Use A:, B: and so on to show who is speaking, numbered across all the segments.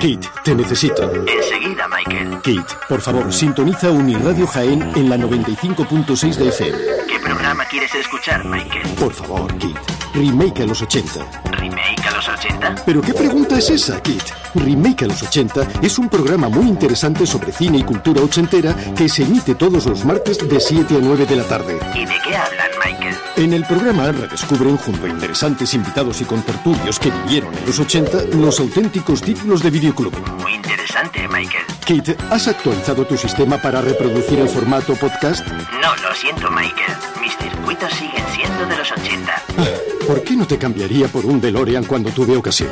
A: Kit, te necesito.
B: Enseguida, Michael.
A: Kit, por favor, sintoniza Uniradio Jaén en la 95.6 de FM.
B: ¿Qué programa quieres escuchar, Michael?
A: Por favor, Kit. Remake a los 80.
B: ¿Remake a los 80?
A: ¿Pero qué pregunta es esa, Kit? Remake a los 80 es un programa muy interesante sobre cine y cultura ochentera que se emite todos los martes de 7 a 9 de la tarde.
B: ¿Y de qué Michael?
A: En el programa redescubren junto a interesantes invitados y contertulios que vivieron en los 80 los auténticos títulos de videoclub.
B: Muy interesante, Michael.
A: Kit, ¿has actualizado tu sistema para reproducir el formato podcast?
B: No, lo siento, Michael. Mis circuitos siguen siendo de los 80.
A: Ah, ¿Por qué no te cambiaría por un DeLorean cuando tuve ocasión?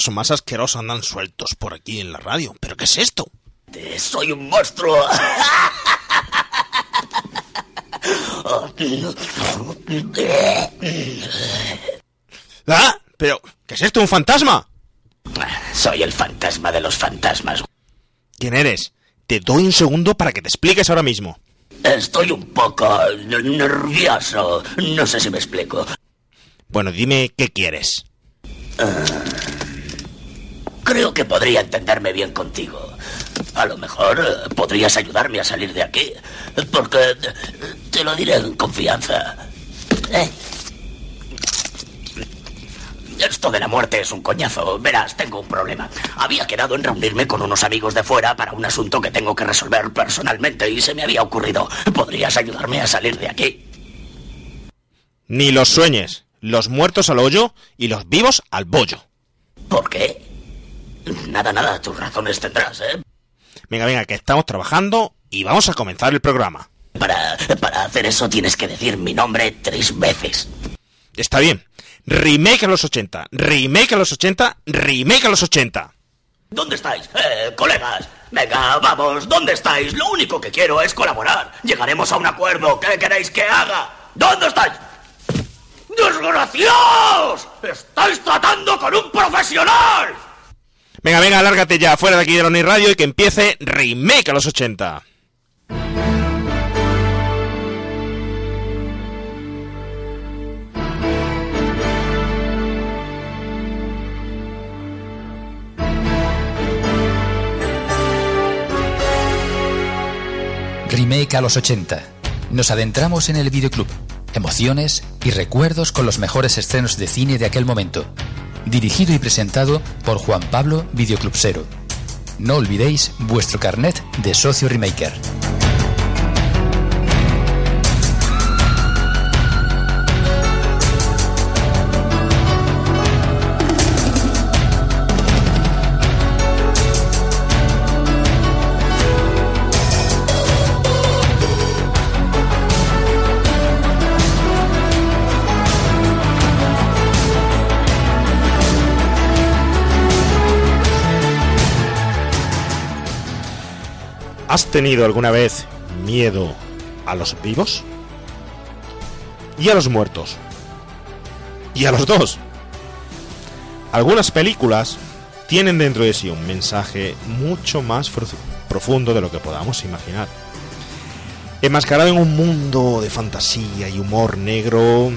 C: ¿Qué bichos más asquerosos andan sueltos por aquí en la radio? ¿Pero qué es esto?
D: Soy un monstruo.
C: ¿Ah? ¿Pero qué es esto? ¿Un fantasma?
D: Soy el fantasma de los fantasmas.
C: ¿Quién eres? Te doy un segundo para que te expliques ahora mismo.
D: Estoy un poco nervioso. No sé si me explico.
C: Bueno, dime qué quieres.
D: Creo que podría entenderme bien contigo. A lo mejor eh, podrías ayudarme a salir de aquí. Porque eh, te lo diré en confianza. Eh. Esto de la muerte es un coñazo. Verás, tengo un problema. Había quedado en reunirme con unos amigos de fuera para un asunto que tengo que resolver personalmente y se me había ocurrido. ¿Podrías ayudarme a salir de aquí?
C: Ni los sueñes. Los muertos al hoyo y los vivos al bollo.
D: ¿Por qué? Nada, nada, tus razones tendrás, ¿eh?
C: Venga, venga, que estamos trabajando y vamos a comenzar el programa.
D: Para, para hacer eso tienes que decir mi nombre tres veces.
C: Está bien. Remake a los 80, remake a los 80, remake a los 80.
D: ¿Dónde estáis? Eh, colegas. Venga, vamos, ¿dónde estáis? Lo único que quiero es colaborar. Llegaremos a un acuerdo. ¿Qué queréis que haga? ¿Dónde estáis? ¡Desgraciados! ¡Estáis tratando con un profesional!
C: Venga, venga, lárgate ya fuera de aquí de la Oni Radio y que empiece Remake a los 80.
E: Remake a los 80. Nos adentramos en el videoclub. Emociones y recuerdos con los mejores estrenos de cine de aquel momento. Dirigido y presentado por Juan Pablo Videoclubsero. No olvidéis vuestro carnet de socio remaker.
C: ¿Has tenido alguna vez miedo a los vivos? ¿Y a los muertos? ¿Y a los dos? Algunas películas tienen dentro de sí un mensaje mucho más profundo de lo que podamos imaginar. Enmascarado en un mundo de fantasía y humor negro,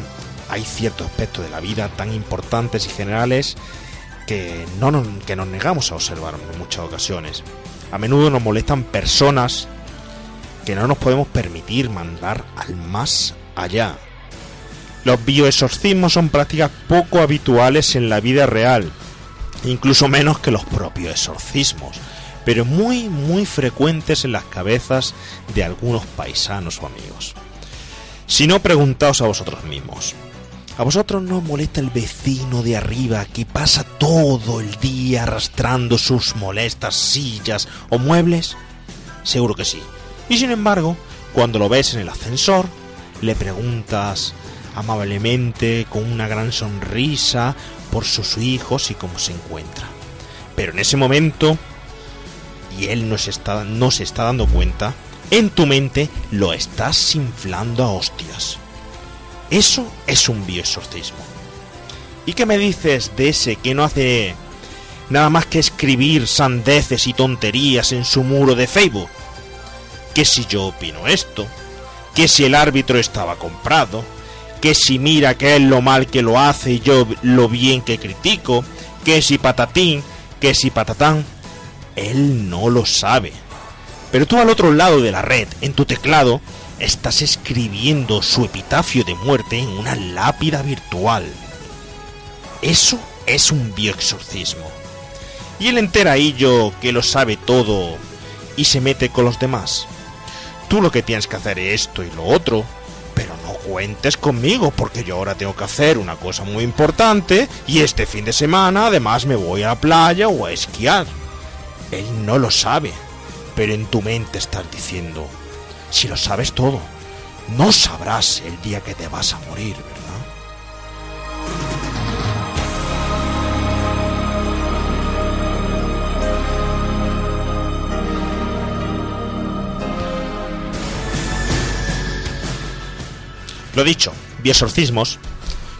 C: hay ciertos aspectos de la vida tan importantes y generales que, no que nos negamos a observar en muchas ocasiones. A menudo nos molestan personas que no nos podemos permitir mandar al más allá. Los bioexorcismos son prácticas poco habituales en la vida real, incluso menos que los propios exorcismos, pero muy muy frecuentes en las cabezas de algunos paisanos o amigos. Si no, preguntaos a vosotros mismos. ¿A vosotros no molesta el vecino de arriba que pasa todo el día arrastrando sus molestas sillas o muebles? Seguro que sí. Y sin embargo, cuando lo ves en el ascensor, le preguntas amablemente, con una gran sonrisa, por sus hijos y cómo se encuentra. Pero en ese momento, y él no se está, no se está dando cuenta, en tu mente lo estás inflando a hostias. Eso es un bioexorcismo. ¿Y qué me dices de ese que no hace nada más que escribir sandeces y tonterías en su muro de Facebook? Que si yo opino esto, que si el árbitro estaba comprado, que si mira que es lo mal que lo hace y yo lo bien que critico, que si patatín, que si patatán, él no lo sabe. Pero tú al otro lado de la red, en tu teclado, estás escribiendo su epitafio de muerte en una lápida virtual. Eso es un bioexorcismo. Y el enteradillo que lo sabe todo y se mete con los demás. Tú lo que tienes que hacer es esto y lo otro, pero no cuentes conmigo porque yo ahora tengo que hacer una cosa muy importante y este fin de semana además me voy a la playa o a esquiar. Él no lo sabe pero en tu mente estás diciendo, si lo sabes todo, no sabrás el día que te vas a morir, ¿verdad? Lo dicho, biosorcismos,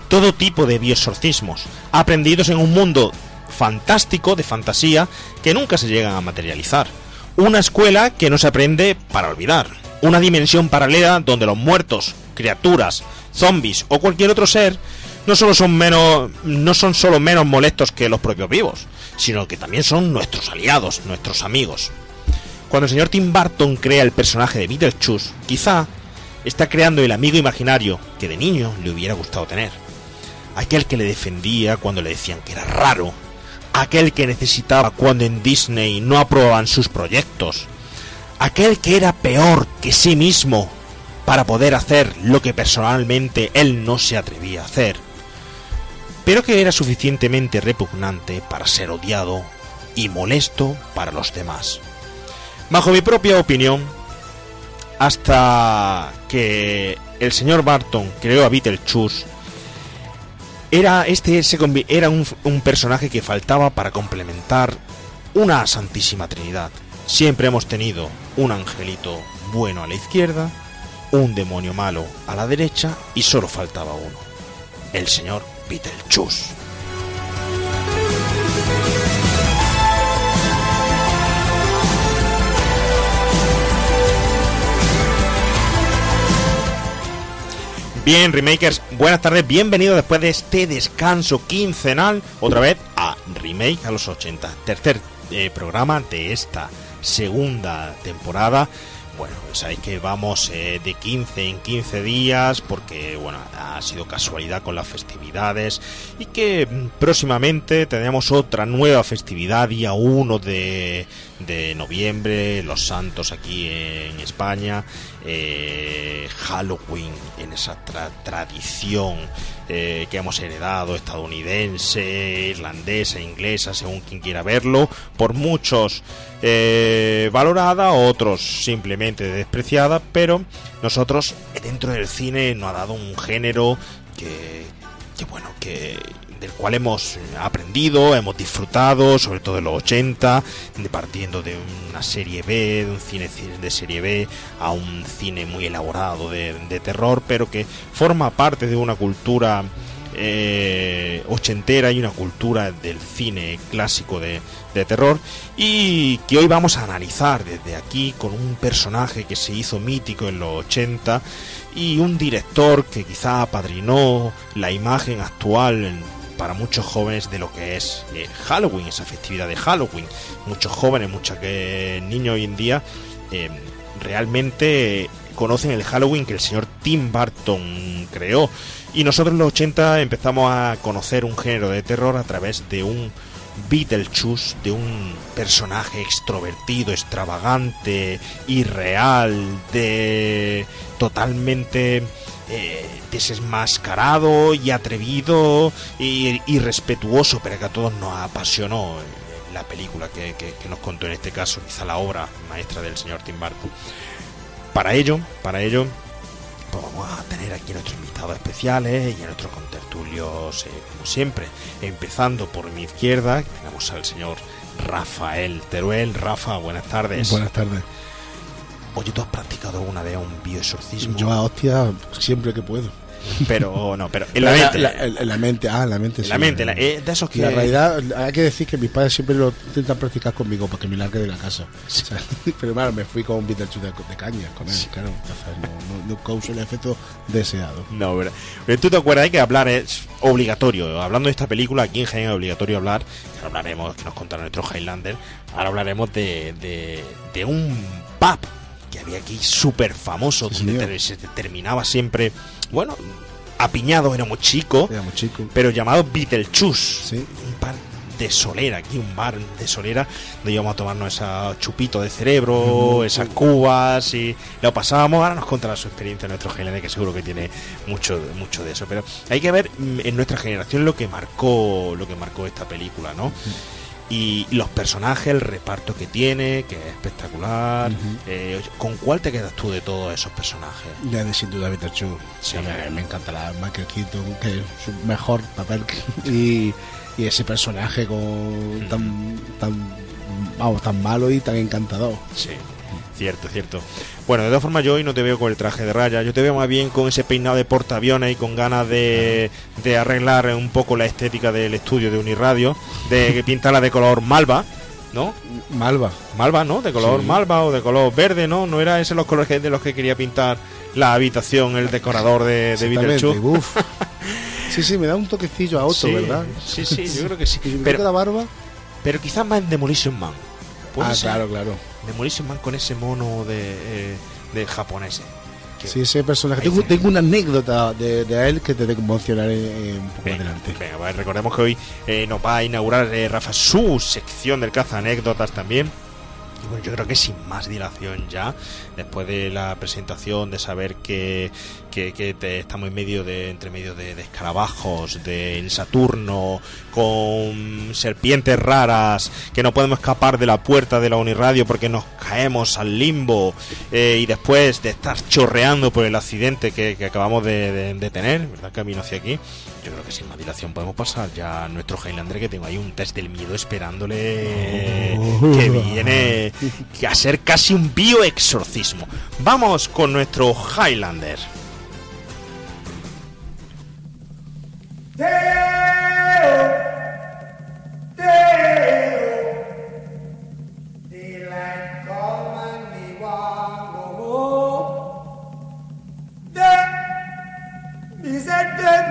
C: todo tipo de biosorcismos, aprendidos en un mundo fantástico de fantasía que nunca se llegan a materializar una escuela que no se aprende para olvidar. Una dimensión paralela donde los muertos, criaturas, zombies o cualquier otro ser no solo son menos no son solo menos molestos que los propios vivos, sino que también son nuestros aliados, nuestros amigos. Cuando el señor Tim Burton crea el personaje de Beetlejuice, quizá está creando el amigo imaginario que de niño le hubiera gustado tener. Aquel que le defendía cuando le decían que era raro, aquel que necesitaba cuando en Disney no aprobaban sus proyectos, aquel que era peor que sí mismo para poder hacer lo que personalmente él no se atrevía a hacer, pero que era suficientemente repugnante para ser odiado y molesto para los demás. Bajo mi propia opinión, hasta que el señor Barton creó a Beetlejuice, era, este era un, un personaje que faltaba para complementar una Santísima Trinidad. Siempre hemos tenido un angelito bueno a la izquierda, un demonio malo a la derecha y solo faltaba uno, el señor Beetlejuice. Bien, Remakers, buenas tardes, bienvenidos después de este descanso quincenal, otra vez a Remake a los 80, tercer eh, programa de esta segunda temporada. Bueno, sabéis que vamos eh, de 15 en 15 días porque, bueno, ha sido casualidad con las festividades y que mm, próximamente tendremos otra nueva festividad, día 1 de, de noviembre, los santos aquí en España, eh, Halloween en esa tradición eh, que hemos heredado estadounidense, irlandesa, inglesa, según quien quiera verlo, por muchos eh, valorada, otros simplemente despreciada, pero nosotros dentro del cine nos ha dado un género que, que bueno, que del cual hemos aprendido, hemos disfrutado, sobre todo en los 80, partiendo de una serie B, de un cine de serie B, a un cine muy elaborado de, terror, pero que forma parte de una cultura eh, ochentera y una cultura del cine clásico de, de, terror y que hoy vamos a analizar desde aquí con un personaje que se hizo mítico en los 80 y un director que quizá apadrinó la imagen actual para muchos jóvenes de lo que es eh, Halloween, esa festividad de Halloween. Muchos jóvenes, muchos que niños hoy en día eh, realmente conocen el Halloween que el señor Tim Burton creó. Y nosotros en los 80 empezamos a conocer un género de terror a través de un Beetlejuice, de un personaje extrovertido, extravagante, irreal, de totalmente eh, y atrevido y, respetuoso, pero que a todos nos apasionó la película que, nos contó en este caso, quizá la obra maestra del señor Tim Burton. Para ello, para ello, pues vamos a tener aquí nuestros invitados especiales y a nuestros contertulios, eh, como siempre. Empezando por mi izquierda, tenemos al señor Rafael Teruel. Rafa, buenas tardes.
F: Buenas tardes.
C: Oye, ¿tú has practicado alguna vez un bioexorcismo?
F: Yo a hostia siempre que puedo.
C: Pero no, pero en la mente.
F: en la mente, ah, en la mente.
C: En
F: sí.
C: la mente, la- eh, de esos que.
F: La realidad, hay que decir que mis padres siempre lo intentan practicar conmigo para que me largue de la casa. O sea, pero claro, me fui con un Beetlejuice de, de caña con él, claro. Entonces no, no, no causó el efecto deseado.
C: No, pero, pero tú te acuerdas que hablar es obligatorio. Hablando de esta película, aquí en Jaén es obligatorio hablar. que hablaremos, que nos contará nuestro Highlander. Ahora hablaremos de, de, de un pub había aquí súper famoso,
F: Sí,
C: donde se terminaba siempre, bueno, apiñado, éramos chicos,
F: Éramos chicos.
C: pero llamado Beetlejuice.
F: Sí.
C: Un par de solera, aquí un bar de solera, donde íbamos a tomarnos esos chupitos de cerebro, esas cubas y lo pasábamos. Ahora nos contará su experiencia nuestro Highlander, que seguro que tiene mucho, mucho de eso. Pero hay que ver mm, en nuestra generación lo que marcó, lo que marcó esta película, ¿no? Y los personajes, el reparto que tiene, que es espectacular. Eh, ¿Con cuál te quedas tú de todos esos personajes?
F: Ya de sin duda Beetlejuice.
C: Sí.
F: Sí. Me, me encanta la Michael Keaton, que es su mejor papel. Y, y ese personaje con tan, tan, vamos, tan malo y tan encantador.
C: Sí, cierto, cierto. Bueno, de todas formas, yo hoy no te veo con el traje de raya. Yo te veo más bien con ese peinado de portaaviones y con ganas de, de arreglar un poco la estética del estudio de Uniradio, de pintarla de color malva, ¿no?
F: Malva.
C: Malva, ¿no? De color
F: Sí.
C: malva o de color verde, ¿no? No era ese los colores que- de los que quería pintar la habitación el decorador de, de.
F: Sí, sí, me da un toquecillo a otro,
C: Sí,
F: ¿verdad?
C: Sí, sí, yo creo que sí. Pero,
F: queda barba.
C: pero quizás más en Demolition Man. ¿Puede
F: Ah,
C: ser?
F: claro, claro.
C: Demolition Man con ese mono de, eh, de japonés. Que-
F: Sí, ese personaje. Tengo una anécdota de, de él que te mencionaré eh, un poco
C: Venga,
F: adelante.
C: venga, pues recordemos que hoy eh, nos va a inaugurar eh, Rafa su sección del caza anécdotas también. Y bueno, yo creo que sin más dilación ya, después de la presentación, de saber que, que, te- estamos en medio de, entre medio de, de escarabajos, del Saturno, con serpientes raras, que no podemos escapar de la puerta de la Uniradio porque nos caemos al limbo, eh, y después de estar chorreando por el accidente que, acabamos de, de- de tener, ¿verdad? Camino hacia aquí. Yo creo que sin más dilación podemos pasar ya a nuestro Highlander que tengo ahí un test del miedo esperándole que viene a ser casi un bioexorcismo. Vamos con nuestro Highlander.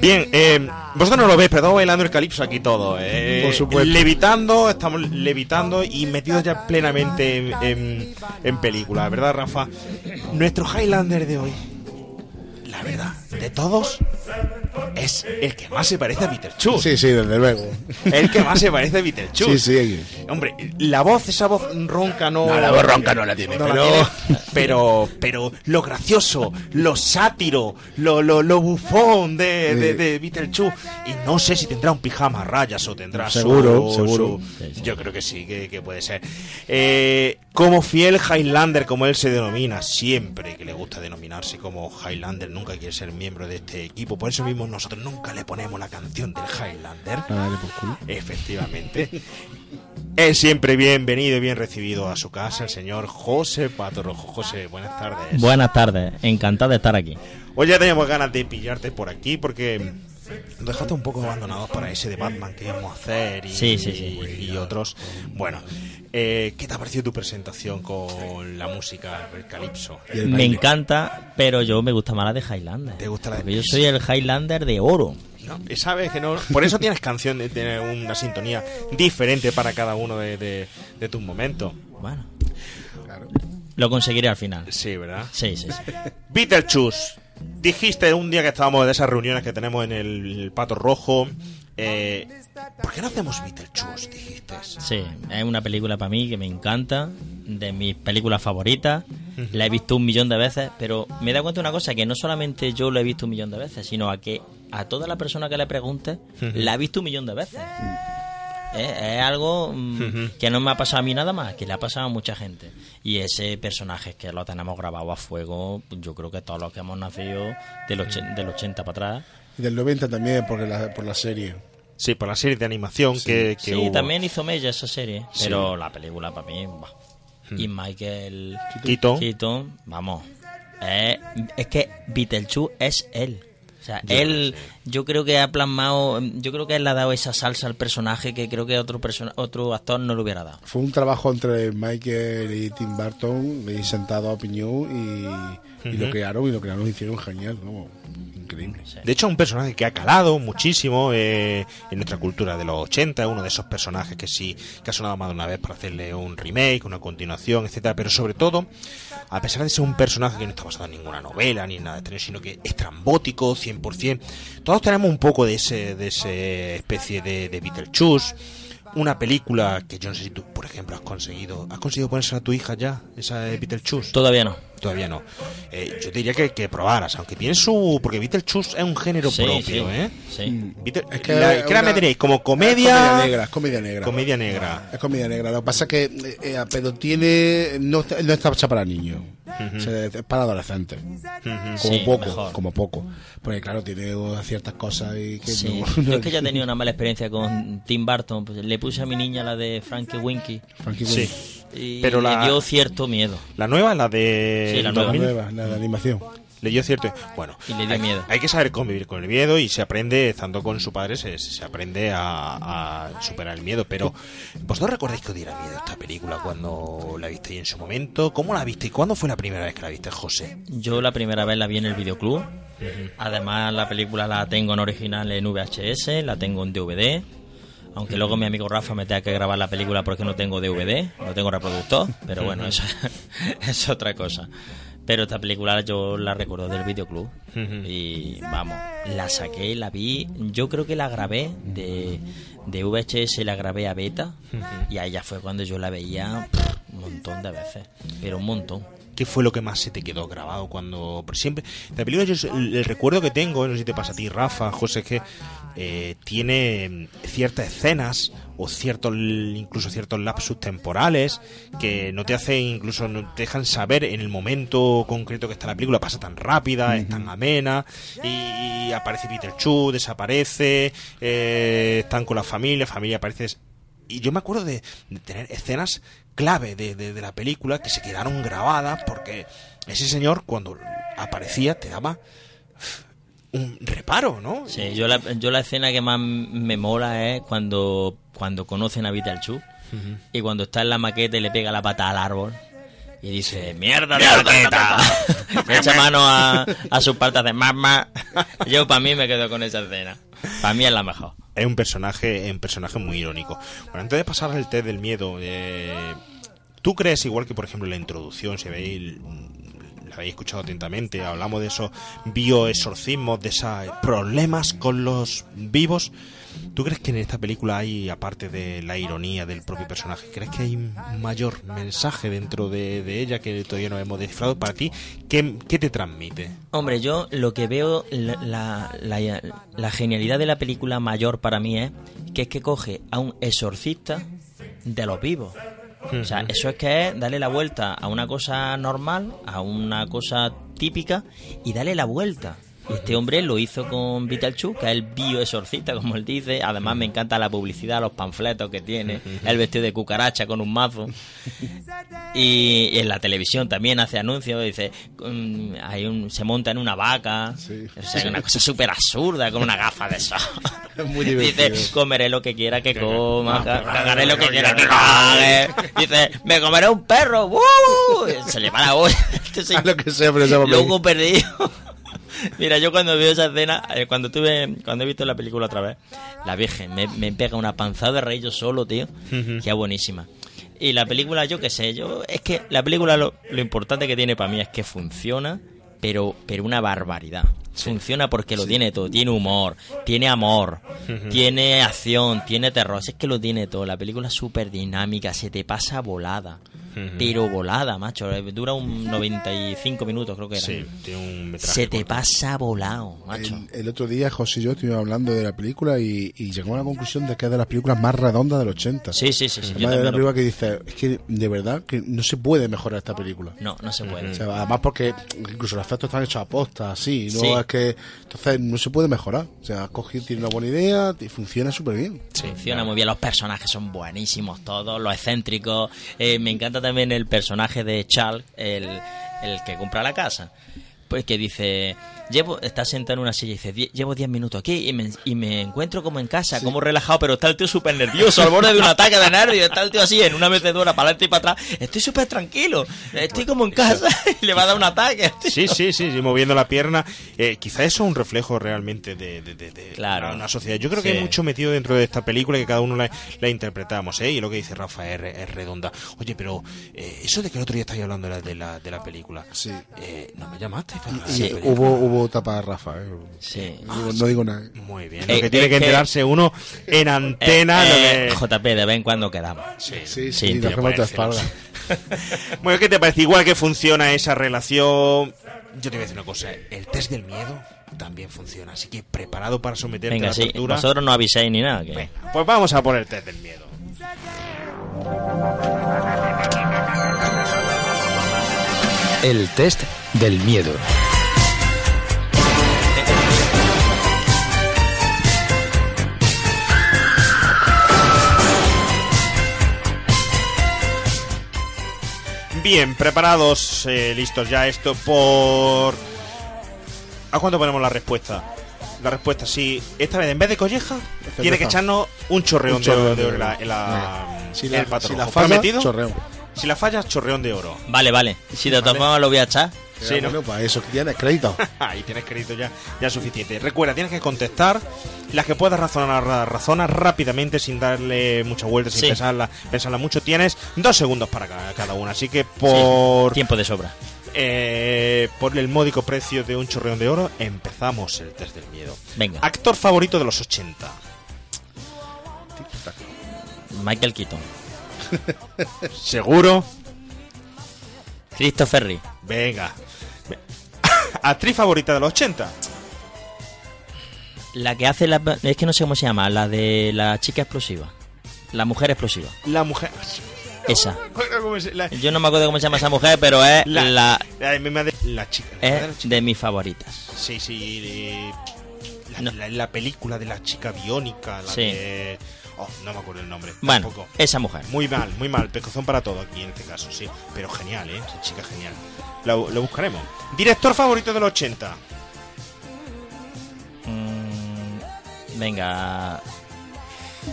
C: Bien, eh, vosotros no lo veis, pero estamos bailando el calipso aquí todo. eh.
F: Por supuesto.
C: Levitando, estamos levitando y metidos ya plenamente en, en- en película, ¿verdad, Rafa? Nuestro Highlander de hoy, la verdad, de todos, es el que más se parece a Peter Chu.
F: Sí, sí, desde luego.
C: El que más se parece a Peter Chu.
F: Sí, sí.
C: Hombre, la voz, esa voz ronca no.
E: No, la voz ronca no la tiene,
C: No la
E: pero-
C: tiene, pero, pero lo gracioso, lo sátiro, lo, lo, lo bufón de, de, de Beetlejuice. Y no sé si tendrá un pijama a rayas o tendrá su-
F: Seguro,
C: su-
F: seguro.
C: Yo creo que sí, que, que puede ser. Eh, como fiel Highlander, como él se denomina, siempre que le gusta denominarse como Highlander, nunca quiere ser miembro de este equipo. Por eso mismo nosotros nunca le ponemos la canción del Highlander.
F: Ah, dale por culo.
C: Efectivamente. Es siempre bienvenido y bien recibido a su casa el señor José Patorrojo. José, buenas tardes.
G: Buenas tardes, encantado de estar aquí.
C: Hoy ya teníamos ganas de pillarte por aquí porque nos dejaste un poco abandonados para ese de Batman que íbamos a hacer y,
G: Sí, sí, sí.
C: y otros. Bueno, eh, ¿qué te ha parecido tu presentación con la música del Calipso?
F: El
G: Me encanta, pero yo me gusta más la de Highlander.
C: ¿Te gusta la de
G: Porque yo soy el Highlander de oro.
C: ¿no? Y sabes que no. Por eso tienes canción, de tener una sintonía diferente para cada uno de, de- de tus momentos.
G: Bueno, lo conseguiré al final.
C: Sí, ¿verdad?
G: Sí, sí, sí.
C: Beetlejuice, dijiste un día que estábamos de esas reuniones que tenemos en el Pato Rojo, eh, ¿por qué no hacemos Beetlejuice? Dijiste.
G: Sí, es una película para mí que me encanta, de mis películas favoritas. La he visto un millón de veces, pero me da cuenta de una cosa, que no solamente yo lo he visto un millón de veces, sino a que a toda la persona que le pregunte, la ha visto un millón de veces. Es algo mm, que no me ha pasado a mí nada más, que le ha pasado a mucha gente. Y ese personaje que lo tenemos grabado a fuego, yo creo que todos los que hemos nacido del, och- del 80 para atrás.
F: Y del 90 también, porque la, por la serie.
C: Sí, por la serie de animación que, que
G: Sí,
C: hubo.
G: también hizo Mella esa serie,
C: Sí.
G: pero la película para mí, bah. Y Michael
C: Keaton.
G: Keaton, vamos, es, es que Beetlejuice es él. O sea,
C: Yo
G: él, yo creo que ha plasmado, yo creo que él le ha dado esa salsa al personaje que creo que otro persona, otro actor no le hubiera dado.
F: Fue un trabajo entre Michael y Tim Burton, y sentado a opinión, y, y lo crearon, y lo crearon y hicieron genial, ¿no? Increíble.
C: De hecho, es un personaje que ha calado muchísimo eh, en nuestra cultura de los 80, uno de esos personajes que sí que ha sonado más de una vez para hacerle un remake, una continuación, etcétera, pero sobre todo, a pesar de ser un personaje que no está basado en ninguna novela ni en nada de estreno, sino que es trambótico, 100%, todos tenemos un poco de ese de ese especie de, de Beetlejuice, una película que yo no sé si tú, por ejemplo, has conseguido, has conseguido ponerse a tu hija ya, esa de Beetlejuice.
G: Todavía no.
C: Todavía no. Eh, yo te diría que, que probaras, aunque tiene su. Porque Beetlejuice es un género
G: Sí,
C: propio,
G: sí,
C: ¿eh?
G: sí.
C: Beetle-
F: Es que
C: la,
F: es
C: ¿Qué la
F: una-
C: meteréis? ¿Como
F: Es
C: comedia?
F: negra, es comedia negra.
C: Comedia negra.
F: Es comedia negra. Lo que pasa es que, eh, eh, pero tiene. No, está- no está hecha para niños. Es para adolescentes. Como
G: Sí,
F: poco,
G: mejor.
F: como poco. Porque claro, tiene ciertas cosas y que
G: Sí.
F: no.
G: Yo es que ya he tenido una mala experiencia con Tim Burton. Pues le puse a mi niña la de Frankie Winky
F: Frankie
C: Sí.
G: Y
C: Pero la-
G: le dio cierto miedo.
C: La nueva, la de.
G: Sí, la
F: La
C: 2000,
F: nueva, la de animación.
C: Le dio cierto. Bueno,
G: Y le dio
C: hay,
G: miedo.
C: hay que saber convivir con el miedo y se aprende, estando con su padre, se, se aprende a, a superar el miedo. Pero, ¿vosotros recordáis que os diera miedo esta película cuando la visteis en su momento? ¿Cómo la viste? ¿Cuándo fue la primera vez que la viste, José?
G: Yo la primera vez la vi en el videoclub. Además, la película la tengo en original en VHS, la tengo en DVD. Aunque luego mi amigo Rafa me tenga que grabar la película porque no tengo DVD, no tengo reproductor. Pero bueno, eso es otra cosa. Pero esta película yo la recuerdo del videoclub. Y vamos, la saqué, la vi. Yo creo que la grabé de, de VHS, la grabé a beta. Y ahí ya fue cuando yo la veía pff, un montón de veces. Pero un montón.
C: ¿Qué fue lo que más se te quedó grabado cuando por siempre la película yo el, el recuerdo que tengo no sé si te pasa a ti Rafa José es que eh, tiene mm, ciertas escenas o ciertos incluso ciertos lapsus temporales que no te hacen incluso no te dejan saber en el momento concreto que está la película. Pasa tan rápida es tan amena y, y aparece Peter Chu desaparece eh, están con la familia familia aparece y yo me acuerdo de, de tener escenas clave de, de- de la película que se quedaron grabadas porque ese señor cuando aparecía te daba un reparo, ¿no?
G: Sí, yo la, yo la escena que más me mola es cuando, cuando conocen a Beetlejuice y cuando está en la maqueta y le pega la pata al árbol y dice, ¡mierda de maqueta! Le echa mano a, a sus partes de mamá. Yo para mí me quedo con esa escena. Para mí es la mejor.
C: Es un personaje, es un personaje muy irónico. Bueno, antes de pasar al test del miedo, eh, ¿tú crees igual que por ejemplo la introducción, si veis la habéis escuchado atentamente, hablamos de esos bioexorcismos, de esos problemas con los vivos. ¿Tú crees que en esta película hay, aparte de la ironía del propio personaje, crees que hay un mayor mensaje dentro de, de ella que todavía no hemos descifrado? Para ti, ¿qué, qué te transmite?
G: Hombre, yo lo que veo, la, la, la- la genialidad de la película mayor para mí es que es que coge a un exorcista de los vivos. O sea, eso es que es darle la vuelta a una cosa normal, a una cosa típica, y darle la vuelta. Y Este hombre lo hizo con Beetlejuice, que es el bioexorcista, como él dice. Además, me encanta la publicidad, los panfletos que tiene, el vestido de cucaracha con un mazo. Y, y en la televisión también hace anuncios, dice, mm, hay un, se monta en una vaca, o sea, una cosa súper absurda, con una gafa de sol.
F: Es muy divertido.
G: Dice, comeré lo que quiera que coma, ca- cagaré lo que quiera que cague. Dice, me comeré un perro, ¡uh! Se le va la olla. Este señor-
F: Lo que sea, pero.
G: Loco perdido. Mira, yo cuando veo esa escena, eh, cuando tuve, cuando he visto la película otra vez, la Virgen, me, me pega una panzada de reír yo solo, tío, que es buenísima. Y la película, yo qué sé, yo, es que la película lo, lo importante que tiene para mí es que funciona, pero, pero una barbaridad. Funciona porque lo tiene todo. Tiene humor, tiene amor, tiene acción, tiene terror. Es que lo tiene todo. La película es súper dinámica, se te pasa volada. Pero volada, macho. Dura un 95 minutos, creo que era.
C: Sí, tiene un metraje
G: Se te
C: corto.
G: pasa volado, macho.
F: El, el otro día José y yo estuvimos hablando de la película y, y llegamos a la conclusión de que es de las películas más redondas del 80.
G: Sí, sí, sí. sí, yo
F: de
G: lo-
F: película que dice, es que de verdad que no se puede mejorar esta película.
G: No, no se puede.
F: O sea, además porque incluso los efectos están hechos a posta, así, no
G: Sí.
F: es que entonces no se puede mejorar. O sea, cogido, tiene una buena idea y funciona súper bien.
G: Funciona muy bien, los personajes son buenísimos todos, los excéntricos. Eh, me encanta también el personaje de Charles, el, el que compra la casa. Pues que dice, llevo, está sentado en una silla y dice, "Die- llevo 10 minutos aquí y me, y me encuentro como en casa, como relajado, pero está el tío súper nervioso, al borde de un ataque de nervios, está el tío así en una mecedora para adelante y para atrás, estoy súper tranquilo, estoy como en casa y le va a dar un ataque.
C: Sí, sí, sí, sí, moviendo la pierna. Eh, quizá eso es un reflejo realmente de, de- de- de
G: Claro.
C: una sociedad. Yo creo que
G: Sí.
C: hay mucho metido dentro de esta película que cada uno la, la interpretamos, ¿eh? Y lo que dice Rafa es, es redonda. Oye, pero eh, eso de que el otro día estáis hablando de la, de la, de la película,
F: Sí.
C: eh, ¿no me llamaste? para-
F: Y
C: para-
F: hubo, hubo tapa de Rafa, ¿eh?
G: Sí.
F: No, no digo nada.
C: Muy bien.
G: Eh,
C: Lo que tiene
G: eh,
C: que
G: que-
C: enterarse uno en antena.
G: Eh,
C: lo
G: eh,
C: que-
G: JP, de vez en cuando quedamos.
C: Sí,
F: Sí,
G: Sí,
F: sí,
G: tío,
F: espalda.
C: Bueno, ¿qué te parece? Igual que funciona esa relación. Yo te voy a decir una cosa: el test del miedo también funciona. Así que preparado para someterte a
G: Venga,
C: la
G: sí,
C: tortura.
G: vosotros no avisáis ni nada.
C: Venga, pues vamos a por el test del miedo.
E: El test del miedo.
C: Bien, preparados, eh, listos ya esto por... ¿A cuánto ponemos la respuesta? La respuesta, sí. Esta vez, en vez de colleja, tiene que echarnos un chorreón,
F: Un chorreón
C: de,
F: de
C: oro en la,
F: oro.
C: en la-
F: Si la,
C: el
F: si la falla,
C: ¿Prometido?
F: chorreo.
C: Si la fallas, chorreón de oro.
G: Vale, vale. Si todas
C: Vale.
G: lo voy a echar.
C: Sí, ¿no?
F: bueno, para eso tienes crédito.
C: Ahí tienes crédito ya, ya suficiente. Recuerda, tienes que contestar las que puedas razonar, razona rápidamente sin darle mucha vuelta, sin
G: Sí.
C: pensarla, pensarla mucho. Tienes dos segundos para ca- cada una. Así que por,
G: Tiempo de sobra.
C: eh, por el módico precio de un chorreón de oro, empezamos el test del miedo.
G: Venga,
C: Actor favorito de los 80.
G: Michael Keaton.
C: ¿Seguro?
G: Christopher Reeve.
C: Venga. Actriz favorita de los 80.
G: La que hace la... Es que no sé cómo se llama. La de la chica explosiva. La mujer explosiva.
C: La mujer.
G: Esa.
C: ¿Cómo se- La,
G: Yo no me acuerdo cómo se llama esa mujer, pero es
C: la,
G: la...
C: chica. de
G: Es
C: chica.
G: de mis favoritas.
C: Sí, sí. eh, la,
G: No.
C: la- la película de la chica biónica. La
G: Sí.
C: de- Oh, no me acuerdo el nombre.
G: Bueno,
C: tampoco.
G: esa mujer.
C: Muy mal, muy mal. Pescozón para todo aquí en este caso, sí. Pero genial, ¿eh? Esa chica genial. Lo, lo buscaremos. Director favorito del 80.
G: Mm, venga.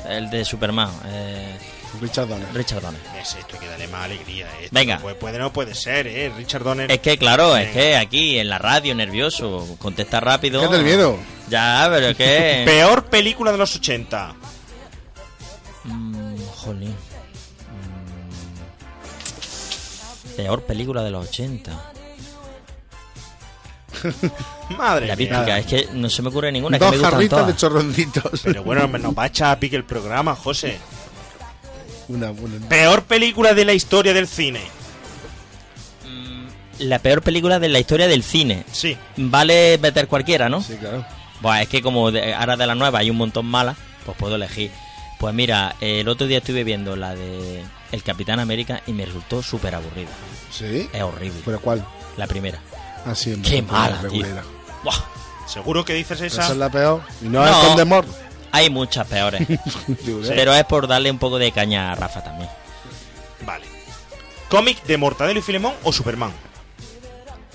G: El de Superman. eh,
F: Richard Donner.
G: Richard Donner.
C: Es esto, hay que darle más alegría. Esto
G: Venga.
C: No puede, puede- no puede ser, ¿eh? Richard Donner.
G: Es que, claro, es que aquí en la radio, nervioso, contesta rápido.
F: ¿Qué es del miedo?
G: Ya, pero es que.
C: Peor película de los 80.
G: Mm, jolín. Peor película de los 80.
C: Madre
G: La
C: mía.
G: típica, es que no se me ocurre ninguna. que
F: Dos
G: me gustan
F: jarritas de chorronditos.
C: Pero bueno, nos va a echar a pique el programa, José.
F: Una, una-
C: Peor película de la historia del cine.
G: La peor película de la historia del cine.
C: Sí.
G: Vale meter cualquiera, ¿no?
F: Sí, claro.
G: Buah, es que como de- ahora de las nuevas hay un montón malas, pues puedo elegir. Pues mira, el otro día estuve viendo la de El Capitán América y me resultó súper aburrida.
F: Sí.
G: Es horrible.
F: ¿Pero cuál?
G: La primera.
F: Así en
G: Qué mala, tío. Buah,
C: ¿Seguro que dices esa?
F: Esa es la peor. Y no,
G: No.
F: es con Demor.
G: hay muchas peores.
F: ¿eh?
G: Pero es por darle un poco de caña a Rafa también.
C: Vale. ¿Cómic de Mortadelo y Filemón o Superman?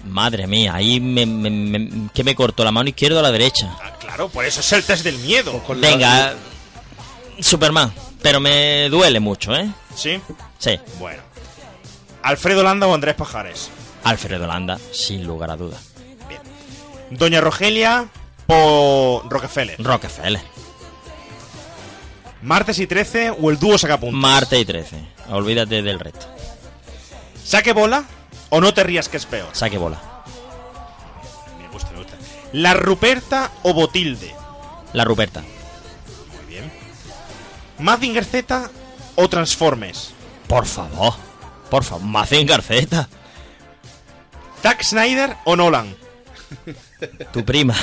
G: Madre mía, ahí me, me- me- ¿qué me cortó? ¿La mano izquierda o la derecha?
C: Ah, claro, por eso es el test del miedo.
F: Con la-
G: Venga, Superman. Pero me duele mucho, ¿eh?
C: ¿Sí?
G: Sí,
C: Bueno. ¿Alfredo Landa o Andrés Pajares?
G: Alfredo Landa, sin lugar a dudas.
C: Bien. ¿Doña Rogelia o Rockefeller?
G: Rockefeller.
C: ¿Martes y 13 o el dúo Sacapuntas?
G: Marte y 13. Olvídate del resto.
C: ¿Saque bola o no te rías que es peor?
G: Saque bola.
C: ¿La Ruperta o Botilde?
G: La Ruperta.
C: ¿Mazinger Z o Transformers?
G: Por favor. Por favor. Mazinger Z.
C: ¿Zack Snyder o Nolan?
G: Tu prima.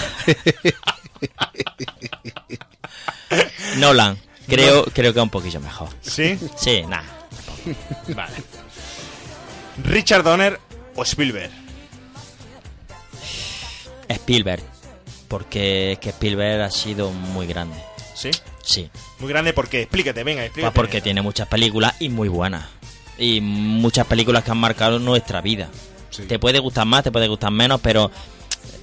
G: Nolan. Creo, creo que un poquillo mejor.
C: ¿Sí?
G: Sí, nada.
C: Vale. ¿Richard Donner o Spielberg?
G: Spielberg. Porque es que Spielberg ha sido muy grande.
C: ¿Sí?
G: Sí.
C: Muy grande porque explícate, venga, explícate.
G: Pues porque tiene muchas películas y muy buenas. Y muchas películas que han marcado nuestra vida.
F: Sí.
G: Te puede gustar más, te puede gustar menos, pero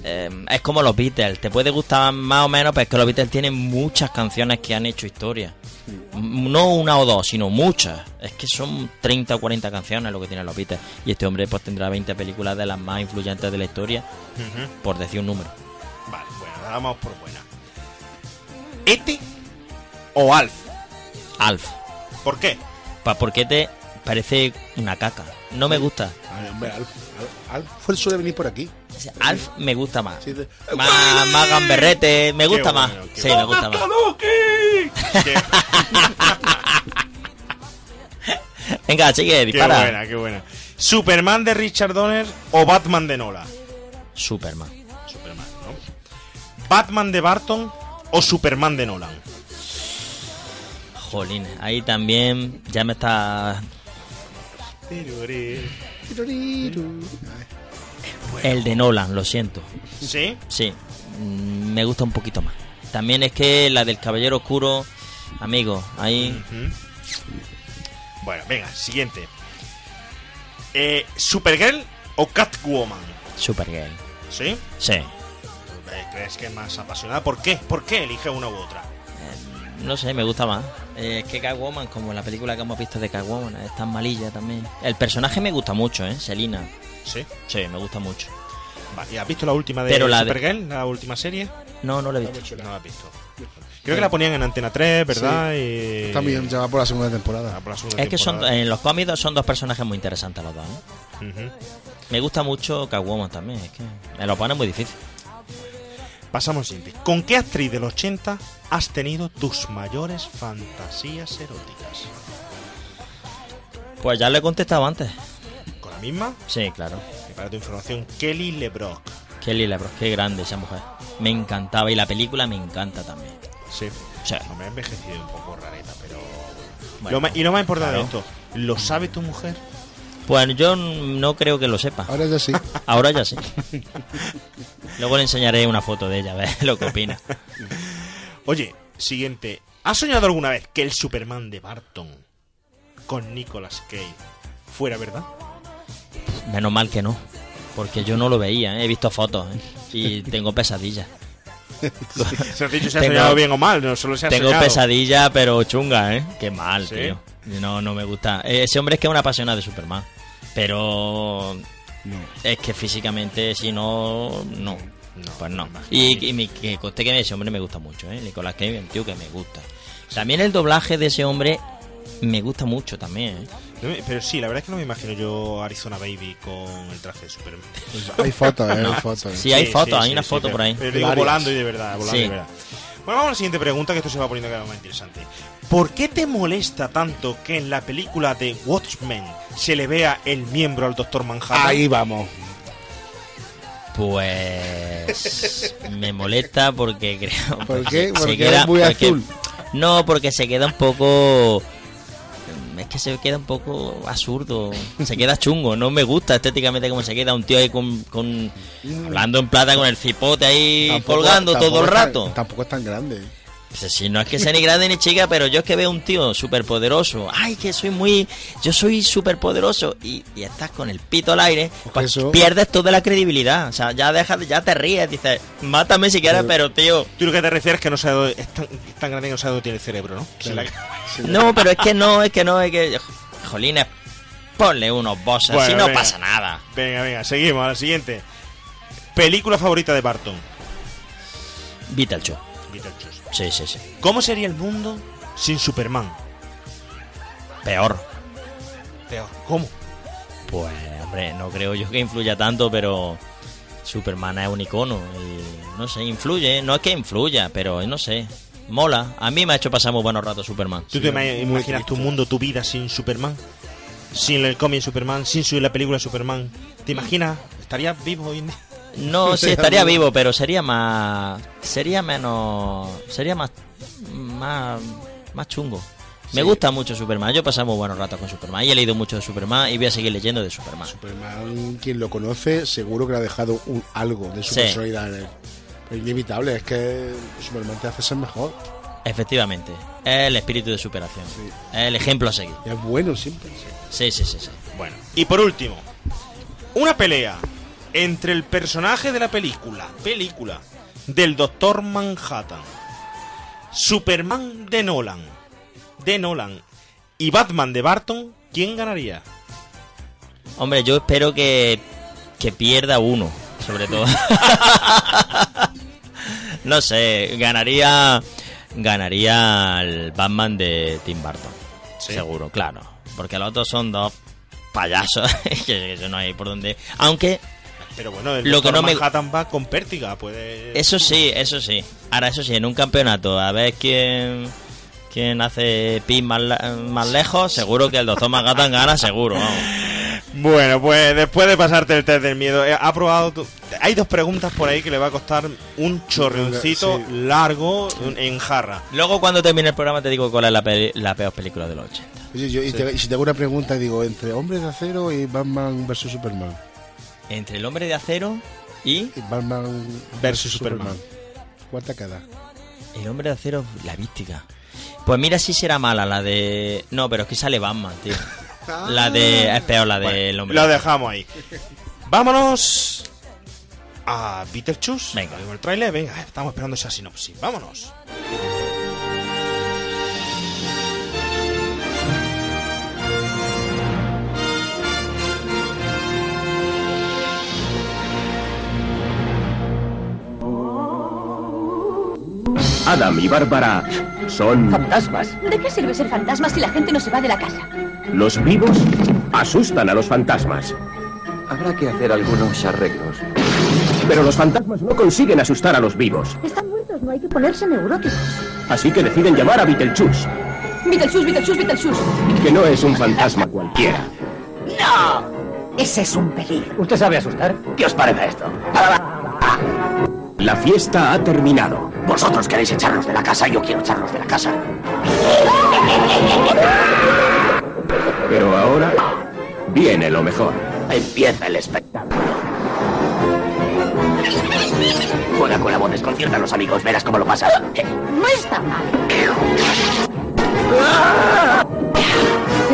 G: eh, es como los Beatles. Te puede gustar más o menos, pero es que los Beatles tienen muchas canciones que han hecho historia. No una o dos, sino muchas. Es que son 30 o 40 canciones lo que tienen los Beatles. Y este hombre pues tendrá 20 películas de las más influyentes de la historia, por decir un número.
C: Vale, bueno, damos por buena. ¿Ete o Alf?
G: Alf.
C: ¿Por qué?
G: Pa, porque te parece una caca. No me gusta.
F: Ay, hombre, Alf, Alf, Alf fue el suele venir por aquí.
G: Alf me gusta más.
F: Sí, de-
G: Más, más gamberrete, me gusta
C: Qué
G: más.
C: qué
G: Sí,
C: bueno.
G: me gusta más.
C: Qué,
G: Venga, sigue,
C: qué
G: dispara.
C: buena, qué buena. ¿Superman de Richard Donner o Batman de Nola?
G: Superman.
C: Superman, ¿no? ¿Batman de Barton o Superman de Nolan?
G: Jolín, ahí también ya me está. El de Nolan, lo siento.
C: ¿Sí?
G: Sí, mm, me gusta un poquito más. También es que la del Caballero Oscuro, amigo, ahí.
C: Bueno, venga, siguiente. Eh, ¿Supergirl o Catwoman?
G: Supergirl.
C: ¿Sí?
G: Sí.
C: ¿Tú eh, ¿Crees que es más apasionada? ¿Por qué? ¿Por qué elige una u otra?
G: No sé, me gusta más. Eh, es que Catwoman, como la película que hemos visto de Catwoman, es tan malilla también. El personaje me gusta mucho, ¿eh? Selina.
C: ¿Sí?
G: Sí, me gusta mucho.
C: Va, ¿Y has visto la última de
G: Pero la de-
C: Supergirl? ¿La última serie?
G: No, no lo he visto.
C: No la has visto. Creo que la ponían en Antena 3, ¿verdad? Y...
F: También ya va por la segunda temporada.
C: la segunda
G: Es que son, en los cómics son dos personajes muy interesantes los dos. ¿eh? Me gusta mucho Catwoman también, es que me lo pone muy difícil.
C: Pasamos al siguiente. ¿Con qué actriz del 80 has tenido tus mayores fantasías eróticas?
G: Pues ya lo he contestado antes.
C: ¿Con la misma?
G: Sí, claro.
C: Y para tu información, Kelly LeBrock.
G: Kelly LeBrock, qué grande esa mujer. Me encantaba y la película me encanta también.
C: Sí.
G: Sí.
C: No me ha envejecido un poco rareta, pero...
G: Bueno,
C: Lo ma- y lo más importante de
G: claro.
C: esto, ¿lo sabe tu mujer?
G: Pues yo no creo que lo sepa.
F: Ahora ya sí.
G: Ahora ya sí. Luego le enseñaré una foto de ella, a ver lo que opina.
C: Oye, siguiente. ¿Has soñado alguna vez que el Superman de Barton con Nicolas Cage fuera verdad?
G: Menos mal que no. Porque yo no lo veía, ¿eh? he visto fotos ¿eh? y tengo pesadillas.
C: Se has dicho
G: Tengo-
C: soñado bien o mal, no solo se ha
G: Tengo
C: soñado.
G: pesadillas, pero chunga, ¿eh? Qué mal,
C: ¿Sí?
G: tío. No, no me gusta. Ese hombre es que es una apasionada de Superman. Pero es que físicamente, si no, no.
C: No,
G: pues no. Y, y mi- que conste que ese hombre me gusta mucho, ¿eh? Nicolás Cage, un tío que me gusta. También el doblaje de ese hombre me gusta mucho también, ¿eh?
C: Pero sí, la verdad es que no me imagino yo Arizona Baby con el traje de Superman.
F: Hay fotos, ¿eh? Hay fotos.
G: Sí, hay fotos, hay
C: sí,
G: una
C: sí,
G: foto
C: pero-
G: por ahí.
C: Pero digo, volando y de verdad, volando
G: Sí.
C: de verdad. Bueno, vamos a la siguiente pregunta, que esto se va poniendo cada vez más interesante. ¿Por qué te molesta tanto que en la película de Watchmen se le vea el miembro al Doctor Manhattan?
F: Ahí vamos.
G: Pues me molesta porque creo.
F: ¿Por qué?
G: se
F: Porque
G: queda-
F: muy
G: porque-
F: azul.
G: No, porque se queda un poco. Es que se queda un poco absurdo. Se queda chungo. No me gusta estéticamente como se queda un tío ahí con. con- hablando en plata con el cipote ahí
F: Tampoco-
G: colgando todo el
F: tan-
G: rato.
F: tampoco es tan grande.
G: Pues si no es que sea ni grande ni chica, pero yo es que veo un tío súper poderoso. Ay, que soy muy. Yo soy súper poderoso. Y, y estás con el pito al aire. Pues
F: eso-
G: pierdes toda la credibilidad. O sea, ya dejas, ya te ríes. Dices, mátame si quieres, pero tío.
C: Tú lo que te refieres es que no sabe dónde- es tan, es tan grande que no sabe dónde tiene el cerebro, ¿no? Se la-
G: No, pero es que no, es que no, es que. Jolines, ponle unos bosses.
C: Bueno,
G: si no
C: venga.
G: pasa nada.
C: Venga, venga, seguimos a la siguiente. Película favorita de Barton.
G: Beetlejuice.
C: Beetlejuice.
G: Sí, sí, sí.
C: ¿Cómo sería el mundo sin Superman?
G: Peor.
C: Peor. ¿Cómo?
G: Pues, hombre, no creo yo que influya tanto, pero. Superman es un icono y no sé, influye, no es que influya, pero no sé, mola. A mí me ha hecho pasar muy buenos ratos Superman.
C: ¿Tú te ima- imaginas tu mundo, tu vida sin Superman? Sin el cómic Superman, sin su, la película Superman. ¿Te imaginas? ¿Estarías vivo hoy en día?
G: No, sí estaría vivo, pero sería más, sería menos, sería más, más, más chungo. Me
F: Sí.
G: gusta mucho Superman. Yo he pasado muy buenos ratos con Superman y he leído mucho de Superman y voy a seguir leyendo de Superman.
F: Superman, quien lo conoce, seguro que le ha dejado un, algo de su
G: Sí.
F: personalidad en él. Es inevitable, es que Superman te hace ser mejor.
G: Efectivamente, es el espíritu de superación. Es el ejemplo a seguir.
F: Y es bueno siempre.
G: Sí, sí, sí, sí.
C: Bueno, y por último, una pelea entre el personaje de la película, película, del Doctor Manhattan, Superman de Nolan, de Nolan y Batman de Barton, ¿quién ganaría?
G: Hombre, yo espero que, que pierda uno, sobre todo. no sé, ganaría ganaría el Batman de Tim Burton. Seguro, claro. Porque los otros son dos payasos. que no hay por dónde. Aunque,
C: Pero bueno, el
G: Lo que no me-
C: Manhattan va con pértiga, puede...
G: eso sí, eso sí. Ahora, eso sí, en un campeonato, a ver quién. Quién hace pis más, más lejos, seguro que el doctor Manhattan gana, seguro. vamos.
C: Bueno, pues después de pasarte el test del miedo, eh, ha probado. tu- Hay dos preguntas por ahí que le va a costar un chorreoncito
F: Sí.
C: largo en jarra.
G: Luego, cuando termine el programa, te digo cuál es la, peli- la peor película de los 80.
F: Oye, yo- y, te- y si te hago una pregunta, digo, entre Hombres de Acero y Batman versus Superman.
G: Entre el hombre de acero
F: y Batman
C: Versus Superman.
F: ¿Cuál te queda?
G: el hombre de acero, la vística. Pues mira si será mala la de... No, pero es que sale Batman, tío. La de... Es peor la del hombre.
C: Lo
G: de-
C: dejamos ahí. Vámonos a Beetlejuice.
G: Venga.
C: Vemos el trailer, venga, estamos esperando esa sinopsis. Vámonos.
H: Adam y Bárbara son
I: ¿Fantasmas? ¿De qué sirve ser fantasma si la gente no se va de la casa?
H: los vivos. Asustan a los fantasmas.
J: Habrá que hacer algunos arreglos.
H: Pero los fantasmas no consiguen asustar a los vivos.
I: Están muertos, no hay que ponerse neuróticos.
H: Así que deciden llamar a Beetlejuice,
I: Beetlejuice, Beetlejuice, Beetlejuice.
H: que no es un fantasma cualquiera.
I: ¡No! Ese es un peligro.
J: ¿Usted sabe asustar?
D: ¿Qué os parece esto?
H: La fiesta ha terminado.
D: Vosotros queréis echarlos de la casa, yo quiero echarlos de la casa.
H: Pero ahora viene lo mejor.
D: Empieza el espectáculo. Juega con la voz, desconcierta a los amigos, verás cómo lo pasas. Eh,
I: No está mal.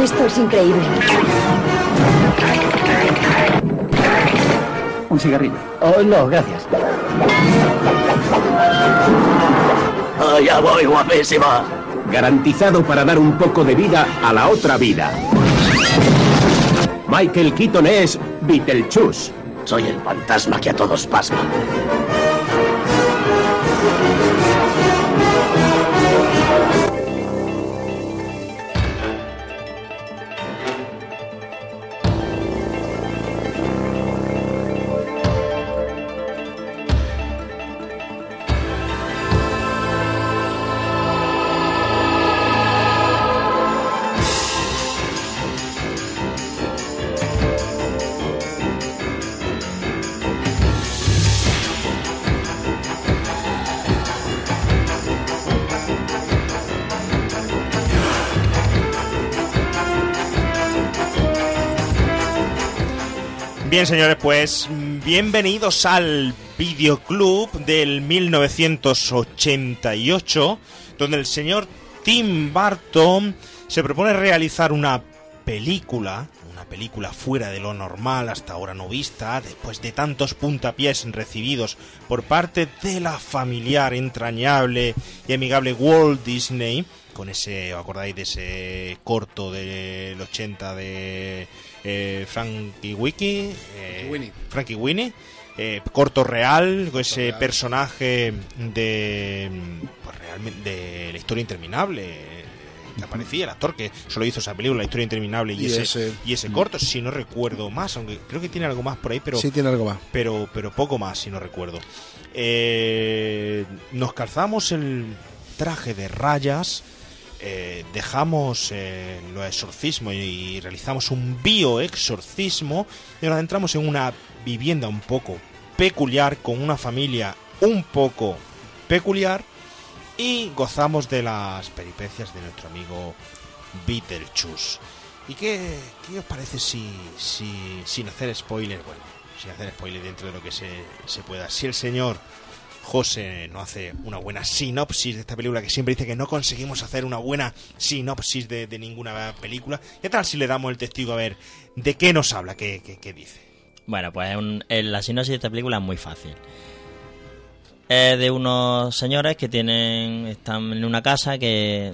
I: Esto es increíble.
J: Un cigarrillo. Oh, no, gracias.
D: Allá voy, guapísima.
H: Garantizado para dar un poco de vida a la otra vida. Michael Keaton es Beetlejuice.
D: Soy el fantasma que a todos pasma.
C: Bien, señores, pues bienvenidos al videoclub del 1988, donde el señor Tim Burton se propone realizar una película, una película fuera de lo normal hasta ahora no vista, después de tantos puntapiés recibidos por parte de la familiar, entrañable y amigable Walt Disney, con ese, ¿os acordáis de ese corto del 80 de eh, Frankie Wiki? Eh,
F: Winnie.
C: Frankie Winnie. eh, corto real, ese personaje de, pues realmente, de la historia interminable. que aparecía, el actor que solo hizo esa película, La historia interminable y,
F: Y
C: ese,
F: ese.
C: y ese corto, si no recuerdo más, aunque creo que tiene algo más por ahí, pero
F: Sí, tiene algo más.
C: pero, pero poco más, si no recuerdo. Eh, nos calzamos el traje de rayas, eh, dejamos eh, los exorcismos y, realizamos un bioexorcismo y nos adentramos en una vivienda un poco peculiar, con una familia un poco peculiar y gozamos de las peripecias de nuestro amigo Beetlejuice. ¿Y qué, qué os parece si, si, sin hacer spoilers, bueno, sin hacer spoilers dentro de lo que se, se pueda, si el señor José no hace una buena sinopsis de esta película, que siempre dice que no conseguimos hacer una buena sinopsis de, ninguna película, ¿qué tal si le damos el testigo a ver de qué nos habla, qué, qué, qué dice?
G: Bueno, pues un- en la sinopsis de esta película es muy fácil. Es de unos señores que tienen están en una casa que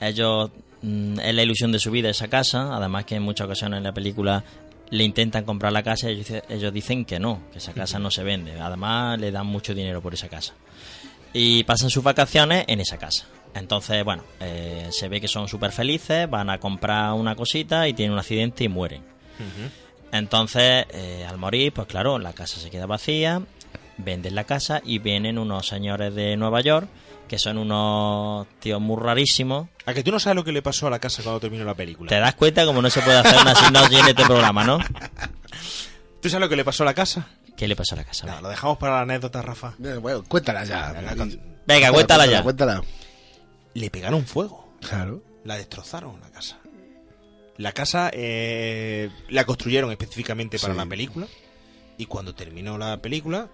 G: ellos mm, es la ilusión de su vida esa casa, además que en muchas ocasiones en la película le intentan comprar la casa y ellos, dice- ellos dicen que no, que esa casa no se vende. Además le dan mucho dinero por esa casa. Y pasan sus vacaciones en esa casa. Entonces, bueno, eh, se ve que son súper felices, van a comprar una cosita y tienen un accidente y mueren. Entonces, eh, al morir, pues claro, la casa se queda vacía, venden la casa y vienen unos señores de Nueva York, que son unos tíos muy rarísimos.
C: A que tú no sabes lo que le pasó a la casa cuando terminó la película.
G: Te das cuenta como no se puede hacer una sinopsis en este programa, ¿no?
C: ¿Tú sabes lo que le pasó a la casa?
G: ¿Qué le pasó a la casa?
C: No, lo dejamos para la anécdota, Rafa.
F: Eh, Bueno, cuéntala ya.
G: Venga, cuéntala ya.
F: Cuéntala.
C: Le pegaron fuego.
F: Claro.
C: La destrozaron la casa. La casa eh, la construyeron específicamente para
F: Sí.
C: la película. Y cuando terminó la película,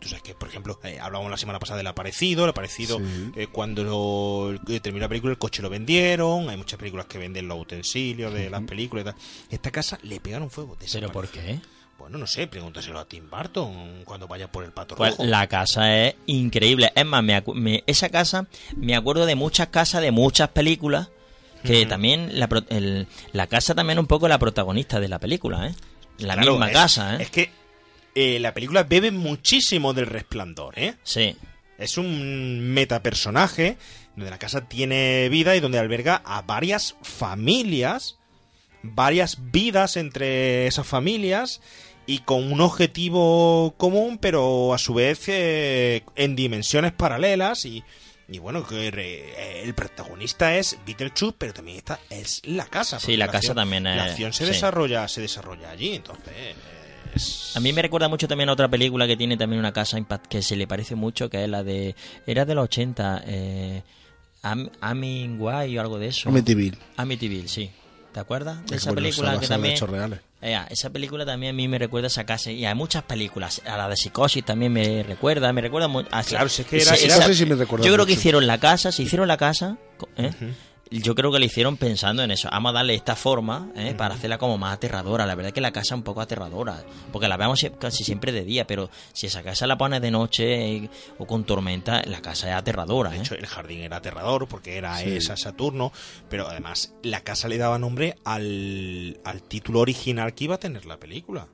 C: tú sabes que, por ejemplo, eh, hablábamos la semana pasada del aparecido. El aparecido,
F: Sí.
C: eh, cuando lo- eh, terminó la película, el coche lo vendieron. Hay muchas películas que venden los utensilios de las películas y tal. Esta casa le pegaron fuego.
G: ¿Pero por qué?
C: Bueno, no sé, pregúntaselo a Tim Burton cuando vaya por el pato
G: Pues
C: rojo.
G: la casa es increíble. Es más, me acu- me- esa casa, me acuerdo de muchas casas, de muchas películas, que también la, pro- el- la casa también es un poco la protagonista de la película, ¿eh? La
C: Claro,
G: misma
C: es-
G: casa, ¿eh?
C: Es que eh, la película bebe muchísimo del resplandor, ¿eh?
G: Sí.
C: Es un metapersonaje donde la casa tiene vida y donde alberga a varias familias, varias vidas entre esas familias y con un objetivo común, pero a su vez eh, en dimensiones paralelas y, y bueno, que re- el protagonista es Beetlejuice, pero también esta es la casa.
G: Sí,
C: porque
G: la casa
C: acción-
G: también es-
C: La acción se
G: sí.
C: desarrolla, se desarrolla allí, entonces es-
G: A mí me recuerda mucho también a otra película que tiene también una casa impact- que se le parece mucho, que es la de... Era de los 80, eh, Am- Amityville o algo de eso.
F: Amityville.
G: Amityville, sí. ¿Te acuerdas de
F: Es
G: esa película que también...
F: hechos reales.
G: Eh, esa película también a mí me recuerda a esa casa y a muchas películas. A la de Psicosis también me recuerda, me recuerda mu- a
C: Claro, si es que era-
G: esa-
C: era-
F: Sí, sí, me recuerda
G: Yo creo que
F: mucho.
G: hicieron la casa, se hicieron la casa, ¿eh? Yo creo que le hicieron pensando en eso. Vamos a darle esta forma ¿eh? para hacerla como más aterradora. La verdad es que la casa es un poco aterradora, porque la vemos casi siempre de día, pero si esa casa la pones de noche eh, o con tormenta, la casa es aterradora.
C: De
G: ¿eh?
C: hecho, el jardín era aterrador porque era
F: Sí.
C: esa Saturno, pero además la casa le daba nombre al, al título original que iba a tener la película.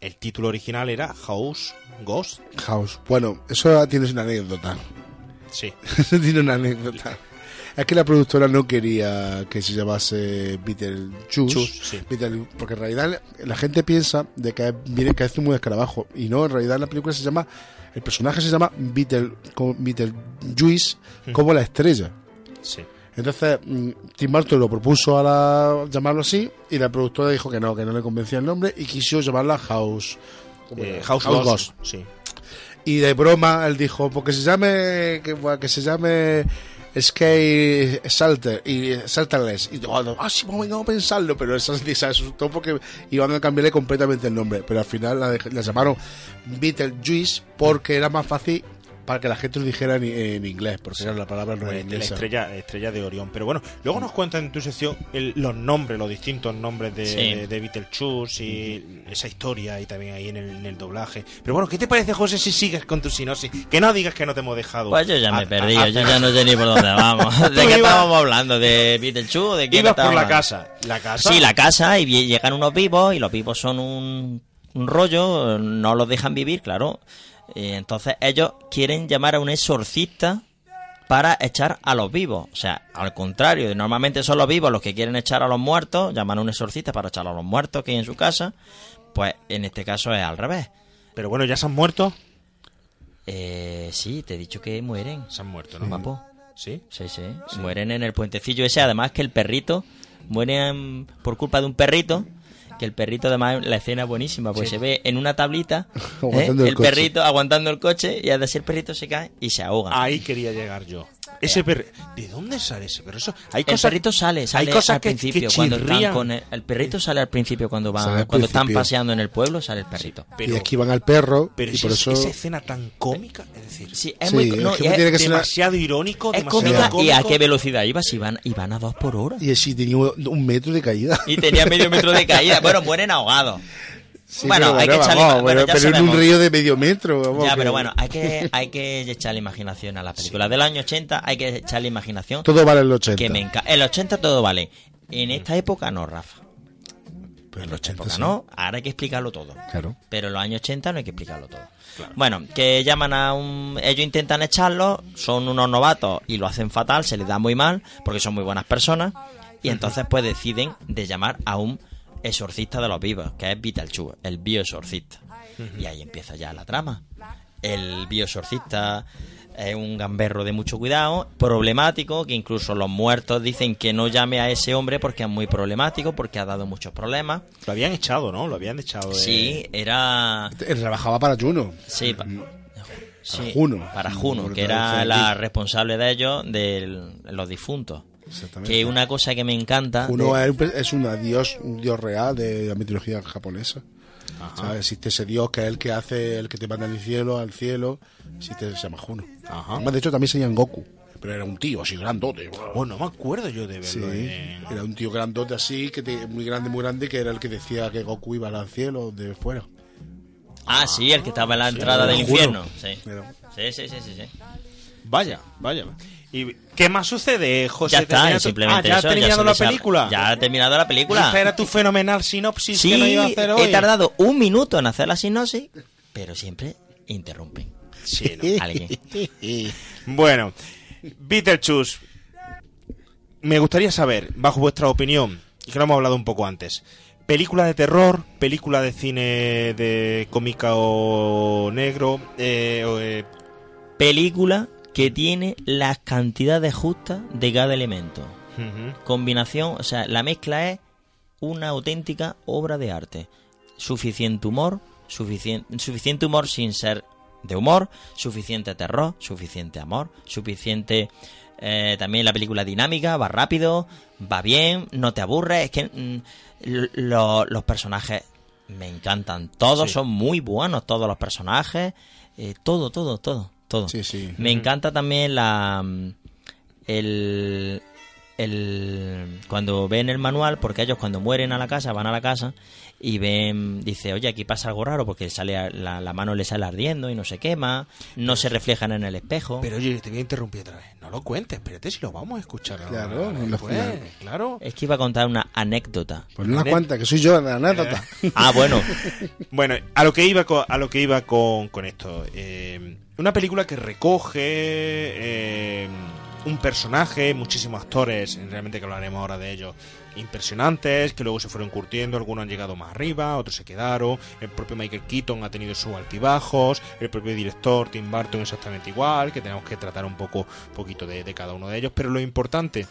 C: El título original era House Ghost.
F: House. Bueno, eso tienes una anécdota.
C: Sí.
F: Eso tiene una anécdota. Es que la productora no quería que se llamase Beetlejuice.
C: Chus, sí.
F: Beetle- porque en realidad la gente piensa de que es- viene que es un escarabajo. Y no, en realidad la película se llama. El personaje se llama Beetle, Beetlejuice como la estrella.
C: Sí.
F: Entonces, mm, Tim Burton lo propuso a la, llamarlo así y la productora dijo que no, que no le convencía el nombre y quiso llamarla House. ¿cómo
C: Eh? House,
F: House
C: Ghost.
F: Ghost.
C: Sí.
F: Y de broma él dijo, porque se llame, que, que se llame Skate Salter y Salterless. Y yo, ah, sí, vamos a pensarlo, pero eso se asustó porque iban a cambiarle completamente el nombre. Pero al final la, la llamaron Beetlejuice porque era más fácil para que la gente lo dijera en, en inglés, porque era la palabra no
C: la estrella, estrella de Orión. Pero bueno, luego nos cuentan en tu sección el- los nombres, los distintos nombres de,
G: Sí.
C: de Beetlejuice y esa historia y también ahí en el, en el doblaje. Pero bueno, ¿qué te parece, José, si sigues con tu sinopsis? Que no digas que no te hemos dejado.
G: Pues yo ya me he perdido, yo ya no sé ni por dónde vamos. ¿De qué
C: ibas-
G: estábamos hablando? ¿De Beetlejuice o de quién
C: Ibas por
G: estábamos
C: la
G: hablando?
C: casa. La casa.
G: Sí, la casa y llegan unos vivos y los vivos son un, un rollo, no los dejan vivir, claro. Y entonces ellos quieren llamar a un exorcista para echar a los vivos. O sea, al contrario, normalmente son los vivos los que quieren echar a los muertos, llaman a un exorcista para echar a los muertos que hay en su casa, pues en este caso es al revés.
C: Pero bueno, ¿ya se han muerto?
G: Eh, sí, te he dicho que mueren.
C: Se han muerto, ¿no?
G: Guapo.
C: ¿Sí?
G: Sí, sí, Mueren en el puentecillo ese. Además que el perrito muere en- por culpa de un perrito. Que el perrito, además, la escena es buenísima. Pues
F: Sí.
G: se ve en una tablita ¿eh?
F: El
G: perrito aguantando el coche. Y al decir el perrito se cae y se ahoga.
C: Ahí quería llegar yo. Ese perro. ¿De dónde sale ese perro? Eso, hay
G: el perrito sale, sale
C: hay cosas
G: al
C: que,
G: principio
C: que
G: cuando están con el, el perrito sale al principio cuando van cuando están paseando en el pueblo sale el perrito.
C: Pero,
F: y aquí van al perro
C: pero
F: y
C: esa,
F: por eso
C: esa escena tan cómica, es decir,
G: Sí, es
F: Sí,
G: muy
F: es que
G: es
F: ser
C: demasiado irónico,
G: es
C: demasiado
G: cómica y a qué velocidad iba si van y van a dos por hora.
F: y así tenía un metro de caída
G: Y tenía medio metro de caída. Bueno, mueren ahogados.
F: Sí,
G: bueno,
F: pero
G: hay que echarle
F: vamos,
G: bueno,
F: pero, en un
G: sabemos.
F: río de medio metro vamos,
G: Ya,
F: que-
G: pero bueno, hay que, hay que echarle imaginación a las películas del año 80, hay que echarle imaginación.
F: todo vale el 80
G: Que me enca- El 80 todo vale. En esta época no, Rafa.
F: pero el 80
G: época
F: sí.
G: no, ahora hay que explicarlo todo.
F: claro
G: Pero en los años 80 no hay que explicarlo todo. Bueno, que llaman a un... Ellos intentan echarlo, son unos novatos y lo hacen fatal, se les da muy mal, porque son muy buenas personas. Y entonces pues deciden de llamar a un exorcista de los vivos, que es Beetlejuice, el bioexorcista. Y ahí empieza ya la trama. El bioexorcista es un gamberro de mucho cuidado, problemático, que incluso los muertos dicen que no llame a ese hombre porque es muy problemático, porque ha dado muchos problemas.
C: Lo habían echado, ¿no? Lo habían echado de...
G: Sí, era...
F: Trabajaba para Juno
G: Sí, pa- sí,
F: Juno.
G: Para Juno, que era la responsable de ellos, de los difuntos. Que una cosa que me encanta...
F: Juno
G: de-
F: es, un- dios, un dios real de la mitología japonesa. Existe ese dios que es el que hace, el que te manda al cielo, al cielo. Existe, se llama Juno.
C: Ajá.
F: Además, de hecho, también se llama Goku. Pero era un tío así grandote.
C: Oh, no me acuerdo yo de
F: Sí,
C: verlo.
F: era un tío grandote así, que te- muy grande, muy grande, que era el que decía que Goku iba al cielo de fuera.
G: Ah, sí, el que estaba en la entrada del infierno. Sí, sí, sí, sí, sí.
C: Vaya, vaya. ¿Y qué más sucede, José?
G: Ya está,
C: ¿Termina tu-
G: simplemente
C: ah, ¿ya ha terminado la película?
G: Ya ha terminado la película.
C: Esta era tu fenomenal sinopsis
G: Sí,
C: que no iba a hacer hoy.
G: he tardado un minuto en hacer la sinopsis, pero siempre interrumpen.
C: Sí, ¿no?
G: Alguien.
C: Bueno, Beetlejuice. Me gustaría saber, bajo vuestra opinión, y que lo hemos hablado un poco antes, película de terror, película de cine de cómica o negro, eh, o, eh,
G: Película que tiene las cantidades justas de cada elemento. combinación, o sea, la mezcla es una auténtica obra de arte. Suficiente humor, suficiente, suficiente humor sin ser de humor, suficiente terror, suficiente amor, suficiente eh, también la película dinámica, va rápido, va bien, no te aburre, es que mm, lo- lo- los personajes me encantan, todos
C: Sí.
G: son muy buenos, todos los personajes, eh, todo, todo, todo, todo.
F: Sí, sí.
G: Me encanta también la mm, el, el cuando ven el manual, porque ellos cuando mueren a la casa, van a la casa y ven, dice, oye, aquí pasa algo raro porque sale a- la, la mano le sale ardiendo y no se quema, no se reflejan en el espejo.
C: Pero oye, te voy a interrumpir otra vez. No lo cuentes, espérate si lo vamos a escuchar ahora
F: Claro,
C: después,
F: final.
C: claro.
G: es que iba a contar una anécdota.
F: Pues no la cuenta, que soy yo la anécdota.
G: Ah, bueno.
C: Bueno, a lo que iba con, a lo que iba con, con esto. eh, una película que recoge eh, un personaje, muchísimos actores, realmente que hablaremos ahora de ellos, impresionantes, que luego se fueron curtiendo, algunos han llegado más arriba, otros se quedaron, el propio Michael Keaton ha tenido sus altibajos, el propio director Tim Burton exactamente igual, que tenemos que tratar un poco, poquito de, cada uno de ellos, pero lo importante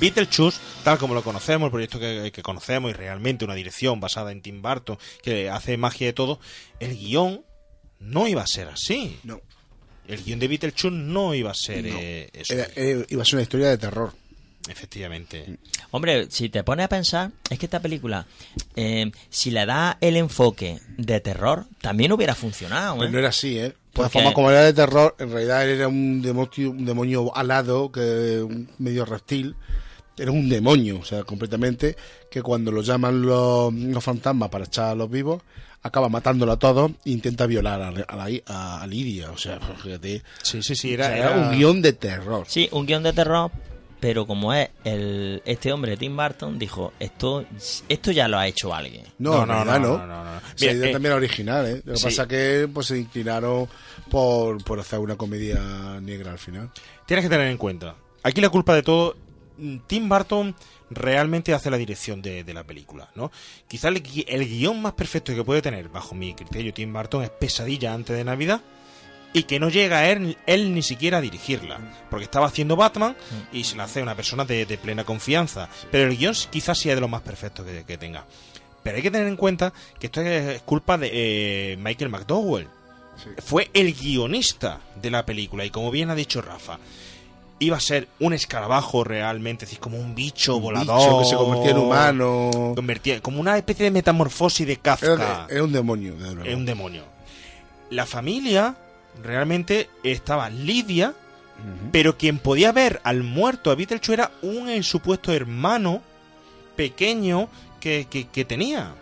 C: Beetlejuice, tal como lo conocemos, el proyecto que, que conocemos y realmente una dirección basada en Tim Burton que hace magia de todo, el guion no iba a ser así.
F: No.
C: El guion de Beetlejuice no iba a ser
F: No.
C: eh, eso.
F: Era- era- iba a ser una historia de terror.
C: Efectivamente.
G: Hombre, si te pones a pensar, es que esta película, eh, si le da el enfoque de terror, también hubiera funcionado. ¿eh?
F: Pues no era así, ¿eh?
G: Porque-
F: formas, como era de terror, en realidad era un demonio, un demonio alado, que un medio reptil. Era un demonio, o sea, completamente, que cuando lo llaman los, los fantasmas para echar a los vivos, acaba matándolo a todos e intenta violar a, a, la- a- a Lidia. O sea, fíjate.
C: Sí, sí, sí,
F: O
C: era,
F: sea, era
C: era-
F: un guion de terror.
G: Sí, un guion de terror, pero como es el este hombre Tim Burton dijo esto esto ya lo ha hecho alguien.
F: No,
C: No,
F: no,
C: no,
F: no.
C: no,
F: no,
C: no, Mira, eh,
F: también era original, ¿eh? Lo que
C: sí.
F: pasa que pues, se inclinaron por, por hacer una comedia negra al final.
C: Tienes que tener en cuenta. Aquí la culpa de todo. mm, Tim Burton realmente hace la dirección de, de la película, ¿no? Quizá el, el guion más perfecto que puede tener, bajo mi criterio, Tim Burton es Pesadilla antes de Navidad y que no llega a él, él ni siquiera a dirigirla, porque estaba haciendo Batman y se la hace una persona de, de plena confianza, pero el guion quizás sea de lo más perfecto que, que tenga. Pero hay que tener en cuenta que esto es culpa de eh, Michael McDowell. Fue el guionista de la película y como bien ha dicho Rafa, iba a ser un escarabajo realmente, es decir, como un bicho volador.
F: bicho que se convertía en humano.
C: Convertía- como una especie de metamorfosis de Kafka.
F: Era, de- era un demonio, desde luego.
C: Es un demonio. La familia realmente estaba Lidia, pero quien podía ver al muerto a Beetlejuice era un supuesto hermano pequeño que, que- que tenía.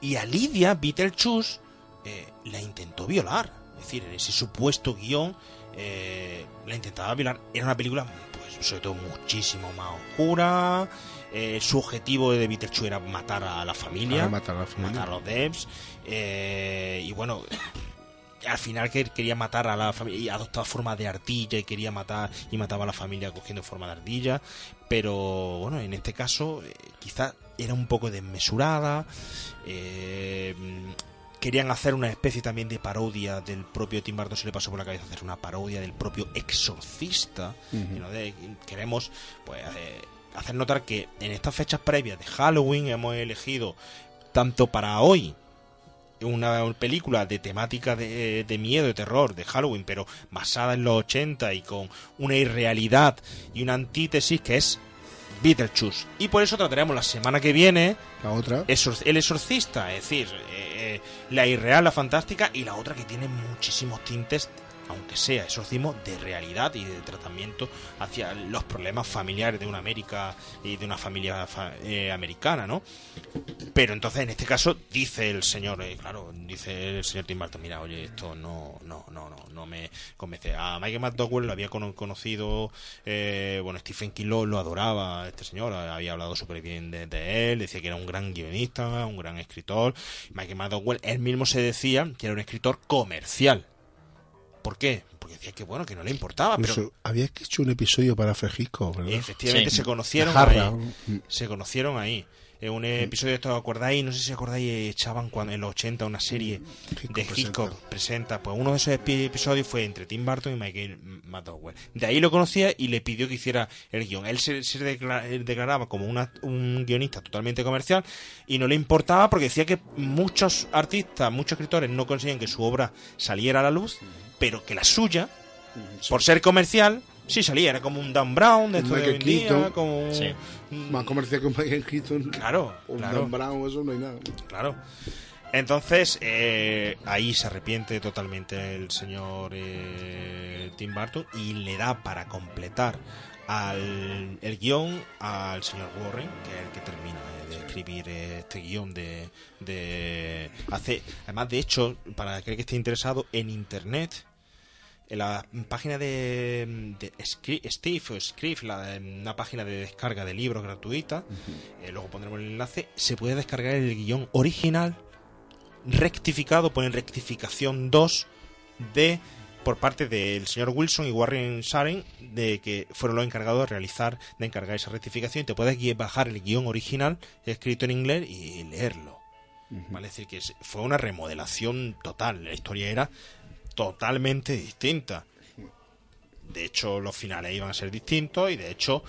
C: Y a Lidia, Beetlejuice, eh, la intentó violar. Es decir, en ese supuesto guion, eh, la intentaba violar. Era una película, pues, sobre todo muchísimo más oscura. Eh, su objetivo de Beetlejuice era matar a la familia.
F: Ah, matar a la familia.
C: matar a los devs. eh, y bueno, al final que quería matar a la familia y adoptaba forma de ardilla y quería matar y mataba a la familia cogiendo forma de ardilla pero bueno en este caso eh, quizá era un poco desmesurada eh, querían hacer una especie también de parodia del propio Tim Burton se le pasó por la cabeza hacer una parodia del propio exorcista
F: Ujú.
C: y no de- queremos pues eh, hacer notar que en estas fechas previas de Halloween hemos elegido tanto para hoy una película de temática de, de miedo, de terror, de Halloween, pero basada en los 80 y con una irrealidad y una antítesis que es Beetlejuice. Y por eso trataremos la semana que viene
F: La otra.
C: Exor- El Exorcista, es decir, eh, eh, la irreal, la fantástica y la otra que tiene muchísimos tintes, aunque sea exorcismo, de realidad y de tratamiento hacia los problemas familiares de una América y de una familia fa- eh, americana, ¿no? Pero entonces en este caso dice el señor, eh, claro, dice el señor Tim Burton, mira, oye, esto no, no, no, no, no me convence. A Michael McDowell lo había cono- conocido, eh, bueno, Stephen King lo, adoraba, este señor, había hablado súper bien de, de él, decía que era un gran guionista, un gran escritor. Michael McDowell, él mismo se decía que era un escritor comercial. ¿Por qué? Porque decía que bueno, que no le importaba, pero
F: Incluso habías hecho un episodio para Frejisco, ¿verdad?
C: Efectivamente,
G: Sí.
C: se conocieron ahí. Se conocieron ahí. En un episodio de esto, ¿acordáis? No sé si acordáis, eh, echaban cuando, en los 80 una serie
F: Hitchcock
C: de. Hitchcock presenta. Pues uno de esos epi- episodios fue entre Tim Burton y Michael McDowell. De ahí lo conocía y le pidió que hiciera el guion. Él se, se declaraba como una- un guionista totalmente comercial y no le importaba porque decía que muchos artistas, muchos escritores no conseguían que su obra saliera a la luz, pero que la suya, por ser comercial, sí salía. Era como un Dan Brown de
F: Un
C: esto de hoy día, como un-
G: Sí.
F: Más comercial que un Michael Keaton.
C: Claro,
F: Un
C: claro.
F: Dan Brown, eso no hay nada.
C: Claro. Entonces, eh, ahí se arrepiente totalmente el señor eh, Tim Burton y le da para completar al, el guion al señor Warren, que es el que termina de, escribir este guion de, de... Hace, además, de hecho, para aquel que esté interesado, en Internet en la página de, de Scri- Steve o Script, la, una página de descarga de libros gratuita, eh, luego pondremos el enlace, se puede descargar el guion original rectificado, ponen rectificación 2 de por parte del señor Wilson y Warren Saren de que fueron los encargados de realizar, de encargar esa rectificación y te puedes bajar el guion original escrito en inglés y leerlo. ¿Vale? Es decir, que fue una remodelación total. La historia era totalmente distinta. De hecho, los finales iban a ser distintos y de hecho,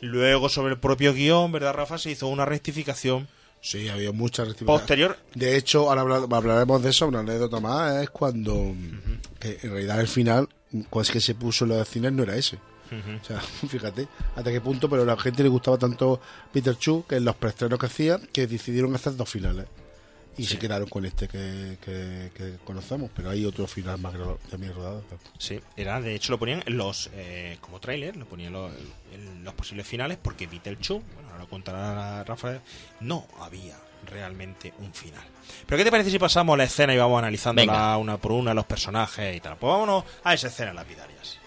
C: luego sobre el propio guion, ¿verdad, Rafa? Se hizo una rectificación
F: Sí, había muchas rectificaciones.
C: posterior.
F: De hecho, ahora habla- hablaremos de eso, una anécdota más, es cuando, que en realidad el final, cuando es que se puso en los cines no era ese. O sea, fíjate hasta qué punto, pero a la gente le gustaba tanto Peter Chu que en los preestrenos que hacía, que decidieron hacer dos finales. Y se quedaron con este que, que- que conocemos, pero hay otro final más también rodado.
C: Sí, era, de hecho lo ponían en los, eh, como tráiler, lo ponían los, en los posibles finales porque Beetlejuice, bueno, ahora lo contará Rafael, no había realmente un final. Pero ¿qué te parece si pasamos a la escena y vamos analizándola
G: Venga.
C: una por una, los personajes y tal? Pues vámonos a esa escena lapidarias.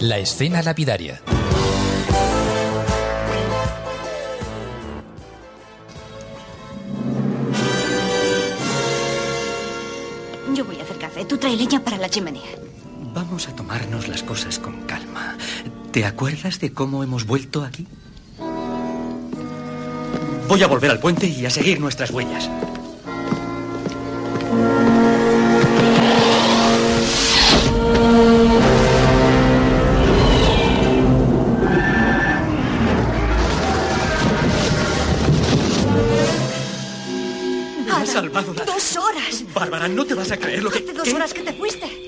E: La escena lapidaria.
K: Yo voy a hacer café. Tú trae leña para la chimenea.
L: Vamos a tomarnos las cosas con calma. ¿Te acuerdas de cómo hemos vuelto aquí? Voy a volver al puente y a seguir nuestras huellas.
K: ¡Dos horas!
L: Bárbara, no te vas a creer lo que...
K: Hace dos
L: ¿Qué?
K: horas que te fuiste.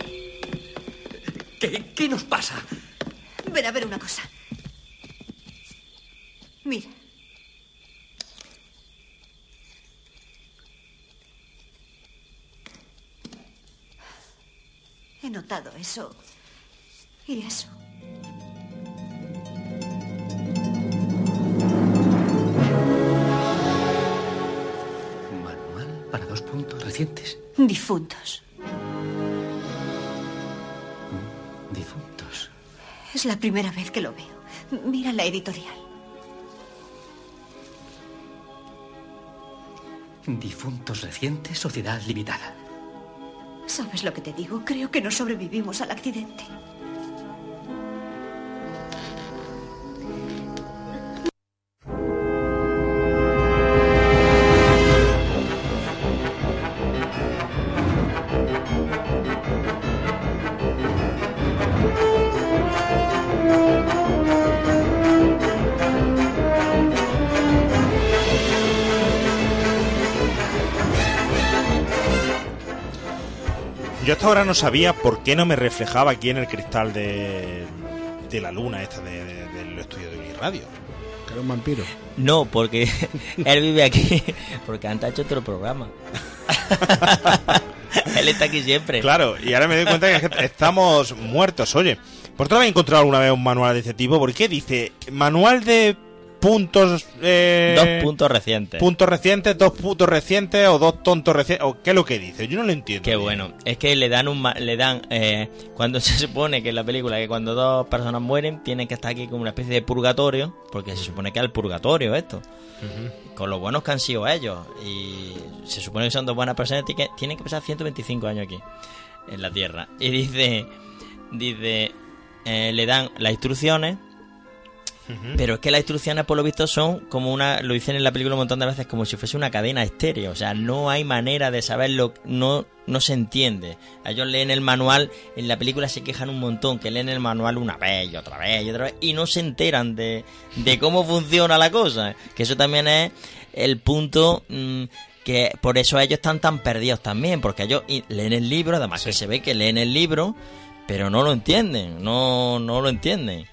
L: ¿Qué, qué nos pasa?
K: Ven a ver una cosa. Mira. He notado eso. Y eso. Difuntos.
L: Difuntos.
K: Es la primera vez que lo veo. Mira la editorial.
L: Difuntos recientes, sociedad limitada.
K: ¿Sabes lo que te digo? Creo que no sobrevivimos al accidente.
C: Yo hasta ahora no sabía por qué no me reflejaba aquí en el cristal de, de la luna esta de- de- del estudio de Uniradio.
F: Que era un vampiro.
G: No, porque él vive aquí. Porque antes ha hecho otro programa. él está aquí siempre.
C: Claro, y ahora me doy cuenta que estamos muertos. Oye, ¿por qué no habéis encontrado alguna vez un manual de ese tipo? ¿Por qué dice manual de puntos... eh,
G: Dos puntos recientes.
C: Puntos recientes, dos puntos recientes o dos tontos recientes? ¿O qué es lo que dice? Yo no lo entiendo.
G: Qué bueno. Es que le dan un ma- le dan eh, cuando se supone que en la película que cuando dos personas mueren tienen que estar aquí como una especie de purgatorio, porque se supone que es el purgatorio esto. Con lo buenos que han sido ellos y se supone que son dos buenas personas y que tienen que pasar 125 años aquí en la Tierra. Y dice dice eh, le dan las instrucciones pero es que las instrucciones, por lo visto, son como una. Lo dicen en la película un montón de veces, como si fuese una cadena estéreo. O sea, no hay manera de saberlo. No, no se entiende. Ellos leen el manual. En la película se quejan un montón. Que leen el manual una vez y otra vez y otra vez. Y no se enteran de, de cómo funciona la cosa. Que eso también es el punto. mm, que por eso ellos están tan perdidos también. Porque ellos leen el libro. Además, que se ve que leen el libro. Pero no lo entienden. No, no lo entienden.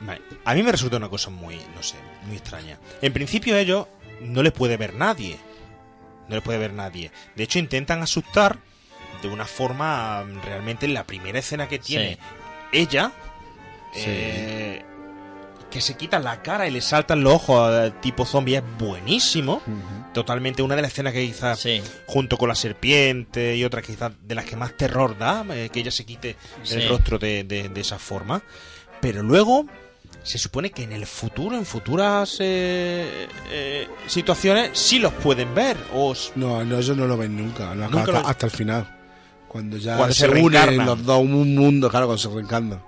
C: Vale, a mí me resulta una cosa muy, no sé, muy extraña. En principio ellos no les puede ver nadie. No les puede ver nadie. De hecho intentan asustar de una forma mm, realmente en la primera escena que tiene ella.
F: Sí.
C: eh, que se quita la cara y le saltan los ojos tipo zombie es buenísimo. Totalmente una de las escenas que quizás junto con la serpiente y otra quizás de las que más terror da, eh, que ella se quite el rostro de, de- de esa forma. Pero luego se supone que en el futuro, en futuras eh, eh, situaciones, sí los pueden ver. O
F: No, no, eso no lo ven nunca. no,
C: Nunca
F: hasta,
C: lo-
F: hasta el final. Cuando ya
C: Cuando
F: se,
C: se
F: unen los dos, un mundo, claro, cuando se reencarnan.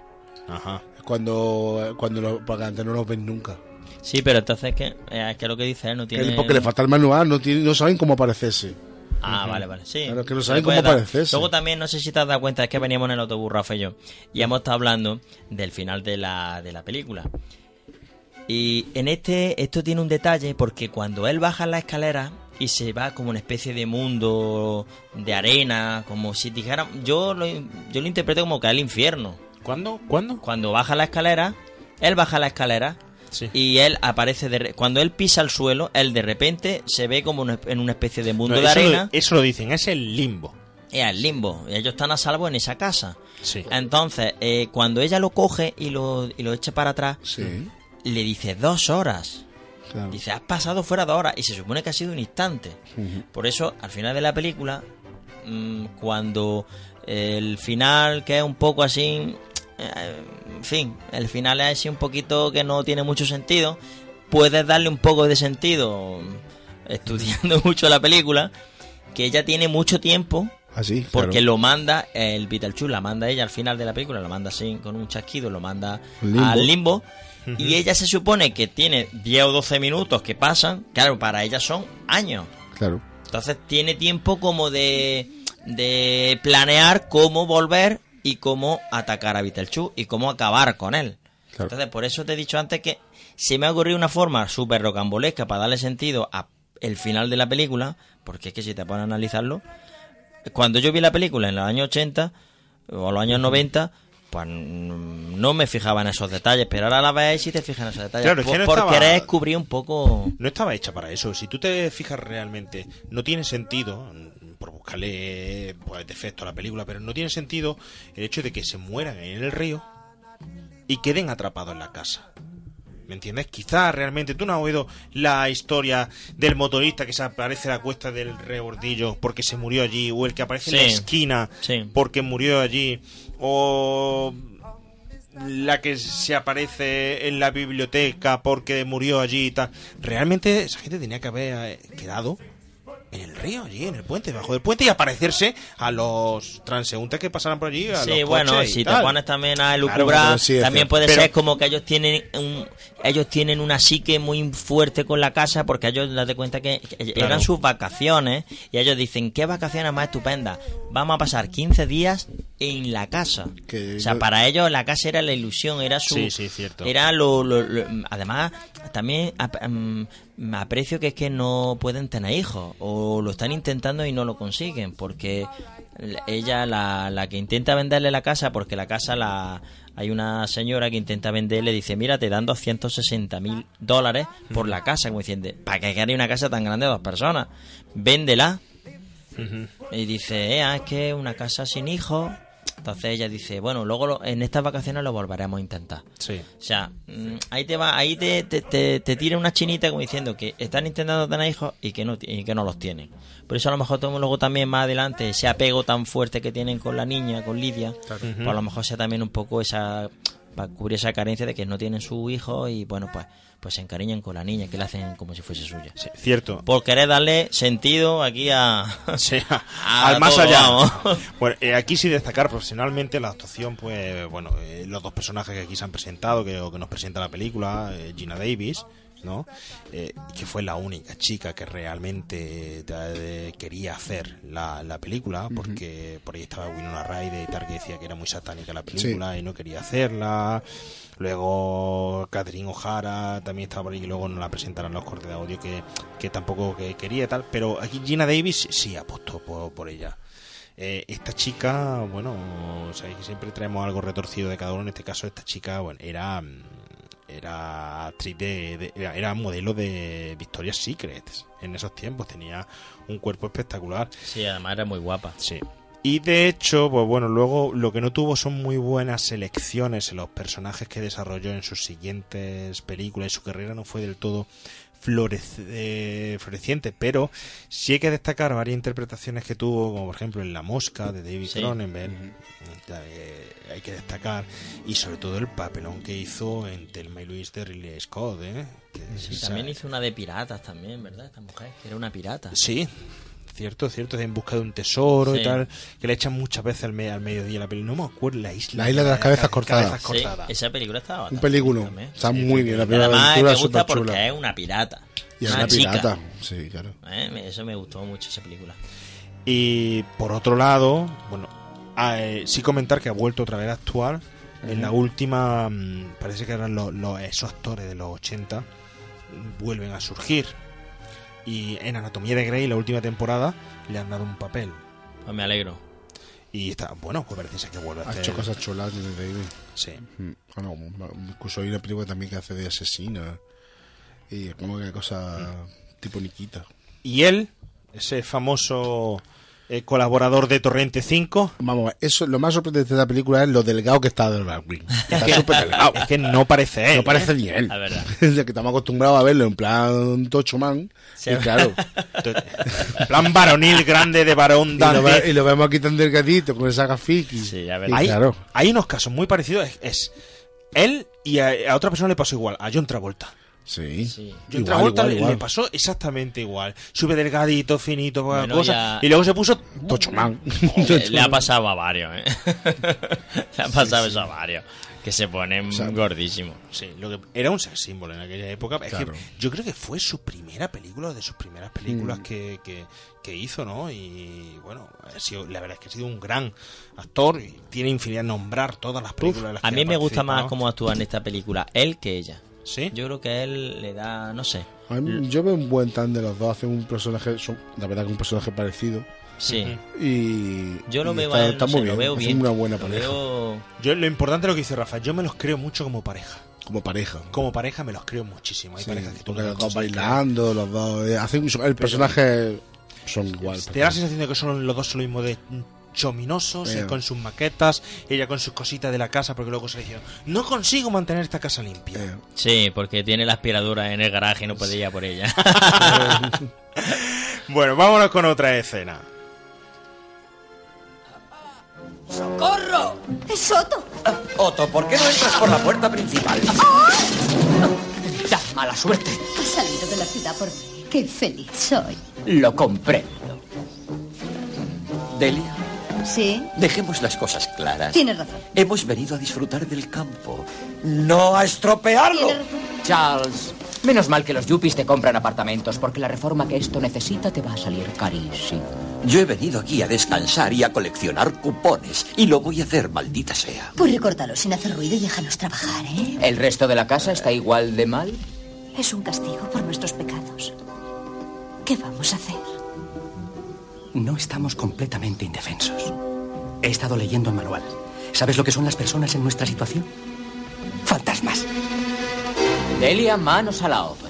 C: Ajá.
F: Es Cuando, cuando lo, porque antes no los ven nunca.
G: Sí, pero entonces que, eh, es que lo que dice él no tiene.
F: Porque le falta el manual, no, tiene- no saben cómo aparecerse.
G: Ah, vale, vale. Sí.
F: Claro, que no saben cómo parecerse.
G: Luego también, no sé si te has dado cuenta, es que veníamos en el autobús, Rafa y yo, y hemos estado hablando del final de la, de la película. Y en este, esto tiene un detalle, porque cuando él baja la escalera y se va como una especie de mundo de arena, como si dijera. Yo lo, yo lo interpreto como que es el infierno.
C: ¿Cuándo? ¿Cuándo?
G: Cuando baja la escalera, él baja la escalera y él aparece de re- cuando él pisa el suelo, él de repente se ve como una- en una especie de mundo
C: No,
G: de arena.
C: Lo, eso lo dicen, es el limbo.
G: Es el limbo. y Ellos están a salvo en esa casa.
C: Sí.
G: Entonces, eh, cuando ella lo coge y lo, y lo echa para atrás, le dice dos horas.
F: Claro.
G: Dice, has pasado fuera de horas. Y se supone que ha sido un instante. Por eso, al final de la película, mm, cuando el final, que es un poco así, en fin, el final es así un poquito que no tiene mucho sentido. Puedes darle un poco de sentido estudiando mucho la película, que ella tiene mucho tiempo
F: Así,
G: porque
F: claro.
G: lo manda el Beetlejuice, la manda ella al final de la película, lo manda así con un chasquido, lo manda
F: Limbo.
G: al limbo. Y ella se supone que tiene 10 o 12 minutos que pasan, claro, para ella son años.
F: Claro.
G: Entonces tiene tiempo como de, de planear cómo volver y cómo atacar a Beetlejuice y cómo acabar con él.
F: Claro.
G: Entonces por eso te he dicho antes que se me ha ocurrido una forma súper rocambolesca para darle sentido a el final de la película, porque es que si te pones a analizarlo, cuando yo vi la película en los años 80 o los años 90, pues mm, no me fijaba en esos detalles, pero ahora la ves y te fijas en esos detalles.
C: Claro, es que
G: por,
C: no
G: por
C: estaba-
G: querer descubrir un poco...
C: No estaba hecha para eso. Si tú te fijas realmente, no tiene sentido, por buscarle pues, defecto a la película, pero no tiene sentido el hecho de que se mueran en el río y queden atrapados en la casa. ¿Me entiendes? Quizás realmente tú no has oído la historia del motorista que se aparece a la cuesta del rebordillo porque se murió allí, o el que aparece en la esquina
G: Sí.
C: porque murió allí, o la que se aparece en la biblioteca porque murió allí y tal. Realmente esa gente tenía que haber eh, quedado en el río, allí, en el puente, debajo del puente y aparecerse a los transeúntes que pasaran por allí. A
G: Sí,
C: los
G: bueno, si te pones también a elucubrar,
C: sí,
G: también puede
C: Pero-
G: ser como que ellos tienen un, ellos tienen una psique muy fuerte con la casa porque ellos date cuenta que
C: Claro.
G: eran sus vacaciones y ellos dicen, ¿qué vacaciones más estupendas? Vamos a pasar 15 días en la casa.
F: Que
G: o sea, para ellos la casa era la ilusión, era su...
C: Sí, sí, cierto.
G: Era lo... lo- lo- además, también mm, me aprecio que es que no pueden tener hijos o lo están intentando y no lo consiguen porque la- ella, la, la que intenta venderle la casa, porque la casa la... Hay una señora que intenta venderle, dice, mira, te dan 260 mil dólares por la casa, como diciendo, ¿para qué queréis una casa tan grande de dos personas? Véndela. Y dice, "Ea, es que una casa sin hijos. Entonces ella dice, bueno, luego lo- en estas vacaciones lo volveremos a intentar.
C: Sí.
G: O sea, mm, ahí te va, ahí te, te, te, te tira una chinita como diciendo que están intentando tener hijos y que no y que no los tienen. Por eso a lo mejor luego también más adelante ese apego tan fuerte que tienen con la niña, con Lidia, pues a lo mejor sea también un poco esa para cubrir esa carencia de que no tienen su hijo y bueno pues pues se encariñan con la niña que la hacen como si fuese suya.
C: Cierto.
G: Por querer darle sentido aquí a,
C: Sí,
G: a
C: al más
G: todo,
C: allá.
G: vamos.
C: Bueno, eh, aquí sí destacar profesionalmente la actuación, pues bueno, eh, los dos personajes que aquí se han presentado, que, o que nos presenta la película, eh, Gina Davis, ¿no? Eh, que fue la única chica que realmente eh, quería hacer la, la película, porque por ahí estaba Winona Ryder y tal, que decía que era muy satánica la película y no quería hacerla. Luego Catherine O'Hara también estaba por ahí, que luego no la presentaron los cortes de audio que, que tampoco que quería y tal. Pero aquí Gina Davis sí apostó por, por ella. Eh, esta chica, bueno, sabéis que siempre traemos algo retorcido de cada uno. En este caso, esta chica, bueno, era era actriz de, era modelo de Victoria's Secret en esos tiempos. Tenía un cuerpo espectacular.
G: Sí, además era muy guapa.
C: Sí. Y de hecho, pues bueno, luego lo que no tuvo son muy buenas selecciones en los personajes que desarrolló en sus siguientes películas y su carrera no fue del todo florec- eh, floreciente, pero sí hay que destacar varias interpretaciones que tuvo, como por ejemplo en La Mosca de David. Cronenberg, eh, hay que destacar, y sobre todo el papelón que hizo en Telma y Luis de Ridley Scott, ¿eh? Que
G: Sí, también hizo una de piratas también, ¿verdad? Esta mujer, que era una pirata.
C: Sí, cierto, cierto, en busca de un tesoro y
G: Sí.
C: tal, que le echan muchas veces al, me- al mediodía la película. No me acuerdo la isla.
F: La isla de las cabezas cortadas.
C: cabezas
G: Sí,
C: cortadas.
G: esa película estaba
F: Un película.
G: también.
F: Está muy bien. La primera
G: además
F: aventura
G: me
F: es
G: gusta porque
F: chula.
G: es una pirata.
F: Y es
G: una
F: pirata. Sí, claro.
G: Eh, me- Eso me gustó mucho esa película.
C: Y por otro lado, bueno, ah, eh, sí comentar que ha vuelto otra vez a actuar. En la última, mm, parece que eran los, los- esos actores de los 80, mm, vuelven a surgir. Y en Anatomía de Grey, la última temporada, le han dado un papel.
G: Pues me alegro.
C: Y está, bueno, pues parece que vuelve a
F: Ha
C: hacer.
F: hecho cosas chulas desde David.
C: Sí.
F: Mm, Bueno, incluso hay una película también que hace de asesina. Y como que cosa tipo Nikita.
C: Y él, ese famoso eh, colaborador de Torrente 5.
F: Vamos, eso, lo más sorprendente de esta película es lo delgado que está del Green. Está súper delgado.
C: Es que no parece él.
F: No parece
C: ¿eh?
F: ni él.
G: La verdad.
F: Es de que estamos acostumbrados a verlo en plan Tocho Man. Y claro.
C: Plan varonil grande de varón
F: Y
C: danés.
F: y lo vemos aquí tan delgadito con esa gafiki.
G: Sí, ya verás.
C: hay,
F: claro.
C: hay unos casos muy parecidos. Es, es él y a, a otra persona le pasó igual, a John Travolta.
F: Sí.
G: Sí.
C: John
F: Igual,
C: Travolta
F: igual,
C: le-
F: igual.
C: le pasó exactamente igual. Sube delgadito, finito, poca
G: Bueno,
C: cosa.
G: ya-
C: Y luego se puso
F: Tocho Man.
G: Le, le ha pasado a varios, ¿eh? le ha pasado eso a varios. Que se ponen gordísimos.
C: Sí, lo que era un sex símbolo en aquella época. Es que yo creo que fue su primera película, de sus primeras películas
F: Mm.
C: que, que, que hizo, ¿no? Y bueno, ha sido, la verdad es que ha sido un gran actor y tiene infinidad de nombrar todas las películas de las
G: A mí me gusta más cómo actúa en esta película él que ella.
C: ¿Sí?
G: Yo creo que él le da, no sé.
F: A mí- yo veo un buen tan de los dos. Hacen un personaje, son, la verdad que un personaje parecido.
G: Sí.
F: Y.
G: Yo lo
F: y
G: veo
F: está,
G: a él,
F: está
G: no
F: muy
G: sé, lo
F: bien.
G: veo bien.
F: una buena
G: Lo
F: pareja.
G: veo-
C: Yo, lo importante es lo que dice Rafa, yo me los creo mucho como pareja.
F: Como pareja.
C: Como pareja me los creo muchísimo. Hay
F: Sí,
C: parejas que tú
F: porque los dos bailando, los dos. eh, hacen, el personaje son igual.
C: Te da la sensación de que son los dos son lo mismo de chominosos, con sus maquetas, ella con sus cositas de la casa, porque luego se le dijeron, no consigo mantener esta casa limpia.
F: Eh,
G: Sí, porque tiene la aspiradora en el garaje y no puede ir a por ella.
C: Bueno, vámonos con otra escena.
K: ¡Socorro! ¡Es Soto!
L: Otto, ¿por qué no entras por la puerta principal?
M: Da mala suerte.
K: Ha salido de la ciudad por mí. ¡Qué feliz soy!
M: Lo comprendo.
L: Delia,
K: ¿Sí?
L: dejemos las cosas claras.
K: Tienes razón.
L: Hemos venido a disfrutar del campo, no a estropearlo.
K: Tienes razón.
M: Charles, menos mal que los yuppies te compran apartamentos porque la reforma que esto necesita te va a salir carísimo.
L: Yo he venido aquí a descansar y a coleccionar cupones, y lo voy a hacer, maldita sea.
K: Pues recórtalo sin hacer ruido y déjanos trabajar, ¿eh?
M: ¿El resto de la casa está igual de mal?
K: Es un castigo por nuestros pecados. ¿Qué vamos a hacer?
L: No estamos completamente indefensos. He estado leyendo el manual. ¿Sabes lo que son las personas en nuestra situación? Fantasmas.
M: Delia, manos a la obra.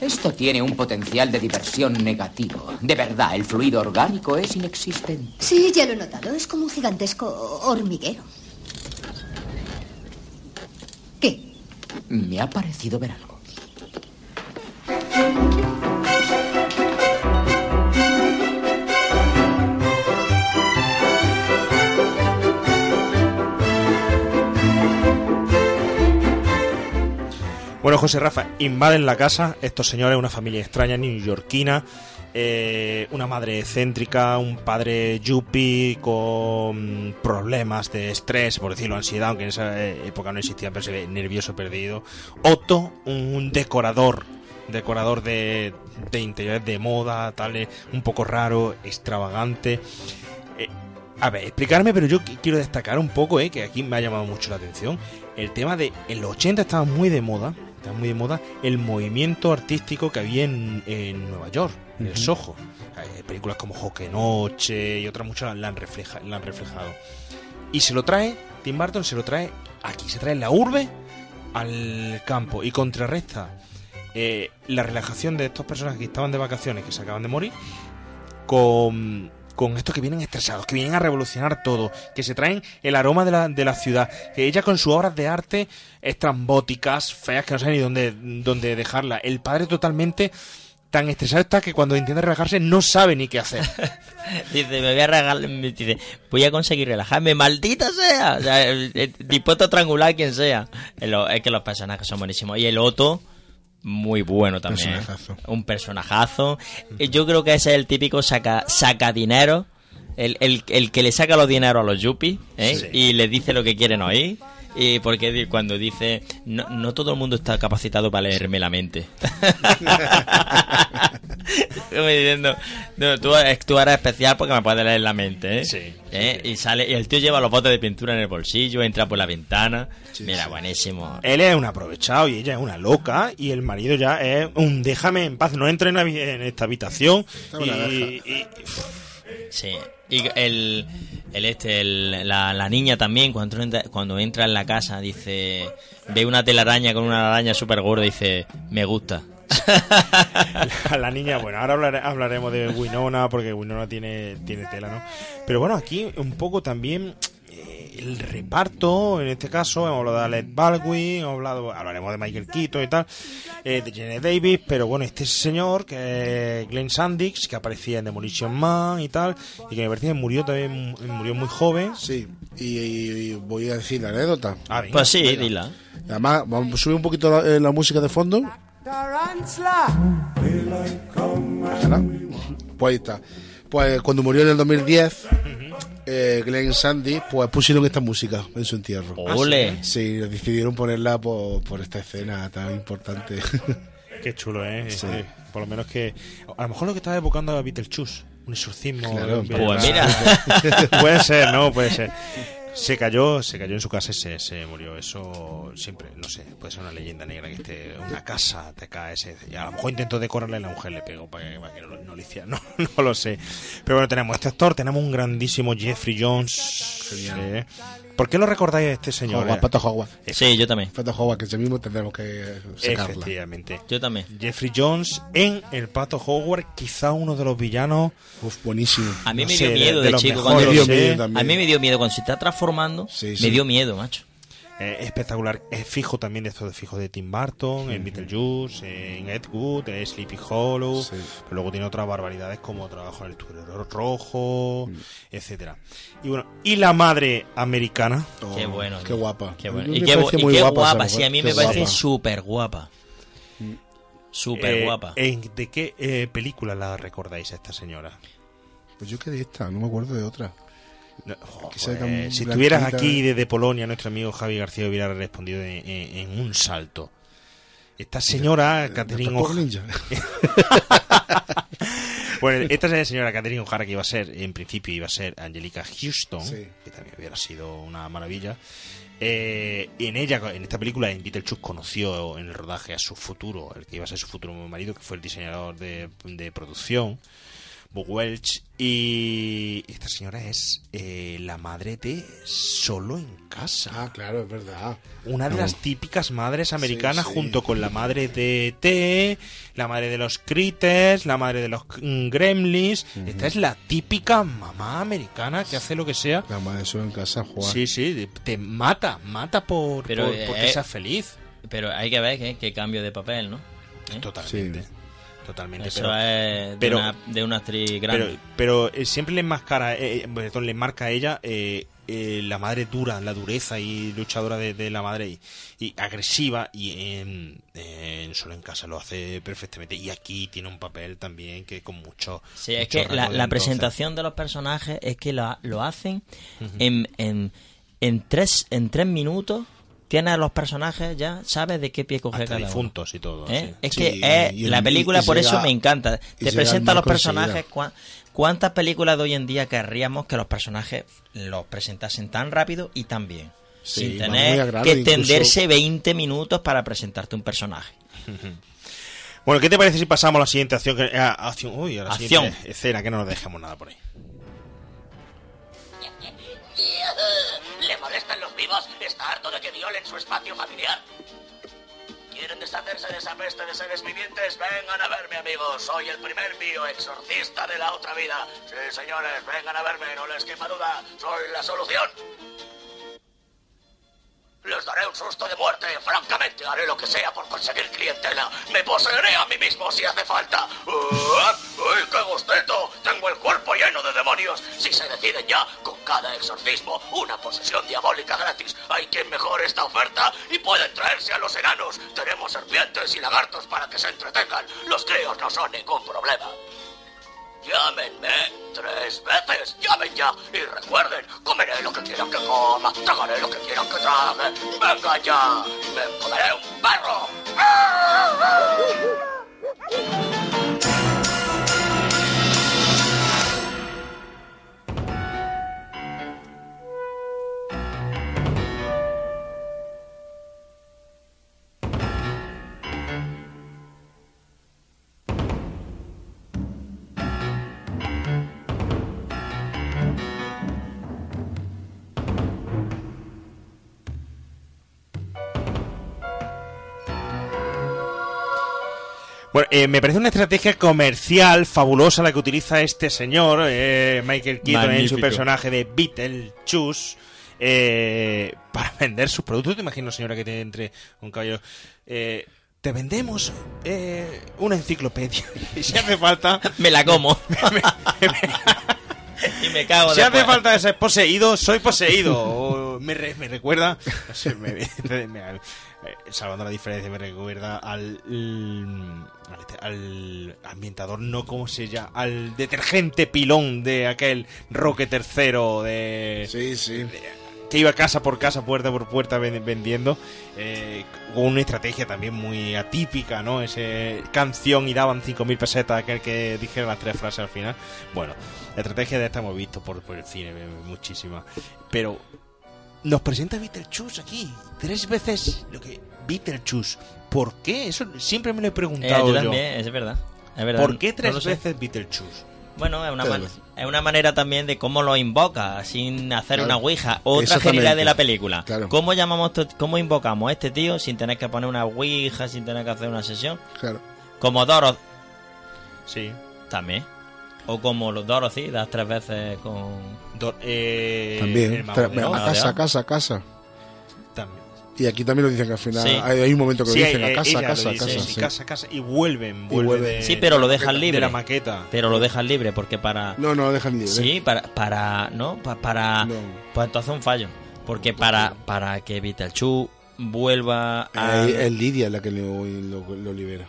M: Esto tiene un potencial de diversión negativo. De verdad, el fluido orgánico es inexistente.
K: Sí, ya lo he notado. Es como un gigantesco hormiguero. ¿Qué?
M: Me ha parecido ver algo.
C: Bueno, José Rafa, invaden la casa estos señores, una familia extraña neoyorquina, eh, una madre excéntrica, un padre yuppie con problemas de estrés, por decirlo, ansiedad, aunque en esa eh, época no existía, pero se ve nervioso, perdido. Otto, un decorador, decorador de, de interiores de moda, tal, eh, un poco raro, extravagante. Eh, a ver, explicarme, pero yo qui- quiero destacar un poco, eh, que aquí me ha llamado mucho la atención, el tema de en los 80 estaba muy de moda, estaba muy de moda el movimiento artístico que había en, en Nueva York, en el. Soho. Eh, películas como Joque Noche y otras muchas la han, refleja, la han reflejado. Y se lo trae, Tim Burton se lo trae aquí, se trae la urbe al campo y contrarresta eh, la relajación de estos personajes que estaban de vacaciones, que se acaban de morir, con, con estos que vienen estresados, que vienen a revolucionar todo, que se traen el aroma de la, de la ciudad, que ella con sus obras de arte estrambóticas, feas, que no sabe ni dónde, dónde dejarla. El padre totalmente tan estresado está que cuando intenta relajarse no sabe ni qué hacer.
G: Dice, me voy a regalar, me dice, voy a conseguir relajarme, maldita sea. El- el- dispuesto a estrangular a quien sea. Es, que los personajes son buenísimos. Y el Otto, muy bueno también. ¿eh?
F: Personajazo.
G: Un personajazo. Y Yo creo que ese es el típico saca, saca dinero. El, el, el que le saca los dineros a los yuppies ¿eh?
C: Sí.
G: y les dice lo que quieren oír. Y porque cuando dice, no, no todo el mundo está capacitado para leerme la mente. Como diciendo, no, tú, tú eres especial porque me puedes leer la mente, ¿eh?
C: Sí,
G: ¿Eh? Y sale, y el tío lleva los botes de pintura en el bolsillo, entra por la ventana. Mira, buenísimo.
C: Él es un aprovechado y ella es una loca y el marido ya es un déjame en paz, no entre en, en esta habitación y-
G: Sí. Y el, el este, el- la, la niña también, cuando entra, cuando entra en la casa, dice, ve una telaraña con una araña súper gorda dice, me gusta.
C: la, la niña, bueno, ahora hablare- hablaremos de Winona, porque Winona tiene, tiene tela, ¿no? Pero bueno, aquí un poco también eh, el reparto, en este caso, hemos hablado de Alec Baldwin, hemos hablado, hablaremos de Michael Keaton y tal, eh, de Jenny Davis, pero bueno, este señor, que es Glenn Sandix, que aparecía en Demolition Man y tal, y que me parece que murió también, murió muy joven.
F: Sí, y, y voy a decir la anécdota.
C: Ah, venga.
G: Pues sí,
F: Venga.
G: dila.
F: Además, vamos a subir un poquito la, eh, la música de fondo. Pues ahí está. Pues cuando murió en el 2010, eh, Glenn Sandy, pues pusieron esta música en su entierro.
G: Ole.
F: Sí, decidieron ponerla por, por esta escena tan importante.
C: Qué chulo, ¿eh?
F: Sí.
C: Eh, Por lo menos que. A lo mejor lo que estaba evocando a Beetlejuice. Un exorcismo.
F: Claro,
G: pues mira.
C: puede ser, ¿no? Puede ser. Se cayó, se cayó en su casa y se, se murió. Eso siempre, no sé, puede ser una leyenda negra que esté en una casa, te cae ese. Y a lo mejor intentó decorarla y la mujer le pegó para que, para que no, no lo hiciera. No, no lo sé. Pero bueno, tenemos este actor, tenemos un grandísimo Jeffrey Jones. Sí. ¿Por qué lo recordáis a este señor?
F: Hogwarts, Pato Hogwarts.
G: Sí, yo también.
F: Pato Hogwarts, que ese mismo tendremos que sacarla.
C: Efectivamente.
G: Yo también.
C: Jeffrey Jones en El Pato Howard, quizá uno de los villanos.
F: Uf, buenísimo.
G: A mí
C: no
G: me
C: sé,
G: dio miedo
C: de
G: de,
C: los
G: chico
C: mejores,
G: cuando
F: Me dio miedo.
G: A mí me dio miedo cuando se está transformando.
F: Sí, sí.
G: Me dio miedo, macho.
C: Eh, espectacular. Es fijo también de estos de fijos de Tim Burton, en Beetlejuice, en Ed Wood, en Sleepy Hollow.
F: Sí.
C: Pero luego tiene otras barbaridades como Trabajo en el Turero Rojo,
F: Mm.
C: etcétera. Y bueno, y la madre americana.
F: Oh,
G: Qué bueno,
F: Qué
G: tío.
F: guapa.
G: Qué bueno. Y qué, y
F: guapa.
G: Sí, a mí
F: Qué
G: me parece súper guapa. Súper
C: Eh,
G: guapa.
C: ¿en- ¿De qué eh, película la recordáis a esta señora?
F: Pues yo qué de esta, no me acuerdo de otra.
C: No, si estuvieras aquí desde Polonia, nuestro amigo Javi García hubiera respondido en, en- en un salto. Esta señora, Catherine
F: Tampoco
C: O'Hara. Bueno, esta señora Catherine O'Hara que iba a ser, en principio iba a ser Angelica Houston,
F: Sí.
C: que también hubiera sido una maravilla. Eh, en ella, en esta película, en Beetlejuice conoció en el rodaje a su futuro, el que iba a ser su futuro marido, que fue el diseñador de, de producción, Bob Welch. Y esta señora es eh, la madre de Solo en Casa.
F: Ah, claro, es verdad.
C: Una de
F: No.
C: las típicas madres americanas
F: sí.
C: junto con la madre de T, la madre de los Critters, la madre de los mm, Gremlins. Esta es la típica mamá americana que hace lo que sea.
F: La madre solo en casa jugar.
C: Sí, sí, te mata, mata por,
G: Pero,
C: por-
G: eh,
C: porque
G: eh,
C: seas feliz.
G: Pero hay que ver que, que cambio de papel, ¿no? ¿Eh?
C: Totalmente. Totalmente.
G: Eso
C: pero,
G: es de,
C: pero-
G: una, de una actriz grande.
C: pero, pero, eh, siempre le enmascara, eh, eh, perdón, le marca a ella eh, eh, la madre dura, la dureza y luchadora de, de la madre y, y agresiva y en, en Solo en Casa lo hace perfectamente y aquí tiene un papel también que con mucho
G: Sí, es
C: mucho
G: que la, presentación de los personajes es que lo, lo hacen en, en, en, tres, en tres minutos. Tienes a los personajes ya, sabes de qué pie coger
C: Hasta
G: cada uno.
C: difuntos y todo
G: ¿Eh?
C: sí.
G: Es
F: Sí,
G: que es-
F: y el-
G: la película
F: y
G: por eso me encanta. Te presenta a los personajes. cua- ¿Cuántas películas de hoy en día querríamos que los personajes los presentasen tan rápido y tan bien?
F: Sí,
G: sin tener que
F: incluso-
G: extenderse 20 minutos para presentarte un personaje.
C: Bueno, ¿qué te parece si pasamos a la siguiente acción? que- a- uy, a la
G: Acción.
C: siguiente escena, que no nos dejemos nada por ahí.
N: ¿Le molestan los vivos? ¿Está harto de que violen su espacio familiar? ¿Quieren deshacerse de esa peste de seres vivientes? Vengan a verme, amigos. Soy el primer bioexorcista de la otra vida. Sí, señores, vengan a verme, no les quepa duda. Soy la solución. Les daré un susto de muerte. Francamente, haré lo que sea por conseguir clientela. Me poseeré a mí mismo si hace falta. ¡Ah! ¡Uy, qué gusteto! Tengo el cuerpo lleno de demonios. Si se deciden ya, con cada exorcismo, una posesión diabólica gratis. Hay quien mejore esta oferta y pueden traerse a los enanos. Tenemos serpientes y lagartos para que se entretengan. Los críos no son ningún problema. Llámenme tres veces, llamen ya y recuerden, comeré lo que quieran que coma, tragaré lo que quieran que trague. Venga ya, me comeré un perro.
C: Bueno, eh, me parece una estrategia comercial fabulosa la que utiliza este señor, eh, Michael Keaton, en su personaje de Beetlejuice, eh, para vender sus productos. Te imagino, señora, que te entre un caballero. eh, te vendemos eh, una enciclopedia. y si hace falta.
G: Me la como. y me cago
C: Si hace falta ser poseído, soy poseído. O me, re- me recuerda. No sé, eh, salvando la diferencia, me recuerda al. al, al ambientador, no como se llama. Al detergente pilón de aquel Roque tercero de.
F: Sí, sí.
C: que iba casa por casa, puerta por puerta ven- vendiendo, eh, con una estrategia también muy atípica, ¿no? Ese canción y daban 5.000 pesetas aquel que dijera las tres frases al final. Bueno, la estrategia de esta hemos visto por, por el cine, eh, muchísima. Pero nos presenta Beetlejuice aquí, tres veces lo que... Beetlejuice, ¿por qué? Eso siempre me lo he
G: Eh,
C: preguntado
G: yo
C: yo.
G: también, es verdad. Es verdad.
C: ¿Por qué tres veces Beetlejuice?
G: Bueno, es una, man- es una manera también de cómo lo invoca, sin hacer
C: Claro.
G: una ouija. Otra genialidad de la película.
F: Claro.
G: ¿Cómo llamamos, to- cómo invocamos a este tío sin tener que poner una ouija, sin tener que hacer una sesión?
F: Claro.
G: Como Dorothy.
C: Sí.
G: También. O como los Dorothy, das tres veces con...
C: eh,
F: También. Tra- a casa, a casa, a casa.
C: También.
F: Y aquí también lo dicen que al final.
C: Sí.
F: Hay, hay un momento que
C: Sí,
F: lo dicen
C: eh,
F: a casa, casa, a
C: dice,
F: casa.
C: sí,
F: sí.
C: casa, casa, y vuelven,
F: Y
C: vuelven de-
G: Sí, pero lo dejan libre.
C: De la maqueta.
G: Pero lo dejan libre porque para...
F: No, no lo dejan libre.
G: Sí, para... para ¿No? Pa- para... Pues entonces un fallo. Porque para, para que Beetlejuice vuelva a...
F: Eh, es Lidia la que lo, lo, lo libera.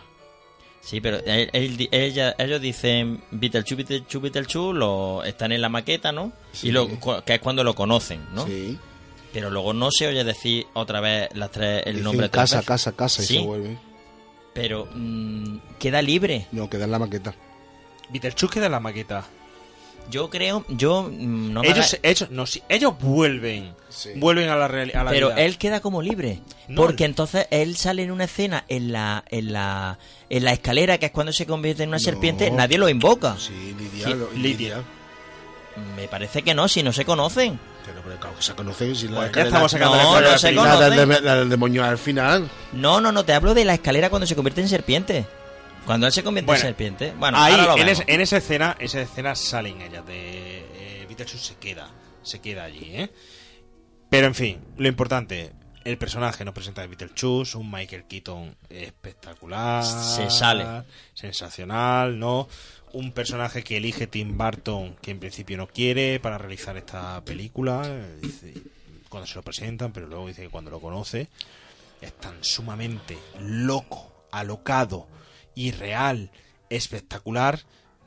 G: Sí, pero él- él ella, ellos dicen Beetlejuice, Beetlejuice, Beetlejuice, lo, están en la maqueta, ¿no?
F: Sí.
G: Y lo, que es cuando lo conocen, ¿no?
F: Sí.
G: Pero luego no se oye decir otra vez las tres, el
F: Dicen
G: nombre tres
F: casa, casa, casa y
G: Sí,
F: se vuelve.
G: Pero mm, queda libre.
F: No, queda en la maqueta.
C: Beetlejuice queda en la maqueta.
G: Yo creo, yo mm, no me
C: ellos,
G: haga-
C: ellos, no, sí, ellos vuelven. Vuelven a la realidad.
G: pero
C: vida.
G: él queda como libre.
C: No,
G: porque entonces él sale en una escena en la, en la, en la escalera, que es cuando se convierte en una serpiente, nadie lo invoca.
F: Sí, Lidia.
G: Sí,
F: lo-
C: Lidia.
G: Me parece que no, si no se conocen.
F: Pero, pero claro que se conocen. Si la
C: Bueno, ya
F: escalera-
C: estamos sacando la
G: No, se
C: la
F: del demonio al final.
G: No, no, no, te hablo de la escalera cuando se convierte en serpiente. Cuando él se convierte
C: Bueno,
G: en serpiente. Bueno,
C: Ahí,
G: ahora lo
C: en, es- en esa escena, esa escena salen ellas de eh, se queda, se queda allí, ¿eh? Pero en fin, lo importante, el personaje nos presenta de Beetlejuice, un Michael Keaton espectacular,
G: Se sale.
C: sensacional, ¿no? Un personaje que elige Tim Burton, que en principio no quiere para realizar esta película, cuando se lo presentan, pero luego dice que cuando lo conoce es tan sumamente loco, alocado, irreal, espectacular,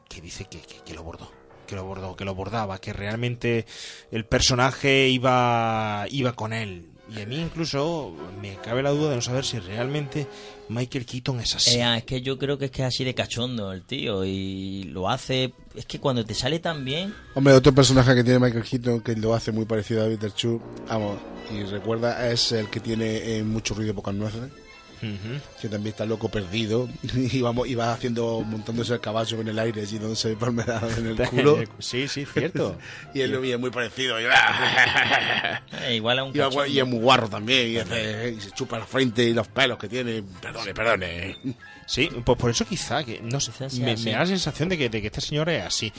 C: que dice que, que- que lo bordó, que lo bordó, que lo bordaba, que realmente el personaje iba, iba con él. Y a mí incluso me cabe la duda de no saber si realmente Michael Keaton es así.
G: Eh, es que yo creo que es que es así de cachondo el tío y lo hace. Es que cuando te sale tan bien.
F: Hombre, otro personaje que tiene Michael Keaton que lo hace muy parecido a Peter Chu, vamos, y recuerda, es el que tiene eh, mucho ruido y pocas nueces, Que también está loco perdido, y vamos, y va haciendo, montándose el caballo en el aire, así dándose palmeradas en el culo.
C: Sí, sí, cierto.
F: y él lo ve muy parecido. Y,
G: eh, igual a un
F: y, es y es muy guarro también, y, hace- y se chupa la frente y los pelos que tiene. Perdone, perdone.
C: Sí, pues por eso quizá, que no sé, me da la sensación de que, de que este señor es así.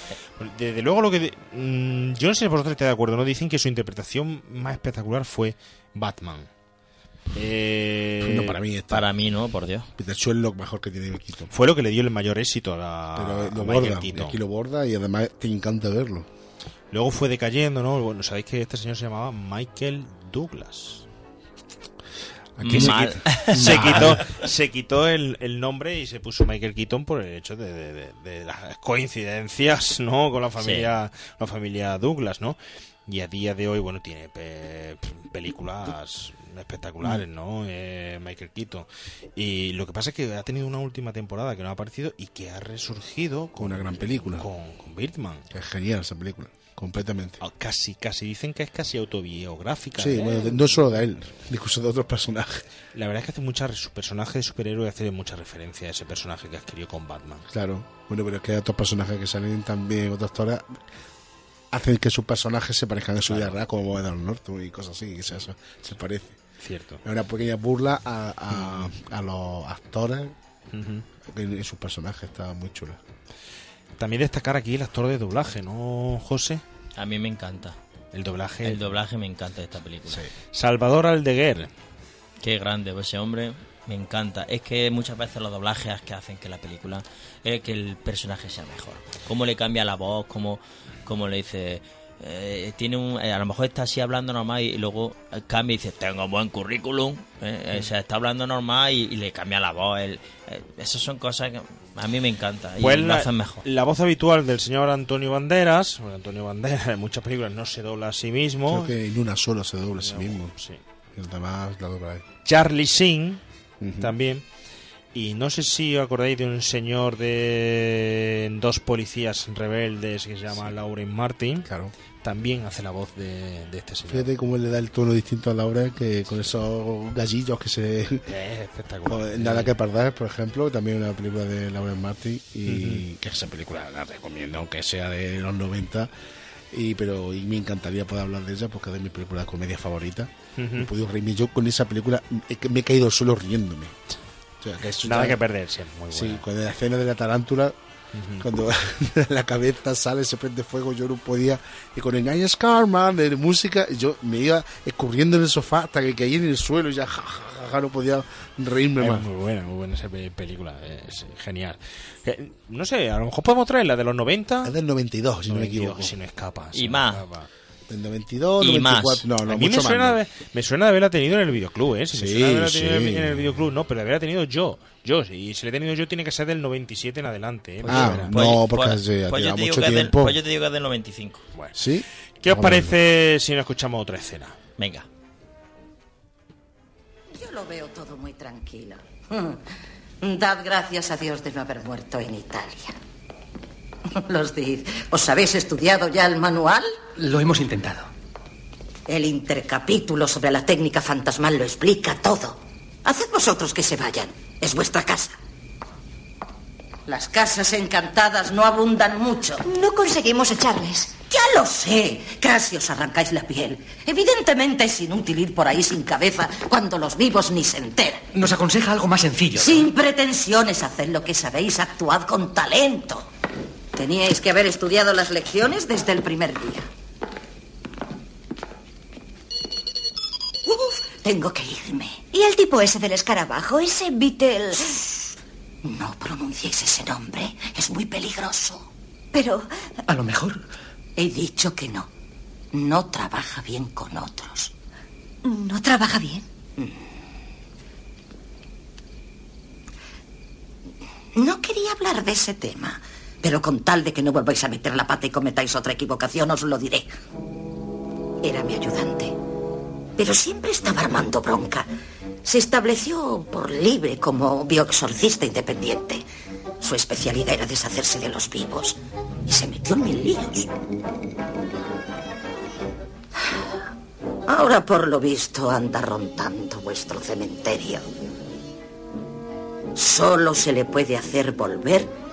C: Desde luego lo que... de- mm, yo no sé si vosotros estáis de acuerdo, ¿no? Dicen que su interpretación más espectacular fue Batman. Eh,
F: no, para mí está.
G: Para mí no, por Dios.
F: Peter lo mejor que tiene Keaton.
C: Fue lo que le dio el mayor éxito a, la,
F: Pero lo
C: Michael
F: borda, y aquí lo borda y además te encanta verlo.
C: Luego fue decayendo, ¿no? Bueno, sabéis que este señor se llamaba Michael Douglas.
F: Aquí
C: se quitó, se quitó, se quitó el, el nombre y se puso Michael Keaton por el hecho de, de- de- de las coincidencias, ¿no? Con la familia, la familia Douglas, ¿no? Y a día de hoy, bueno, tiene pe- películas espectaculares, ¿no? Eh, Michael Keaton. Y lo que pasa es que ha tenido una última temporada que no ha aparecido y que ha resurgido con
F: Una gran película.
C: Con, con Birdman.
F: Es genial esa película, completamente.
C: Ah, Casi, casi dicen que es casi autobiográfica.
F: Sí,
C: ¿eh?
F: bueno, no solo de él, incluso de otros personajes.
C: La verdad es que hace muchas su personaje de superhéroe hace mucha referencia a ese personaje que adquirió con Batman.
F: Claro, bueno, pero es que hay otros personajes que salen también, otras historias, hacen que sus personajes se parezcan a su vida real, como Edward Norton y cosas así, que se, se parece.
C: Cierto.
F: Es una pequeña burla a, a, a los actores En, en sus personajes está muy chula.
C: También destacar aquí el actor de doblaje, ¿no, José?
G: A mí me encanta.
C: El doblaje.
G: El doblaje me encanta de esta película.
C: Salvador Aldeguer.
G: Qué grande, pues ese hombre me encanta. Es que muchas veces los doblajes que hacen que la película, eh, que el personaje sea mejor. Cómo le cambia la voz, cómo, cómo le dice... eh, tiene un, eh, a lo mejor está así hablando normal y, luego eh, cambia y dice tengo buen currículum eh, o sea está hablando normal y, y le cambia la voz el, eh, esas son cosas que a mí me encanta y
C: Pues
G: lo
C: la,
G: hacen mejor
C: la voz habitual del señor Antonio Banderas, porque Antonio Banderas en muchas películas no se dobla a sí mismo.
F: Creo que en una sola se dobla a sí mismo. Y los demás la dobla.
C: Charlie Sheen también. Y no sé si os acordáis de un señor de dos policías rebeldes que se llama Lauren Martin.
F: Claro.
C: También hace la voz de, de este señor.
F: Fíjate cómo le da el tono distinto a Laura que con esos gallillos que se...
C: Es espectacular.
F: Joder, Nada que perder, por ejemplo, también una película de Lauren Martin y que esa película la recomiendo, aunque sea de los 90. Y, pero y me encantaría poder hablar de ella porque es de mi película de comedia favorita. He podido reírme. Yo con esa película me he caído solo riéndome. O sea, que es
C: Nada
F: una-
C: que perder, sí, muy
F: Sí,
C: buena.
F: con la escena de la tarántula, cuando la cabeza sale, se prende fuego, yo no podía. Y con el I Scarman de música, yo me iba escurriendo en el sofá hasta que caí en el suelo y ya ja, ja, ja, ja, no podía reírme
C: Es
F: más.
C: muy buena, muy buena esa pe- película, es genial. Que, no sé, a lo mejor podemos traer la de los 90.
F: Es del 92, si no me
C: 92,
F: equivoco.
C: Si no escapa.
G: Y
C: no
G: más.
C: escapa.
F: Del 92,
G: Y
F: 94, no, no,
C: a mí me
F: mucho
C: suena,
F: más.
C: de, me suena de haberla tenido en el videoclub, ¿eh? Si me
F: Sí,
C: suena de haberla tenido
F: sí.
C: en el videoclub, no, pero de haberla tenido yo. Yo, y si la he tenido yo, tiene que ser del 97 en adelante, ¿eh?
F: Ah,
C: Verás.
F: no, porque
G: pues,
F: se ha
G: pues yo
F: tirado
G: te digo
F: mucho
G: que es del,
F: tiempo.
G: pues yo te digo que es del 95
C: Bueno.
F: ¿Sí?
C: ¿Qué os parece si nos escuchamos otra escena?
G: venga
O: Yo lo veo todo muy tranquilo. Dad gracias a Dios de no haber muerto en Italia. Los diz, ¿os habéis estudiado ya el manual?
L: Lo hemos intentado.
O: El intercapítulo sobre la técnica fantasmal lo explica todo. Haced vosotros que se vayan. Es vuestra casa. Las casas encantadas no abundan mucho.
I: No conseguimos echarles.
O: Ya lo sé. Casi os arrancáis la piel. Evidentemente es inútil ir por ahí sin cabeza cuando los vivos ni se enteran.
L: Nos aconseja algo más sencillo.
O: Sin pretensiones, haced lo que sabéis, actuad con talento. Teníais que haber estudiado las lecciones desde el primer día. Uf, tengo que irme.
I: ¿Y el tipo ese del escarabajo? Ese Beatle...
O: No pronunciéis ese nombre. Es muy peligroso.
I: Pero...
L: A lo mejor
O: He dicho que no. No trabaja bien con otros.
I: ¿No trabaja bien?
O: No quería hablar de ese tema, pero con tal de que no volváis a meter la pata y cometáis otra equivocación, os lo diré. Era mi ayudante, pero siempre estaba armando bronca. Se estableció por libre como bioexorcista independiente. Su especialidad era deshacerse de los vivos y se metió en mil líos. Ahora, por lo visto, anda rondando vuestro cementerio. Solo se le puede hacer volver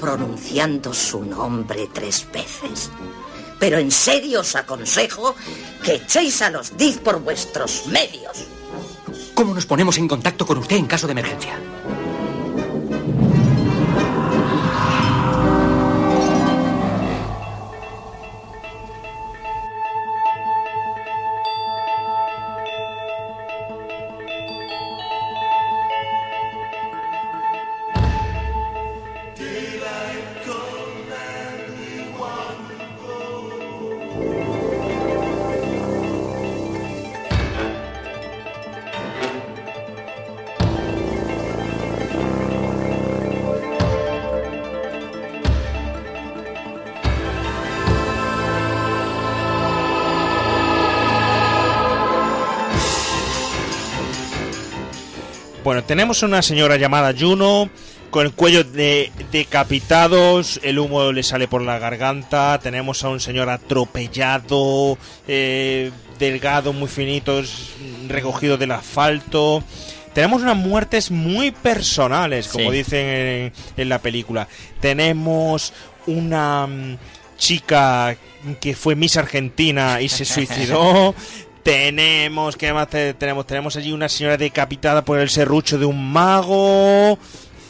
O: pronunciando su nombre tres veces. Pero en serio os aconsejo que echéis a los Diz por vuestros medios.
L: ¿Cómo nos ponemos en contacto con usted en caso de emergencia?
C: Tenemos una señora llamada Juno con el cuello de decapitados, el humo le sale por la garganta, tenemos a un señor atropellado, eh, delgado, muy finito, recogido del asfalto. Tenemos unas muertes muy personales, como
G: Sí.
C: dicen en, en la película. Tenemos una mm, chica que fue Miss Argentina y se suicidó. Tenemos, ¿qué más te- tenemos? Tenemos allí una señora decapitada por el serrucho de un mago.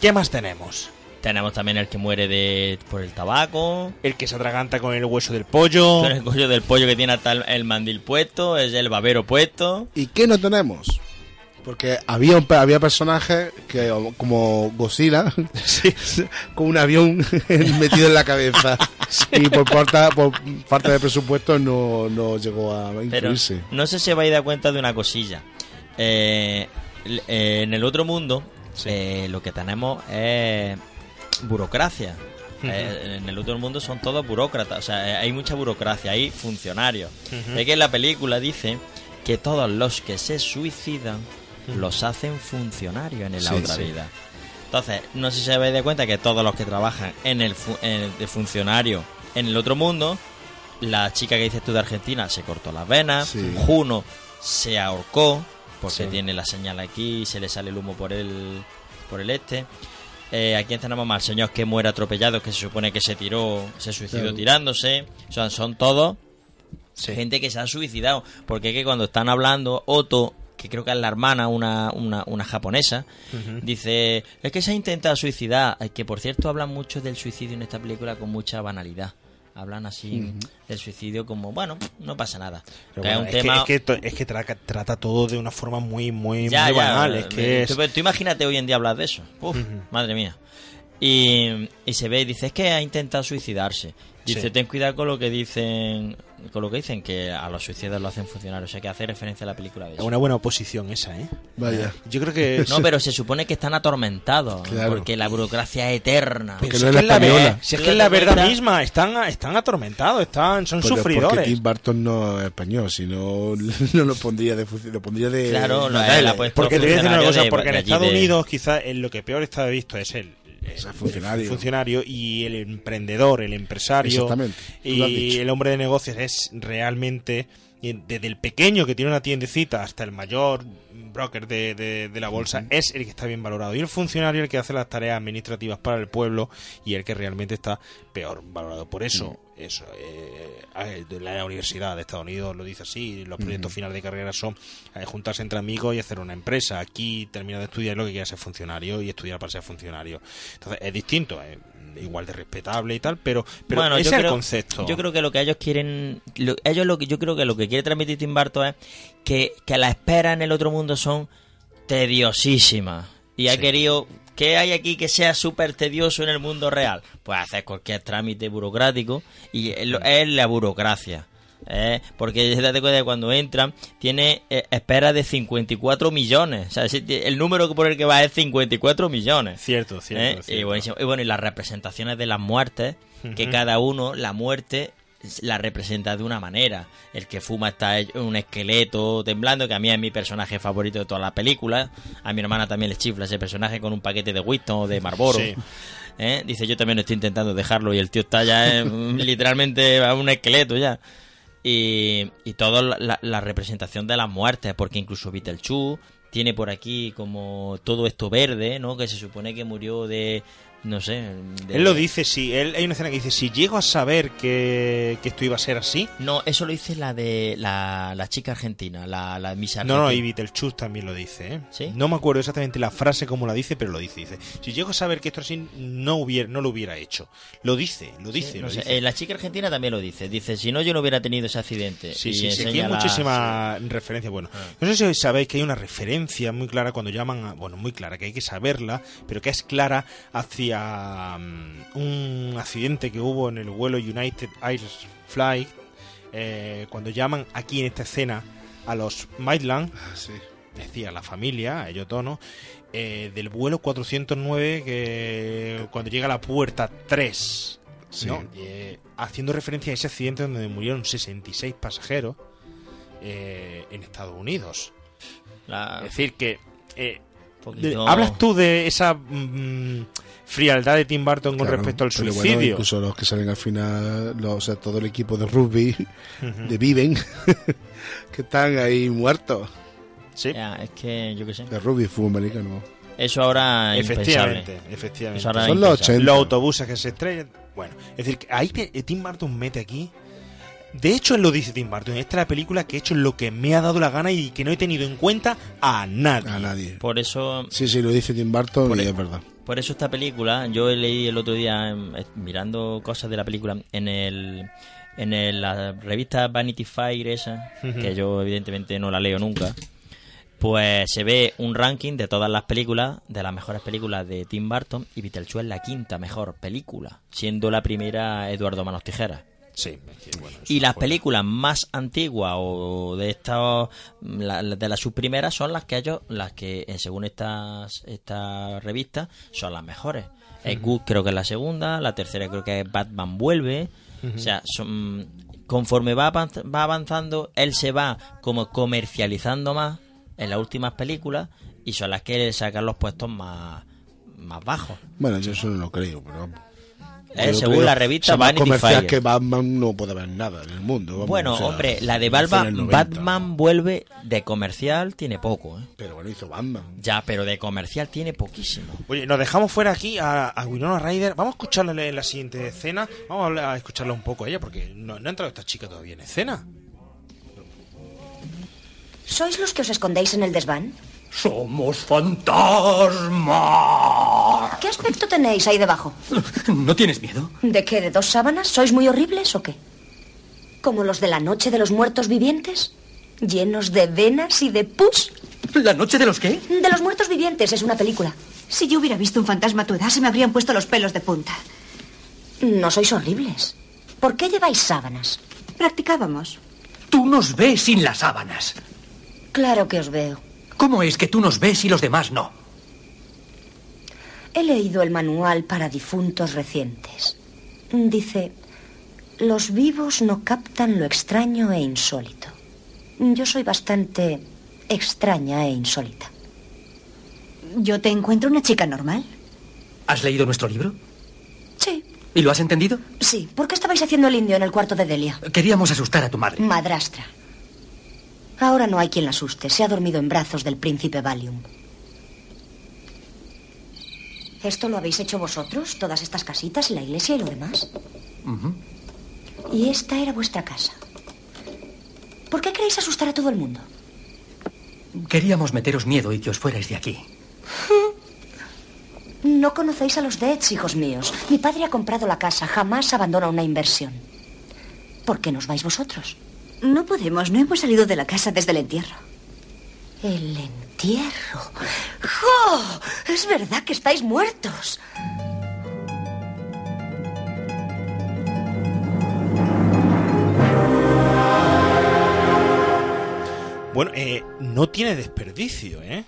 C: ¿Qué más tenemos?
G: Tenemos también el que muere de por el tabaco.
C: El que se atraganta con el hueso del pollo.
G: Con el cuello del pollo que tiene hasta el, el mandil puesto, es el babero puesto.
F: ¿Y qué no tenemos? Porque había un, había personajes que como Godzilla con un avión metido en la cabeza y por parte, por falta de presupuesto no, no llegó a
G: Pero
F: incluirse.
G: no sé si vais a dar cuenta de una cosilla. Eh, eh, en el otro mundo, eh, lo que tenemos es burocracia. Eh, en el otro mundo son todos burócratas, o sea, eh, hay mucha burocracia, hay funcionarios.
C: Ujú.
G: Es que en la película dice que todos los que se suicidan los hacen funcionarios en la
F: Sí,
G: otra
F: sí.
G: vida. Entonces, no sé si habéis de cuenta que todos los que trabajan en el, fu- en el de funcionario en el otro mundo, la chica que dices tú de Argentina se cortó las venas,
F: Sí.
G: Juno se ahorcó porque tiene la señal aquí y se le sale el humo por el, por el este. Eh, aquí tenemos más señor que muere atropellado, que se supone que se tiró, se suicidó
F: Claro.
G: tirándose. O sea, son todos gente que se ha suicidado. Porque es que cuando están hablando, Otto, que creo que es la hermana, una, una, una japonesa, dice, es que se ha intentado suicidar. Eh, Que por cierto hablan mucho del suicidio en esta película con mucha banalidad. Hablan así del suicidio como, bueno, no pasa nada.
C: Pero
G: Que
C: bueno,
G: es un
C: es, que, es que to- es que trata, trata todo de una forma muy, muy,
G: Ya,
C: muy
G: ya,
C: banal. Es que es...
G: Tú, tú imagínate hoy en día hablar de eso. Uf, madre mía. Y, y se ve y dice, es que ha intentado suicidarse. Dice,
C: Sí.
G: ten cuidado con lo que dicen, con lo que dicen, que a los suicidas lo hacen funcionar. O sea, que hace referencia a la película de
C: Es
G: eso.
C: una buena oposición esa, ¿eh?
F: Vaya.
C: Yo creo que...
G: No, pero se supone que están atormentados.
F: Claro.
G: Porque la burocracia es eterna.
F: Porque
C: si
F: no
C: es que
F: la
C: es la
F: española.
C: ver- si es
G: Tú
C: que es la
G: date
C: verdad
G: cuenta-
C: misma, están, están atormentados, están, son
F: Porque-
C: sufridores.
F: Porque Tim Burton no es español, si no, no lo pondría de, lo pondría de
G: Claro,
F: tele.
G: él
C: Porque te voy a decir una cosa,
G: de-
C: porque en Estados
G: de-
C: Unidos quizás lo que peor está visto es el-
F: funcionario.
C: funcionario y el emprendedor, el empresario. Y el hombre de negocios es realmente y desde el pequeño que tiene una tiendecita hasta el mayor broker de, de- de la bolsa es el que está bien valorado. Y el funcionario el que hace las tareas administrativas para el pueblo y el que realmente está peor valorado. Por eso eso eh, eh, la universidad de Estados Unidos lo dice así los proyectos finales de carrera son eh, juntarse entre amigos y hacer una empresa. Aquí termina de estudiar lo que quiere ser funcionario y estudiar para ser funcionario. Entonces es distinto es igual de respetable y tal pero pero
G: Bueno,
C: ese es el concepto.
G: Yo creo que lo que ellos quieren, lo- ellos lo que yo creo que lo que quiere transmitir Tim Burton es que, que las esperas en el otro mundo son tediosísimas. Y ha
C: Sí.
G: querido ¿Qué hay aquí que sea súper tedioso en el mundo real? Pues hacer cualquier trámite burocrático y es la burocracia. ¿eh? Porque date cuenta que cuando entran tiene eh, espera de 54 millones. O sea, el número por el que va es 54 millones.
C: cierto cierto,
G: ¿eh? Y,
C: cierto.
G: buenísimo. Y bueno, y las representaciones de las muertes, que cada uno, la muerte, la representa de una manera. El que fuma está un esqueleto temblando, que a mí es mi personaje favorito de toda la película. A mi hermana también le chifla ese personaje con un paquete de Winston o de Marlboro.
C: Sí.
G: ¿Eh? Dice, yo también estoy intentando dejarlo y el tío está ya eh, literalmente a un esqueleto ya. Y, y toda la, representación de las muertes, porque incluso Beetlejuice tiene por aquí como todo esto verde, ¿no? Que se supone que murió de, no sé... de-
C: él lo dice sí él hay una escena que dice si llego a saber que, que esto iba a ser así
G: No, eso lo dice la de la, la chica argentina, la, la misa
C: No, no, y. Beetlejuice también lo dice, ¿eh?
G: ¿Sí?
C: No me acuerdo exactamente la frase como la dice, pero lo dice. Dice, si llego a saber que esto así, no, hubiera, no lo hubiera hecho. Lo dice, lo dice,
G: No
C: lo
G: sé,
C: dice.
G: eh, la chica argentina también lo dice. Dice, si no, yo no hubiera tenido ese accidente.
C: Sí,
G: Y
C: sí, sí, aquí hay muchísimas referencias. Bueno, no sé si sabéis que hay una referencia muy clara cuando llaman, a, bueno, muy clara, que hay que saberla, pero que es clara hacia mm, un accidente que hubo en el vuelo United Airlines Flight, eh, cuando llaman aquí en esta escena a los Maitland, es decir, a la familia, a ellos tono, eh, del vuelo 409 que cuando llega a la puerta 3,
F: Sí.
C: ¿no? Eh, haciendo referencia a ese accidente donde murieron 66 pasajeros eh, en Estados Unidos.
G: La-
C: Es decir, que... eh, de- ¿Hablas tú de esa mm, frialdad de Tim Burton con
F: Claro,
C: respecto al
F: pero
C: suicidio?
F: bueno, incluso los que salen al final, los- o sea, todo el equipo de rugby, de Viven, que están ahí muertos.
C: Sí.
G: Ya, es que yo qué sé.
F: De rugby, fútbol americano.
G: Eso ahora
C: Efectivamente,
G: impensable.
C: efectivamente.
G: Eso ahora es
F: Son los
G: impensable.
F: 80.
C: Los autobuses que se estrellan. Bueno, es decir, que ahí te- Tim Burton mete aquí De hecho, él lo dice Tim Burton. Esta es la película que he hecho lo que me ha dado la gana y que no he tenido en cuenta a nadie.
F: A nadie.
G: Por eso,
F: Sí, sí, lo dice Tim Burton y
G: el-
F: es verdad.
G: Por eso esta película, yo leí el otro día em, mirando cosas de la película en el en el- la revista Vanity Fair esa, que yo evidentemente no la leo nunca. Pues se ve un ranking de todas las películas, de las mejores películas de Tim Burton, y Beetlejuice es la quinta mejor película, siendo la primera Eduardo Manos Tijeras.
C: Sí, bueno,
G: Y las películas más antiguas o de estas la- de las subprimeras son las que ellos, las que según estas esta revista son las mejores.
C: Ujú.
G: Good creo que es la segunda, la tercera creo que es Batman vuelve. O sea, son, conforme va, va avanzando, él se va como comercializando más en las últimas películas y son las que sacan los puestos más, más bajos.
F: Bueno, yo eso no lo creo, pero.
G: Eh, según
F: creo-
G: la revista Vanity
F: comercial que Batman no puede haber nada en el mundo. vamos,
G: Bueno,
F: o sea,
G: hombre, la de Balba-
F: el 90.
G: Batman vuelve de comercial tiene poco, ¿eh?
F: Pero bueno, hizo Batman.
G: Ya, pero de comercial tiene poquísimo.
C: Oye, nos dejamos fuera aquí a, a Winona Ryder. Vamos a escucharla en la siguiente escena. Vamos a, hablar- a escucharla un poco a ella porque no, no ha entrado esta chica todavía en escena.
P: ¿Sois los que os escondéis en el desván?
L: Somos fantasmas.
P: ¿Qué aspecto tenéis ahí debajo?
L: ¿No tienes miedo?
P: ¿De qué? ¿De dos sábanas? ¿Sois muy horribles o qué? ¿Como los de la noche de los muertos vivientes? ¿Llenos de venas y de pus?
L: ¿La noche de los qué?
P: De los muertos vivientes, es una película.
K: Si yo hubiera visto un fantasma a tu edad, se me habrían puesto los pelos de punta.
P: No sois horribles. ¿Por qué lleváis sábanas?
K: Practicábamos.
L: Tú nos ves sin las sábanas.
P: Claro que os veo.
L: ¿Cómo es que tú nos ves y los demás no?
P: He leído el manual para difuntos recientes. Dice, los vivos no captan lo extraño e insólito. Yo soy bastante extraña e insólita.
K: Yo te encuentro una chica normal.
L: ¿Has leído nuestro libro?
P: Sí.
L: ¿Y lo has entendido?
P: Sí, ¿por qué estabais haciendo el indio en el cuarto de Delia?
L: Queríamos asustar a tu madre.
P: Madrastra. Ahora no hay quien la asuste. Se ha dormido en brazos del príncipe Valium. ¿Esto lo habéis hecho vosotros? ¿Todas estas casitas y la iglesia y lo demás? Y esta era vuestra casa. ¿Por qué queréis asustar a todo el mundo?
L: Queríamos meteros miedo y que os fuerais de aquí.
P: No conocéis a los Deads, hijos míos. Mi padre ha comprado la casa. Jamás abandona una inversión. ¿Por qué nos vais vosotros?
K: No podemos, no hemos salido de la casa desde el entierro.
P: El entierro. ¡Jo! Es verdad que estáis muertos.
C: Bueno, eh, no tiene desperdicio, ¿eh?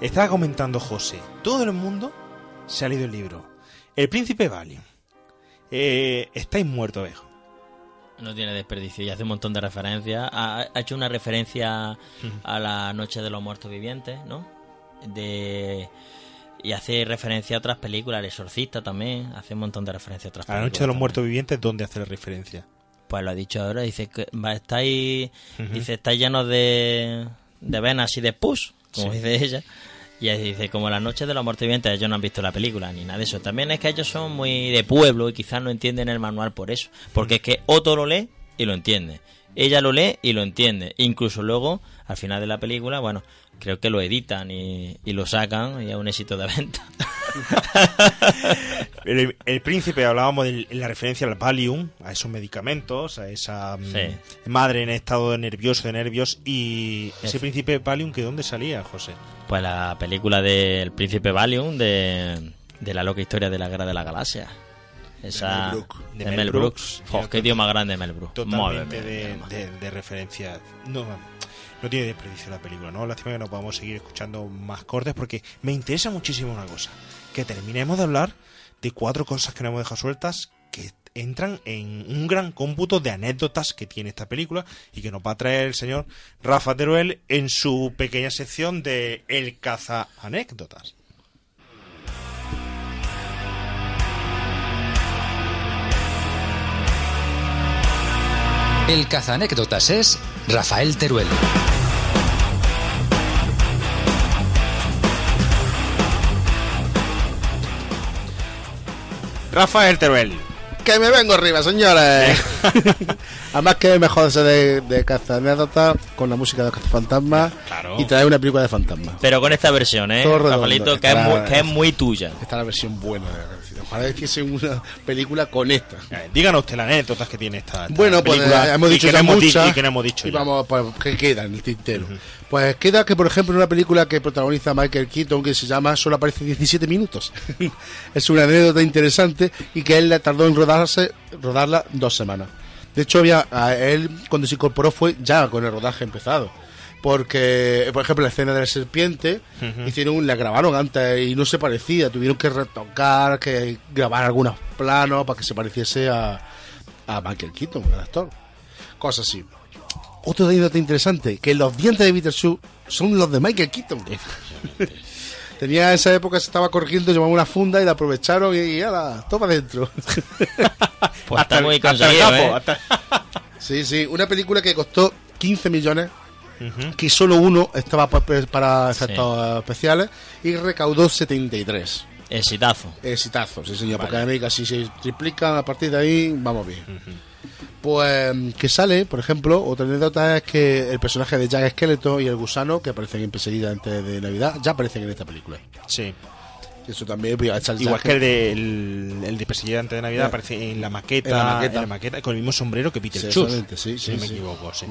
C: Estaba comentando José. Todo el mundo se ha leído el libro. El príncipe Valiant. Eh, estáis muertos, viejo.
G: No tiene desperdicio y hace un montón de referencias. Ha, ha hecho una referencia a la Noche de los Muertos Vivientes, ¿no? De y hace referencia a otras películas, El Exorcista también, hace un montón de referencias a otras
C: A la
G: películas.
C: noche de los
G: también.
C: muertos vivientes, ¿dónde hace la referencia?
G: Pues lo ha dicho ahora, dice que va, estáis, dice, estáis llenos de, de venas y de pus, como
C: Sí.
G: dice ella. Y ahí dice, como la noche de los muertos vivientes, ellos no han visto la película ni nada de eso. También es que ellos son muy de pueblo y quizás no entienden el manual por eso. Porque es que Otto lo lee y lo entiende. Ella lo lee y lo entiende. Incluso luego, al final de la película, bueno, creo que lo editan y, y lo sacan y es un éxito de venta.
C: El, el príncipe, hablábamos de la referencia al Valium, a esos medicamentos, a esa mm,
G: Sí.
C: madre en estado de nervioso, de nervios, y ese príncipe Valium, ¿que dónde salía, José?
G: Pues la película del Príncipe Valium de, de la loca historia de la Guerra de la Galaxia. Esa
C: Mel Brooks.
G: de,
C: De
G: Mel,
C: Mel
G: Brooks. Qué tío más grande Mel Brooks.
C: Totalmente de, de- de referencia. No, no tiene desperdicio la película, ¿no? Lástima que no podamos seguir escuchando más cortes porque me interesa muchísimo una cosa. Que terminemos de hablar de cuatro cosas que no hemos dejado sueltas que entran en un gran cómputo de anécdotas que tiene esta película y que nos va a traer el señor Rafa Teruel en su pequeña sección de El caza anécdotas.
E: El cazanécdotas es Rafael Teruel.
C: Rafael Teruel,
F: que me vengo arriba, señores. Además que mejor ese de, de caza anécdota con la música de Cazafantasmas
C: Claro.
F: y traer una película de fantasmas.
G: Pero con esta versión, ¿eh?
F: Todo.
G: Rafaelito, que es,
F: Está-
G: muy, que es muy tuya.
F: Esta es la versión buena de la. Ojalá hiciese una película con esta.
C: Eh, Díganos usted las anécdotas que tiene esta, esta
F: Bueno, pues
C: película
F: eh, hemos
C: y
F: dicho
C: que
F: ya
C: no hemos di-
F: muchas.
C: y que no hemos dicho
F: y
C: ya.
F: vamos, pues, ¿qué queda en el tintero? Pues queda que, por ejemplo, en una película que protagoniza Michael Keaton, que se llama Solo aparece 17 minutos. es una anécdota interesante y que él le tardó en rodarse, rodarla dos semanas. De hecho, había, a él cuando se incorporó fue ya con el rodaje empezado. Porque, por ejemplo, la escena de la serpiente,
C: Ujú.
F: hicieron, la grabaron antes y no se parecía. Tuvieron que retocar, que grabar algunos planos para que se pareciese a, a Michael Keaton, el actor. Cosas así. Otro anécdota interesante, que los dientes de Beetlejuice son los de Michael Keaton. Tenía esa época, se estaba corrigiendo, llevaba una funda y la aprovecharon y, y ala, toma dentro.
G: Pues está muy conseguido, ¿eh?
F: Sí, sí, una película que costó 15 millones, que solo uno estaba pa- pa- para efectos especiales y recaudó 73.
G: Exitazo.
F: Exitazo, sí señor, porque a mí casi se triplican a partir de ahí, vamos bien. Pues que sale, por ejemplo, otra anécdota es que el personaje de Jack Skeleton y el gusano, que aparecen en Perseguida antes de Navidad, ya aparecen en esta película.
C: Sí.
F: Eso también, pues,
C: Igual que el de, el, el de Perseguida antes de Navidad aparece en la maqueta,
F: En la maqueta.
C: en la maqueta, con el mismo sombrero que Peter
F: Sí,
C: Chus.
F: exactamente, sí,
C: si
F: sí,
C: no me
F: sí.
C: equivoco, sí.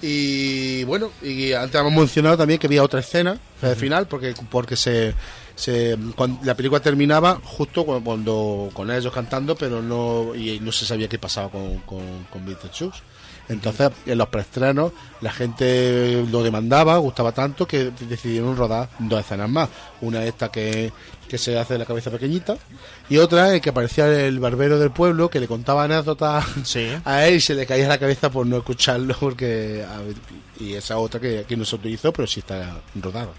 F: Y bueno, y antes hemos mencionado también que había otra escena de final, porque, porque se, se cuando la película terminaba justo cuando, cuando- con ellos cantando, pero no y no se sabía qué pasaba con, con, con Beetlejuice. Entonces, en los preestrenos, la gente lo demandaba, gustaba tanto que decidieron rodar dos escenas más. Una esta que, que se hace de la cabeza pequeñita, y otra en que aparecía el barbero del pueblo que le contaba anécdotas
C: Sí.
F: a él y se le caía la cabeza por no escucharlo, porque y esa otra que aquí no se utilizó, pero sí está rodada.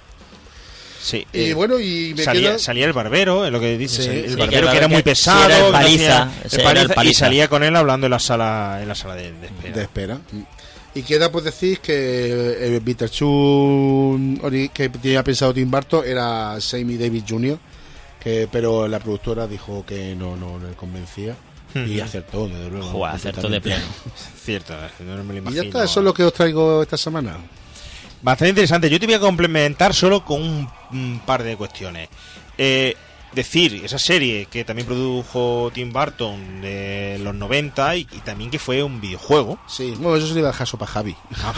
C: Sí,
F: Y
C: eh,
F: bueno, y me
C: salía,
F: queda-
C: salía el barbero, es lo que dices,
F: Sí.
C: el,
F: Sí,
C: barbero
G: que
C: que era muy pesado,
G: era el paliza,
C: hacía- el
G: era el
C: paliza, y salía con él hablando en la sala, en la sala de, de espera.
F: de espera. Y queda pues decir que el Beetlejuice ori- que tenía pensado Tim Burton era Sammy Davis Jr., que, pero la productora dijo que no, no le convencía. Y acertó, desde luego.
G: Joder, acertó de pleno.
C: Cierto, no me lo
F: Y
C: imagino.
F: ya está, eso es lo que os traigo esta semana.
C: Bastante interesante. Yo te voy a complementar solo con un, un par de cuestiones. Eh, decir, esa serie que también produjo Tim Burton de los 90 y, y también que fue un videojuego.
F: Sí, bueno, eso se le iba a dejar sopa a Javi.
C: Ah,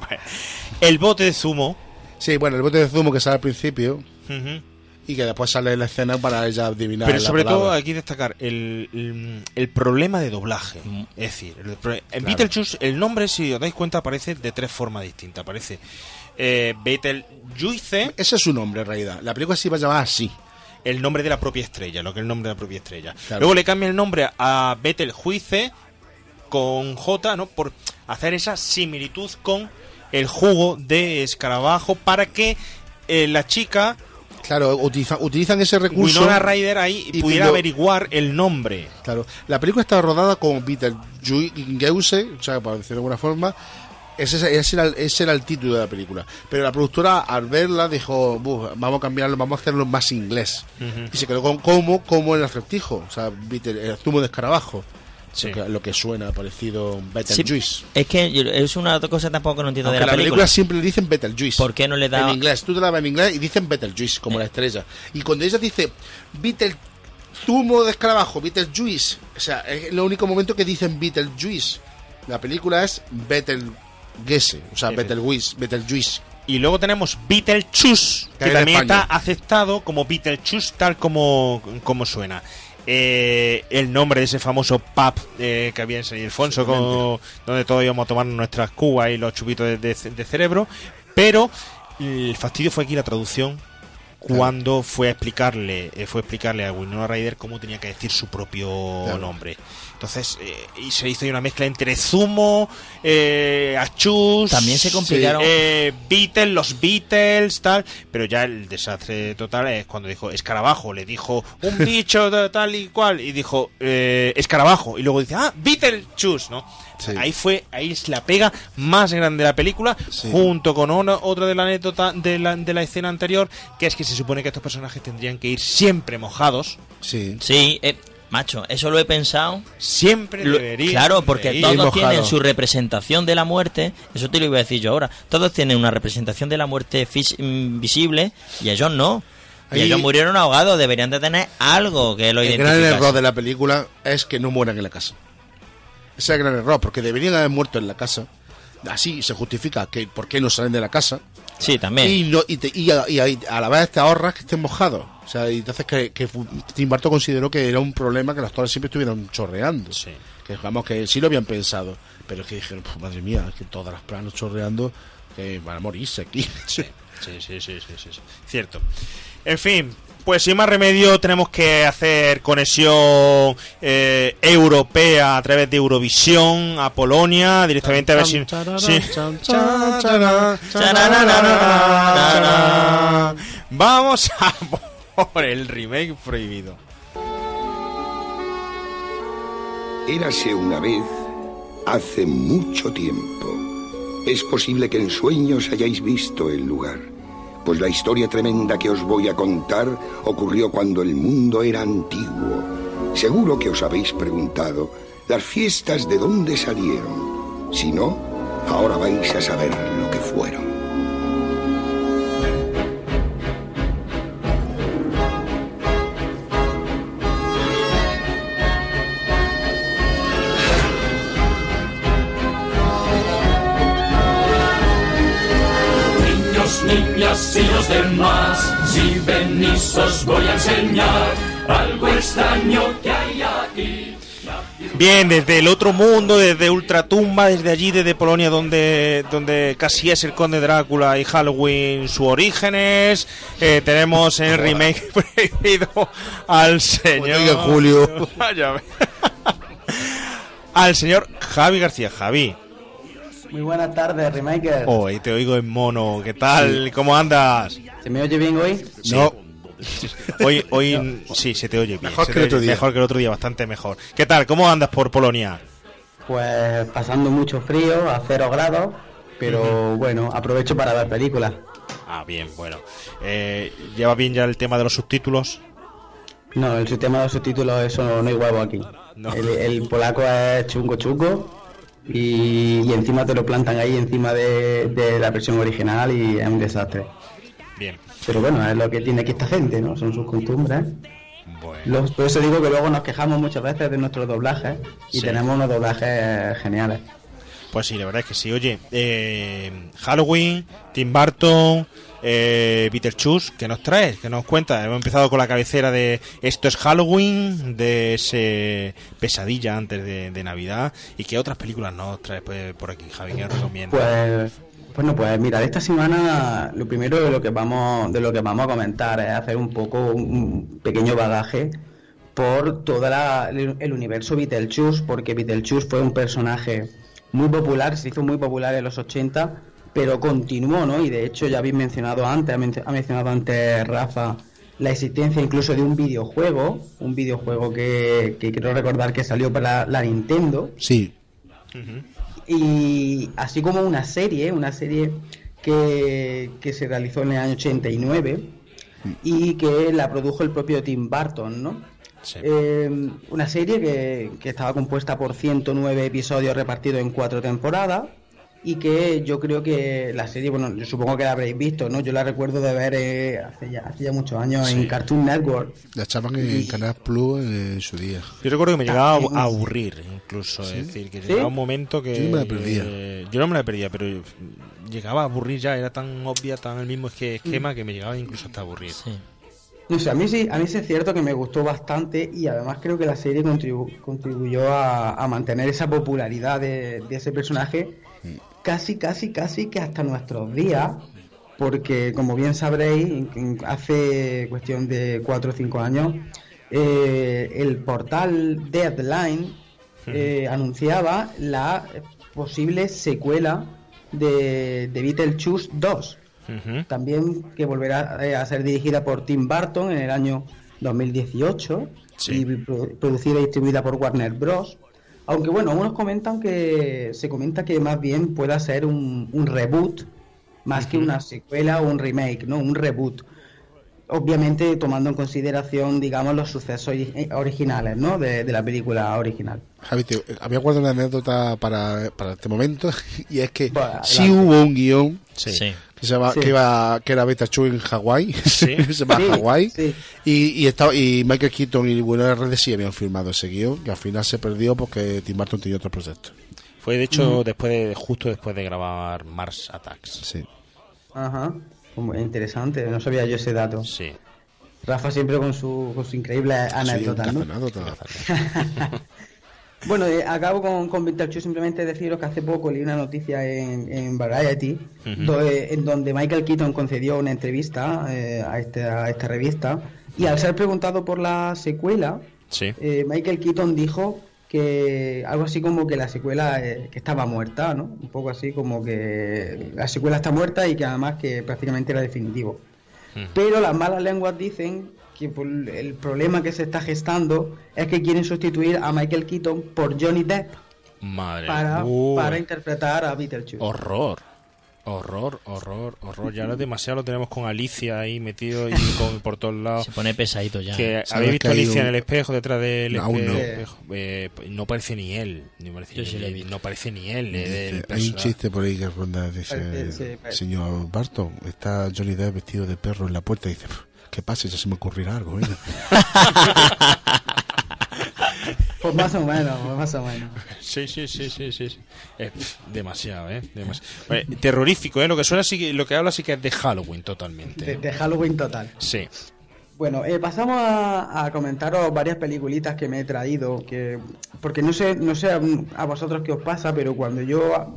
C: El bote de zumo.
F: Sí, bueno, el bote de zumo que sale al principio
C: Ujú.
F: Y que después sale la escena para ella adivinar.
C: Pero sobre todo aquí destacar el, el, el problema de doblaje. Es decir, el en
F: Claro.
C: Beetlejuice el nombre, si os dais cuenta, aparece de tres formas distintas. Aparece eh, Beetlejuice,
F: Ese es su nombre en realidad. La película se iba a llamar así.
C: el nombre de la propia estrella, lo que es el nombre de la propia estrella.
F: Claro.
C: Luego le cambia el nombre a Betelgeuse con J, ¿no? Por hacer esa similitud con el jugo de escarabajo para que eh, la chica
F: Claro, utiliza- utilizan ese recurso.
C: Winona Ryder ahí
F: y
C: pudiera averiguar el nombre.
F: Claro, la película está rodada con Beetlejuice, o sea, para decirlo de alguna forma. Ese, ese era, el- ese era el título de la película. Pero la productora, al verla, dijo: "Buf, Vamos a cambiarlo, vamos a hacerlo más inglés.
C: Ujú.
F: Y se quedó con como, como el acertijo, o sea, Beetle- el zumo de escarabajo.
C: Sí.
F: Lo, que, lo que suena parecido
G: Sí,
F: Beetlejuice.
G: es que es una cosa tampoco que no entiendo
F: Aunque
G: de la,
F: la película.
G: película.
F: siempre le dicen Beetlejuice.
G: ¿Por qué no le da
F: En inglés, tú te la ves en inglés y dicen Beetlejuice, como la estrella. Y cuando ella dice Beetle zumo de escarabajo, Beetlejuice, o sea, es el único momento que dicen Beetlejuice. La película es Betelgeuse, o sea, Betelgeuse, Betelgeuse.
C: Y luego tenemos Beetlejuice,
F: Que
C: que también está aceptado como Beetlejuice tal como, como suena. Eh, el nombre de ese famoso pub eh, que había en San Ildefonso, con- donde todos íbamos a tomar nuestras cubas y los chupitos de, de- de cerebro. Pero el fastidio fue aquí la traducción cuando fue a explicarle eh, fue a explicarle a Winona Ryder cómo tenía que decir su propio
F: Claro.
C: nombre entonces eh, y se hizo ahí una mezcla entre zumo eh, achus
G: También se complicaron-
C: eh, Beatles los Beatles tal pero ya el desastre total es cuando dijo escarabajo le dijo un bicho de tal y cual y dijo eh, escarabajo y luego dice ah Beetlejuice no
F: Sí.
C: ahí fue ahí es la pega más grande de la película
F: Sí.
C: junto con una, otra de la anécdota de la, de la escena anterior que es que se supone que estos personajes tendrían que ir siempre mojados
F: Sí.
G: Sí, eh, Macho, eso lo he pensado.
C: Siempre
G: Lo-
C: debería.
G: Claro, porque todos
C: mojado.
G: tienen su representación de la muerte. Eso te lo iba a decir yo ahora. Todos tienen una representación de la muerte mm, visible y ellos no. Y ellos murieron ahogados. Deberían de tener algo que lo
F: El gran error de la película es que no mueran en la casa. Ese es el gran error, porque deberían haber muerto en la casa. Así se justifica que por qué no salen de la casa.
G: Sí, también.
F: Y, no, y, te- y a, y a- la vez te ahorras que estén mojados. O sea, y entonces que, que Tim Burton consideró que era un problema que los actores siempre estuvieran chorreando. Que vamos, que sí lo habían pensado. Pero es que dijeron, "Puf, madre mía, es que todas las planos chorreando, que van a morirse aquí.
C: Sí, sí, sí, sí, sí, sí, sí. Cierto. En fin, pues sin más remedio tenemos que hacer conexión eh, europea a través de Eurovisión a Polonia directamente a ver si... si- Vamos a por el remake prohibido.
Q: Érase una vez hace mucho tiempo. Es posible que en sueños hayáis visto el lugar, pues la historia tremenda que os voy a contar ocurrió cuando el mundo era antiguo. Seguro que os habéis preguntado las fiestas de dónde salieron. Si no, ahora vais a saber lo que fueron.
R: Niñas y los demás, si venís os voy a enseñar algo extraño que hay aquí.
C: Bien, desde el otro mundo, desde Ultratumba, desde allí, desde Polonia, donde, donde casi es el conde Drácula y Halloween sus orígenes, eh, tenemos el remake prohibido al señor...
F: Oiga, Julio.
C: Vaya, al señor Javi García. Javi,
S: Muy buenas tardes, Remaker.
C: hoy te oigo en mono. ¿Qué tal? ¿Cómo andas?
S: ¿Se me oye bien hoy?
C: No. Hoy, hoy sí, se te oye bien.
F: Mejor
C: se
F: que el otro día.
C: Mejor que el otro día, bastante mejor. ¿Qué tal? ¿Cómo andas por Polonia?
S: Pues pasando mucho frío, a cero grados, pero bueno, aprovecho para ver películas.
C: Ah, bien, bueno. Eh, ¿Lleva bien ya el tema de los subtítulos?
S: No, el sistema de subtítulos, eso no, no hay huevo aquí.
C: No.
S: El, el polaco es chungo chungo y, y encima te lo plantan ahí encima de, de la versión original y es un desastre.
C: Bien.
S: Pero bueno, es lo que tiene aquí esta gente, ¿no? Son sus costumbres. Los- por eso digo que luego nos quejamos muchas veces de nuestros doblajes y
C: Sí.
S: tenemos unos doblajes geniales.
C: Pues sí, la verdad es que sí. Oye, eh, Halloween, Tim Burton, eh, Beetlejuice, ¿qué nos traes? ¿Qué nos cuentas? Hemos empezado con la cabecera de Esto es Halloween, de ese pesadilla antes de, Navidad. ¿Y qué otras películas nos traes pues, por aquí, Javi? ¿Qué nos recomiendas?
S: Pues, bueno, pues mira, de esta semana lo primero de lo que vamos, de lo que vamos a comentar es hacer un poco un pequeño bagaje por todo el universo Beetlejuice, porque Beetlejuice fue un personaje muy popular, se hizo muy popular en los 80, pero continuó, ¿no? Y de hecho ya habéis mencionado antes, ha men- ha mencionado antes Rafa, la existencia incluso de un videojuego, un videojuego que, que quiero recordar que salió para la Nintendo,
F: Sí.
S: y así como una serie, una serie que, que se realizó en el año 89 y que la produjo el propio Tim Burton, ¿no? Eh, una serie que, que estaba compuesta por 109 episodios repartidos en cuatro temporadas y que yo creo que la serie, bueno, yo supongo que la habréis visto, ¿no? Yo la recuerdo de ver eh, hace, ya, hace ya muchos años en. Cartoon Network.
F: La echaban en Canal Plus en su día.
C: Yo recuerdo que me llegaba a
S: También.
C: a aburrir, incluso.
F: ¿Sí?
C: Es decir, que
S: ¿Sí?
C: llegaba un momento que.
F: Yo no me la perdía.
C: yo no me la perdía, pero llegaba a aburrir ya. Era tan obvia, tan el mismo esque- esquema que me llegaba incluso hasta a aburrir.
S: No sé, a mí sí, a mí sí es cierto que me gustó bastante y además creo que la serie contribu- contribuyó a, a mantener esa popularidad de, de ese personaje casi, casi, casi que hasta nuestros días, porque como bien sabréis, hace cuestión de cuatro o cinco años, eh, el portal Deadline eh, anunciaba la posible secuela de, de Beetlejuice 2 también que volverá eh, a ser dirigida por Tim Burton en el año 2018 y pro- producida y distribuida por Warner Bros. Aunque bueno, algunos comentan que se comenta que más bien pueda ser un, un reboot más que una secuela o un remake, ¿no? Un reboot. Obviamente tomando en consideración, digamos, los sucesos eh, originales, ¿no? De, de la película original.
F: Javi, te- había guardado una anécdota para, para este momento y es que
S: Bueno,
F: sí hubo un guion
C: Sí.
G: Sí.
F: que, se llama-
S: Sí.
F: que, iba, que era Beta Chu en Hawái,
C: Sí.
F: se llama
S: Sí,
F: Hawái,
S: sí.
F: y, y, estaba, y Michael Keaton y Winona Ryder sí habían firmado ese guion, que al final se perdió porque Tim Burton tenía otro proyecto.
C: Fue de hecho después de, justo después de grabar Mars Attacks.
F: Sí.
S: Ajá. Interesante, no sabía yo ese dato.
C: Sí.
S: Rafa siempre con su, con su increíble anécdota,
F: Sí,
S: ¿no? Bueno, eh, acabo con, con Víctor Chu simplemente deciros que hace poco leí una noticia en, en Variety
C: Ujú.
S: do- eh, en donde Michael Keaton concedió una entrevista eh, a, este- a esta revista y al ser preguntado por la secuela,
C: Sí.
S: eh, Michael Keaton dijo que algo así como que la secuela eh, que estaba muerta, ¿no? Un poco así como que la secuela está muerta y que además que prácticamente era definitivo. Pero las malas lenguas dicen que por el problema que se está gestando es que quieren sustituir a Michael Keaton por Johnny Depp
C: Madre
S: para,
C: Uy.
S: para interpretar a Beetlejuice.
C: Horror. Horror, horror, horror. Ya no es demasiado lo tenemos con Alicia ahí metido y con, por todos lados.
G: Se pone pesadito ya.
C: Que
F: ¿Sabes
C: habéis visto
F: que
C: Alicia
F: un-
C: en el espejo detrás del
F: No,
C: espejo.
F: no.
C: espejo? Eh, no parece ni él. No parece,
G: Yo
C: ni,
G: sí visto.
C: no parece ni él. eh,
F: Hay un chiste por ahí que ronda, dice,
S: sí, parece.
F: señor Barton, está Johnny Depp vestido de perro en la puerta y dice, ¿qué pasa? Ya se me ocurrirá algo, ¿eh?
S: Pues más o menos, pues más o menos.
C: Sí, sí, sí, sí, sí. Eh, demasiado, ¿eh? Demasiado. Vale, terrorífico, ¿eh? Lo que suena sí lo que habla sí que es de Halloween totalmente.
S: De,
C: ¿eh?
S: de Halloween total.
C: Sí.
S: Bueno, eh, pasamos a, a comentaros varias peliculitas que me he traído, que porque no sé, no sé a, a vosotros qué os pasa, pero cuando yo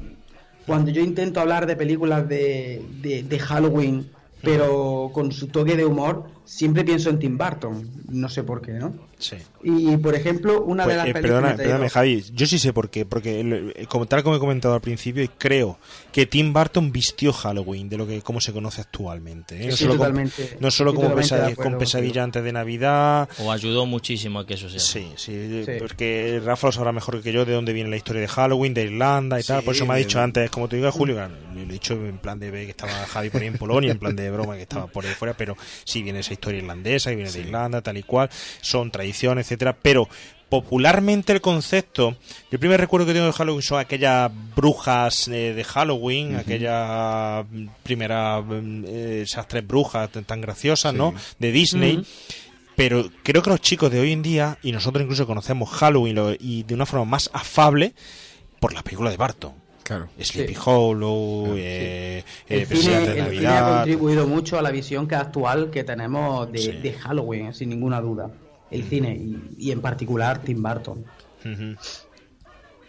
S: cuando yo intento hablar de películas de, de, de Halloween, pero con su toque de humor, siempre pienso en Tim Burton, no sé por qué, ¿no?
C: Sí.
S: Y por ejemplo, una
C: Pues,
S: de las
C: eh,
S: películas
C: perdona, perdóname, Javi. Yo sí sé por qué. Porque, el- eh, como tal como he comentado al principio, creo que Tim Burton vistió Halloween de lo que como se conoce actualmente. ¿eh? No,
S: Sí,
C: solo, con-
S: totalmente.
C: no solo
S: Estoy
C: como
S: acuerdo
C: con pesadilla antes de Navidad.
G: O ayudó muchísimo a que eso sea.
C: Sí, sí,
S: Sí.
C: porque Rafa lo sabrá mejor que yo de dónde viene la historia de Halloween, de Irlanda y tal. Por eso me ha dicho antes, como te digo, Julio, le he dicho en plan de que estaba Javi por ahí en Polonia, en plan de broma que estaba por ahí fuera, pero sí viene esa historia irlandesa, que viene de Irlanda, tal y cual, son tradiciones, etcétera, pero popularmente el concepto, yo el primer recuerdo que tengo de Halloween son aquellas brujas eh, de Halloween, aquellas mm, primeras mm, eh, esas tres brujas tan, tan graciosas, ¿no? De Disney. Pero creo que los chicos de hoy en día, y nosotros incluso conocemos Halloween lo- y de una forma más afable, por las películas de Barton.
F: Claro.
C: Sleepy
S: Sí.
C: Hollow, eh, eh,
S: el cine,
C: Presidente de
S: el cine ha
C: Navidad.
S: contribuido mucho a la visión que actual que tenemos de,
C: Sí.
S: de Halloween, sin ninguna duda. El cine y, y en particular Tim Burton.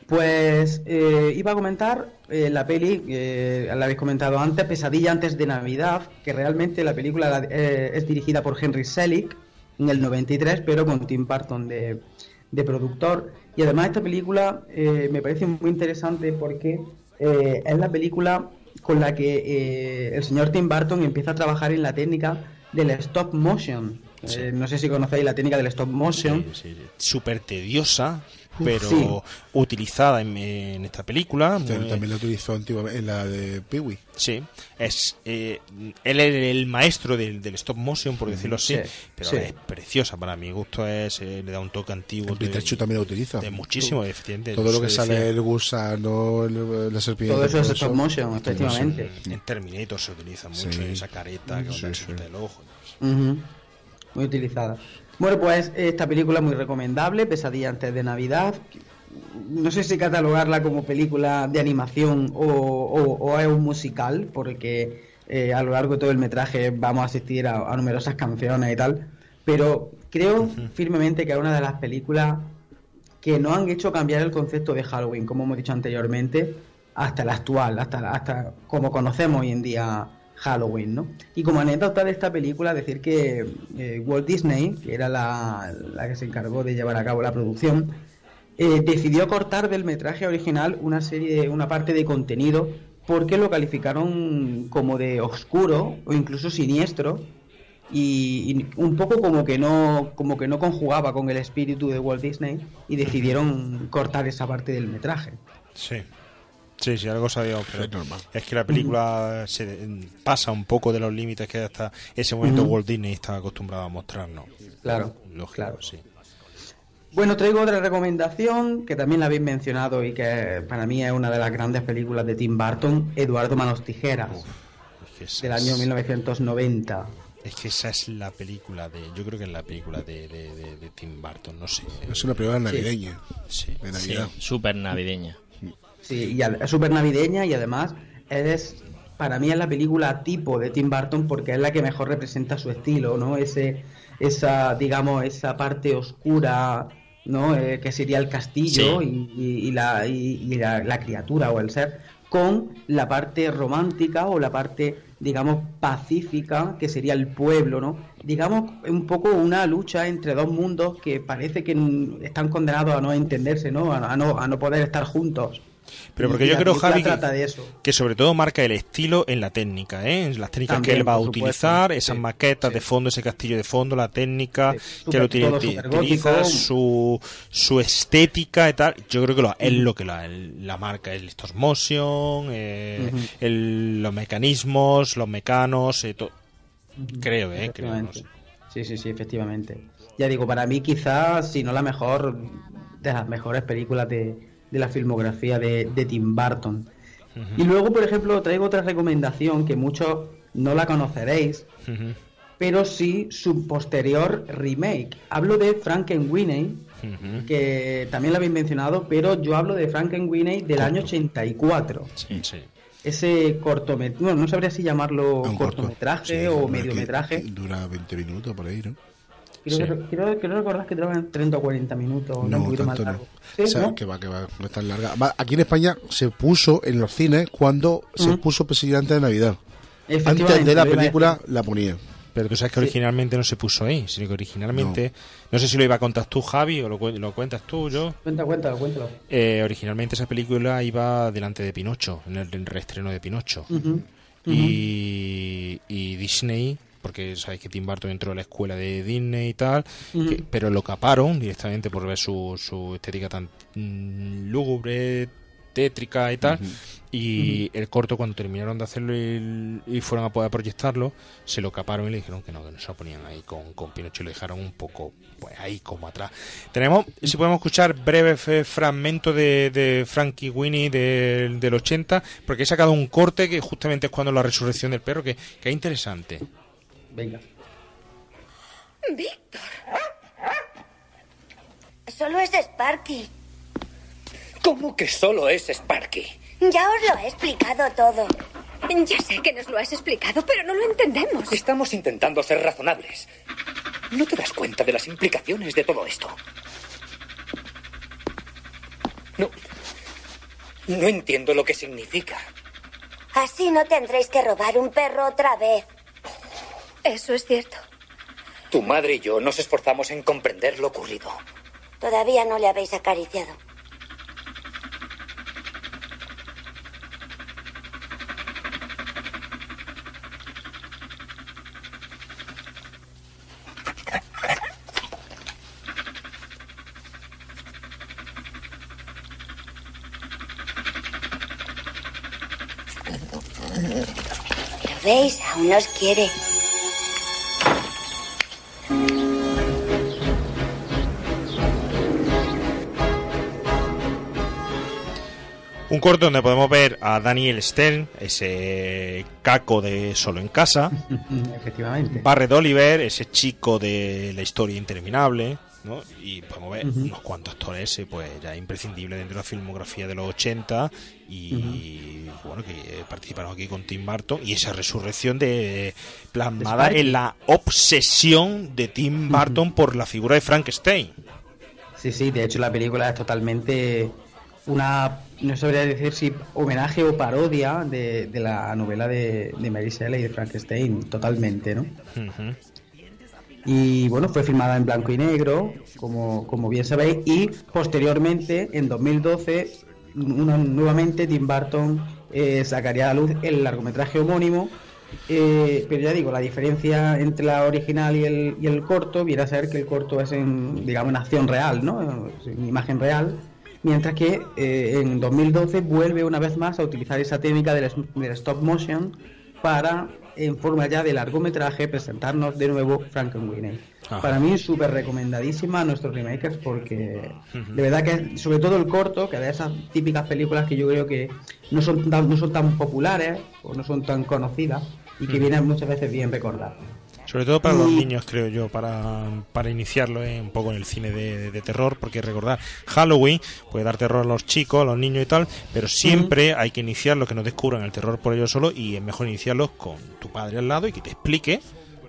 S: Pues eh, iba a comentar eh, la peli, eh, la habéis comentado antes, Pesadilla antes de Navidad, que realmente la película la- eh, es dirigida por Henry Selick en el 93, pero con Tim Burton de, de productor. Y además esta película eh, me parece muy interesante porque eh, es la película con la que eh, el señor Tim Burton empieza a trabajar en la técnica del stop motion. Eh, no sé si conocéis la técnica del stop motion.
C: Súper tediosa, pero
S: sí.
C: utilizada en, en esta película.
F: También,
C: muy-
F: también lo utilizó antiguamente en la de Peewee.
C: Sí, es eh, él es el maestro del, del stop motion, por decirlo así,
F: Sí,
C: pero
F: sí.
C: es preciosa para mi gusto, es eh, le da un toque antiguo.
F: El Pikachu también lo utiliza.
C: de muchísimo, efectivamente.
F: Todo lo que sale
C: decía-
F: el gusano, el- la serpiente.
S: Todo eso es stop motion, efectivamente.
C: En Terminator se utiliza mucho
F: Sí.
C: esa careta que
F: Sí,
C: sí,
F: sí.
C: del ojo.
S: Ujú. Muy utilizada. Bueno, pues esta película es muy recomendable, Pesadilla antes de Navidad. No sé si catalogarla como película de animación o, o- o es un musical, porque eh, a lo largo de todo el metraje vamos a asistir a, a numerosas canciones y tal. Pero creo firmemente que es una de las películas que no han hecho cambiar el concepto de Halloween, como hemos dicho anteriormente, hasta el actual, hasta, hasta como conocemos hoy en día Halloween, ¿no? Y como anécdota de esta película, decir que eh, Walt Disney, que era la, la que se encargó de llevar a cabo la producción, eh, decidió cortar del metraje original una serie, una parte de contenido, porque lo calificaron como de oscuro o incluso siniestro, y, y un poco como que no como que no conjugaba con el espíritu de Walt Disney y decidieron cortar esa parte del metraje.
C: Sí. Sí, sí, algo sabíamos, pero
F: Es normal.
C: es que la película se pasa un poco de los límites que hasta ese momento. Walt Disney estaba acostumbrado a mostrarnos.
S: Claro,
C: Lógico,
S: claro.
C: sí.
S: Bueno, traigo otra recomendación que también la habéis mencionado y que para mí es una de las grandes películas de Tim Burton, Eduardo Manos Tijeras,
C: Es que
S: del año
C: es-
S: 1990.
C: Es que esa es la película de. Yo creo que es la película de, de, de- de Tim Burton, no sé.
F: Es una película navideña.
C: Sí.
F: De Navidad.
G: Sí, súper navideña.
S: Sí, y es súper navideña y además es, para mí es la película tipo de Tim Burton porque es la que mejor representa su estilo, ¿no? Ese, esa, digamos, esa parte oscura, ¿no? Eh, que sería el castillo y, y- y la, y- y la, la criatura o el ser, con la parte romántica o la parte, digamos, pacífica, que sería el pueblo, ¿no? Digamos, un poco una lucha entre dos mundos que parece que están condenados a no entenderse, ¿no? A, a no, a no poder estar juntos.
C: Pero
S: Y
C: porque yo creo, Javi, que, sobre todo marca el estilo en la técnica, ¿eh? Las técnicas que él va a
S: supuesto,
C: utilizar, esas maquetas de fondo, ese castillo de fondo, la técnica que lo utiliza, su, su estética y tal. Yo creo que lo, es lo que la, la marca, el stop motion, eh, el- los mecanismos, los mecanos, eh, creo, ¿eh? Creo, no.
S: Sí, sí, sí, efectivamente. Ya digo, para mí quizás, si no la mejor, de las mejores películas de, de la filmografía de, de Tim Burton. Y luego, por ejemplo, traigo otra recomendación que muchos no la conoceréis, pero sí su posterior remake. Hablo de Frankenweenie,
C: Ujú.
S: que también lo habéis mencionado, pero yo hablo de Frankenweenie del año 84.
C: Sí, sí.
S: Ese cortometraje, bueno, no sabría si llamarlo
F: Un corto.
S: cortometraje
F: Sí,
S: o mediometraje.
F: Dura 20 minutos por ahí, ¿no?
S: Creo,
F: Sí.
S: que, creo, creo recordar que duraban 30 o 40 minutos, un
F: No,
S: más
F: tanto no.
S: largo. Sí,
F: O sea,
S: ¿no?
F: que va, que va, no es tan larga. Va, aquí en España se puso en los cines cuando se puso presidente de Navidad. Antes de la película la ponía.
C: Pero tú sabes que originalmente no se puso ahí, sino que originalmente, no, sé si lo iba a contar tú, Javi, o lo, cu- lo cuentas tú, yo.
S: Cuenta, cuéntalo, cuéntalo.
C: Eh, originalmente esa película iba delante de Pinocho, en el, el reestreno de Pinocho.
S: Ujú,
C: y, y Disney, porque sabéis que Tim Burton entró a la escuela de Disney y tal, que- pero lo caparon directamente por ver su, su estética tan mm, lúgubre, tétrica y tal. Y el corto, cuando terminaron de hacerlo y, y fueron a poder proyectarlo, se lo caparon y le dijeron que no, que no se lo ponían ahí con, con Pinocho y lo dejaron un poco pues ahí como atrás. Tenemos, si podemos escuchar breve fragmento de, de Frankie Winnie del, del 80, porque he sacado un corte que justamente es cuando la resurrección del perro, que, que es interesante.
S: Venga.
T: Víctor. Solo es Sparky.
L: ¿Cómo que solo es Sparky?
T: Ya os lo he explicado todo. Ya sé que nos lo has explicado, pero no lo entendemos.
L: Estamos intentando ser razonables. ¿No te das cuenta de las implicaciones de todo esto? No. No entiendo lo que significa.
T: Así no tendréis que robar un perro otra vez. Eso es cierto.
L: Tu madre y yo nos esforzamos en comprender lo ocurrido.
T: Todavía no le habéis acariciado. ¿Lo veis? Aún nos quiere.
C: Un corto donde podemos ver a Daniel Stern, ese caco de Solo en Casa,
S: Efectivamente.
C: Barret Oliver, ese chico de la historia interminable, ¿no? Y podemos ver unos cuantos actores, eh, pues ya imprescindibles dentro de la filmografía de los 80 y bueno, que eh, participaron aquí con Tim Burton y esa resurrección de plasmada
S: Sparky.
C: en la obsesión de Tim Burton por la figura de Frankenstein.
S: Sí, sí, de hecho la película es totalmente una, no sabría decir si homenaje o parodia de, de la novela de, de Mary Shelley y de Frankenstein, totalmente, ¿no? Y bueno, fue filmada en blanco y negro, como, como bien sabéis, y posteriormente, en 2012, una- nuevamente Tim Burton eh, sacaría a la luz el largometraje homónimo. eh, pero ya digo, la diferencia entre la original y el, y el corto viene a ser que el corto es en, digamos, en acción real, ¿no? En imagen real, Mientras que eh, en 2012 vuelve una vez más a utilizar esa técnica del, del stop motion para, en forma ya de largometraje, presentarnos de nuevo Frankenweenie. Para mí, súper recomendadísima a nuestros remakers porque de verdad que, sobre todo el corto, que de esas típicas películas que yo creo que no son tan, no son tan populares o no son tan conocidas y que vienen muchas veces bien recordadas.
C: Sobre todo para los
S: Y-
C: niños, creo yo, para, para iniciarlo eh, un poco en el cine de, de terror, porque recordar, Halloween puede dar terror a los chicos, a los niños y tal, pero siempre hay que iniciarlos que no descubran el terror por ellos solos y es mejor iniciarlos con tu padre al lado y que te explique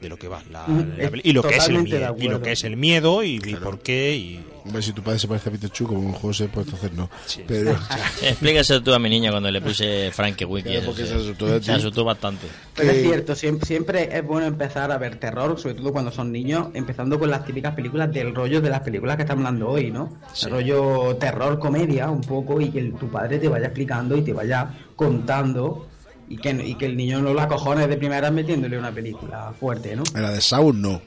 C: de lo que va la, la y lo que es el y lo que es el miedo y, y por qué y
F: Hombre, si tu padre se parece a Pikachu como un José, pues entonces no. Pero,
G: Explícaselo tú a mi niña cuando le puse Frankie Wiki.
F: Claro, porque se asustó de
G: se asustó bastante.
S: Pero es cierto, siempre, siempre es bueno empezar a ver terror, sobre todo cuando son niños, empezando con las típicas películas del rollo de las películas que estamos hablando hoy, ¿no? El rollo terror, comedia, un poco, y que el- tu padre te vaya explicando y te vaya contando, y que, y que el niño no la cojones de primera metiéndole una película fuerte, ¿no?
F: a la de Saul no.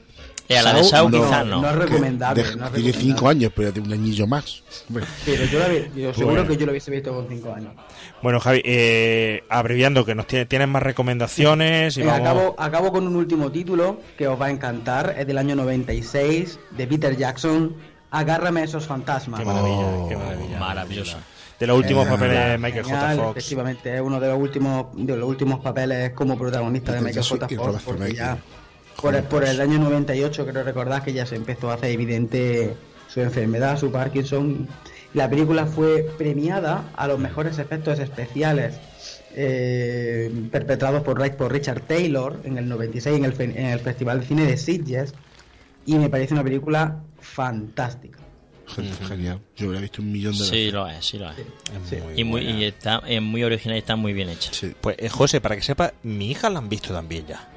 G: Y a la de Saw quizás no.
S: No es recomendable.
F: de-
S: no es
F: tiene
S: recomendable.
F: 5 años, pero tiene un añillo más. Hombre.
S: Pero yo, la vi- yo seguro
C: Bueno.
S: que yo lo hubiese visto con 5 años.
C: Bueno, Javi, eh, abreviando, que nos tiene, tienes más recomendaciones y
S: Venga,
C: vamos...
S: acabo, acabo con un último título que os va a encantar. Es del año 96, de Peter Jackson. Agárrame a esos fantasmas.
C: Qué maravilla, qué maravilla.
G: Maravilloso.
C: De los últimos
S: Genial,
C: papeles de Michael J.
S: genial,
C: Fox.
S: Efectivamente, es uno de los últimos de los últimos papeles como protagonista de Michael J. Fox. Porque ya por, el- por el año 98, creo recordar que ya se empezó a hacer evidente su enfermedad, su Parkinson. La película fue premiada a los mejores efectos especiales eh, perpetrados por, por Richard Taylor en el 96 en el, en el Festival de Cine de Sitges y me parece una película fantástica.
F: Gen- Genial. Yo he visto un millón de veces.
G: Sí, lo es, sí lo es.
C: Sí.
G: y, muy, y está es muy original y está muy bien hecha.
C: Pues eh, José, para que sepa, mi hija la han visto también ya.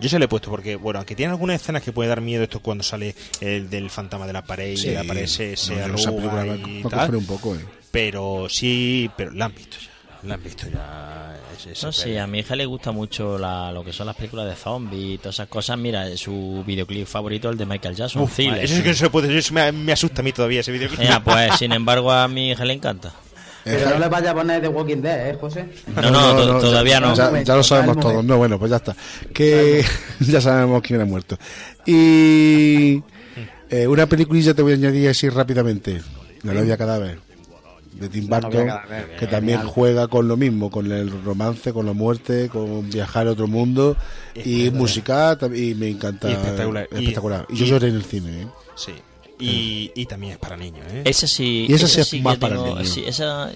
C: Yo se le he puesto porque, bueno, aunque tiene algunas escenas que puede dar miedo, esto cuando sale el del fantasma de la pared y
F: Sí.
C: le aparece, se
F: No,
C: arruga y tal.
F: un poco, eh.
C: Pero sí, pero la han visto ya. La han visto ya. ese
G: No sé,
C: peli.
G: a mi hija le gusta mucho la, lo que son las películas de zombies y todas esas cosas. Mira, su videoclip favorito es el de Michael Jackson,
C: Uf,
G: Thriller.
C: eso es que no se puede, eso me, me asusta a mí todavía ese vídeo.
G: Ya, pues, sin embargo, a mi hija le encanta.
S: Pero no le vaya a poner The Walking Dead, ¿eh, José?
G: No, no, to- todavía no.
F: Ya, ya lo sabemos todos. No, bueno, pues ya está. Que ya sabemos quién ha muerto. Y eh, una peliculilla te voy a añadir así rápidamente. La novia cadáver. De Tim Burton, que también juega con lo mismo, con el romance, con la muerte, con viajar a otro mundo y música, y me encanta.
C: Y espectacular. Y-
F: espectacular. Y, yo lloré en el cine, ¿eh?
C: Sí. Y, y también es para niños, ¿eh?
G: Esa sí,
F: Y esa sí es más para el
G: tengo-
F: niño.
G: sí, esa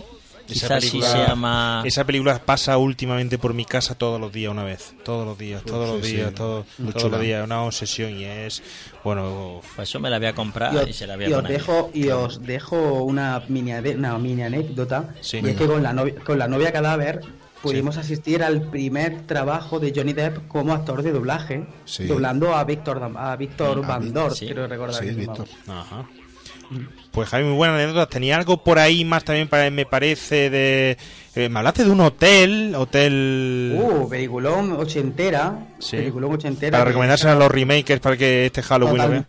C: Esa
G: sí
C: película-
G: sea más...
C: Esa película pasa últimamente por mi casa todos los días, una vez. Todos los días, todos los días,
F: sí.
C: todos
F: chula.
C: los días. Es una obsesión y es. Bueno.
G: Pues eso me la voy a comprar
S: Y
G: y,
S: os,
G: se la voy a
S: y os dejo, y os dejo una mini, una mini anécdota.
C: Sí.
S: y es que con la, novia, con la novia cadáver pudimos asistir al primer trabajo de Johnny Depp como actor de doblaje,
F: Sí.
S: doblando a Víctor a Víctor
F: Ah,
S: Van Dort,
F: sí.
S: quiero recordar.
F: Sí,
S: que se
F: Víctor.
C: Ajá. Pues Javi, muy buena anécdota. Tenía algo por ahí más también, para, me parece, de... eh, me hablaste de un hotel, hotel...
S: Uh, peliculón ochentera.
C: Sí.
S: Peliculón ochentera.
C: para recomendárselo a los remakers para que este Halloween lo
S: Total-
C: vean.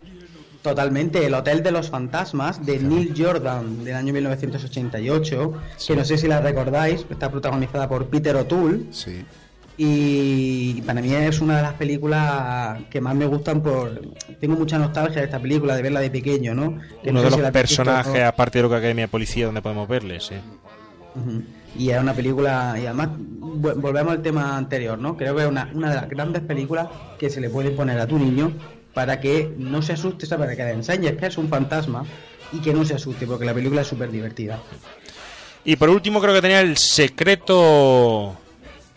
S: Totalmente, El Hotel de los Fantasmas de Neil Jordan del año 1988, que no sé si la recordáis, está protagonizada por Peter O'Toole.
F: Sí.
S: Y para mí es una de las películas que más me gustan por... Tengo mucha nostalgia de esta película, de verla de pequeño, ¿no? Que
C: Uno
S: no
C: de
S: sé si
C: los
S: la habéis visto,
C: personajes,
S: ¿no?
C: aparte de lo que Academia de Policía, donde podemos verle, sí.
S: Y es una película, y además volvemos al tema anterior, ¿no? Creo que es una, una de las grandes películas que se le puede poner a tu niño para que no se asuste, ¿sabes? Para que le enseñes que es un fantasma y que no se asuste, porque la película es súper divertida.
C: Y por último creo que tenía el secreto...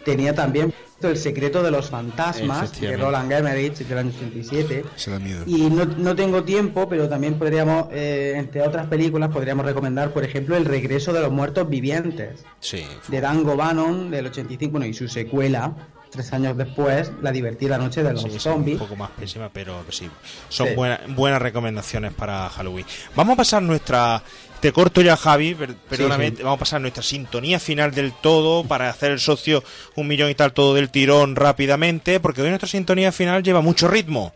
S: Tenía también El secreto de los fantasmas de. Roland Emmerich del año 87.
F: Se da miedo.
S: Y no, no tengo tiempo, pero también podríamos, eh, entre otras películas, podríamos recomendar, por ejemplo, El regreso de los muertos vivientes,
C: Sí.
S: de Dango Bannon, del 85, bueno, y su secuela, tres años después, La divertida noche de los
C: Sí,
S: zombies.
C: un poco más pésima, pero sí. Son
S: Sí.
C: buenas recomendaciones para Halloween. Vamos a pasar nuestra. Te corto ya, Javi, per- perdóname.
S: sí.
C: Vamos a pasar nuestra sintonía final del todo para hacer el socio un millón y tal todo del tirón rápidamente, porque hoy nuestra sintonía final lleva mucho ritmo.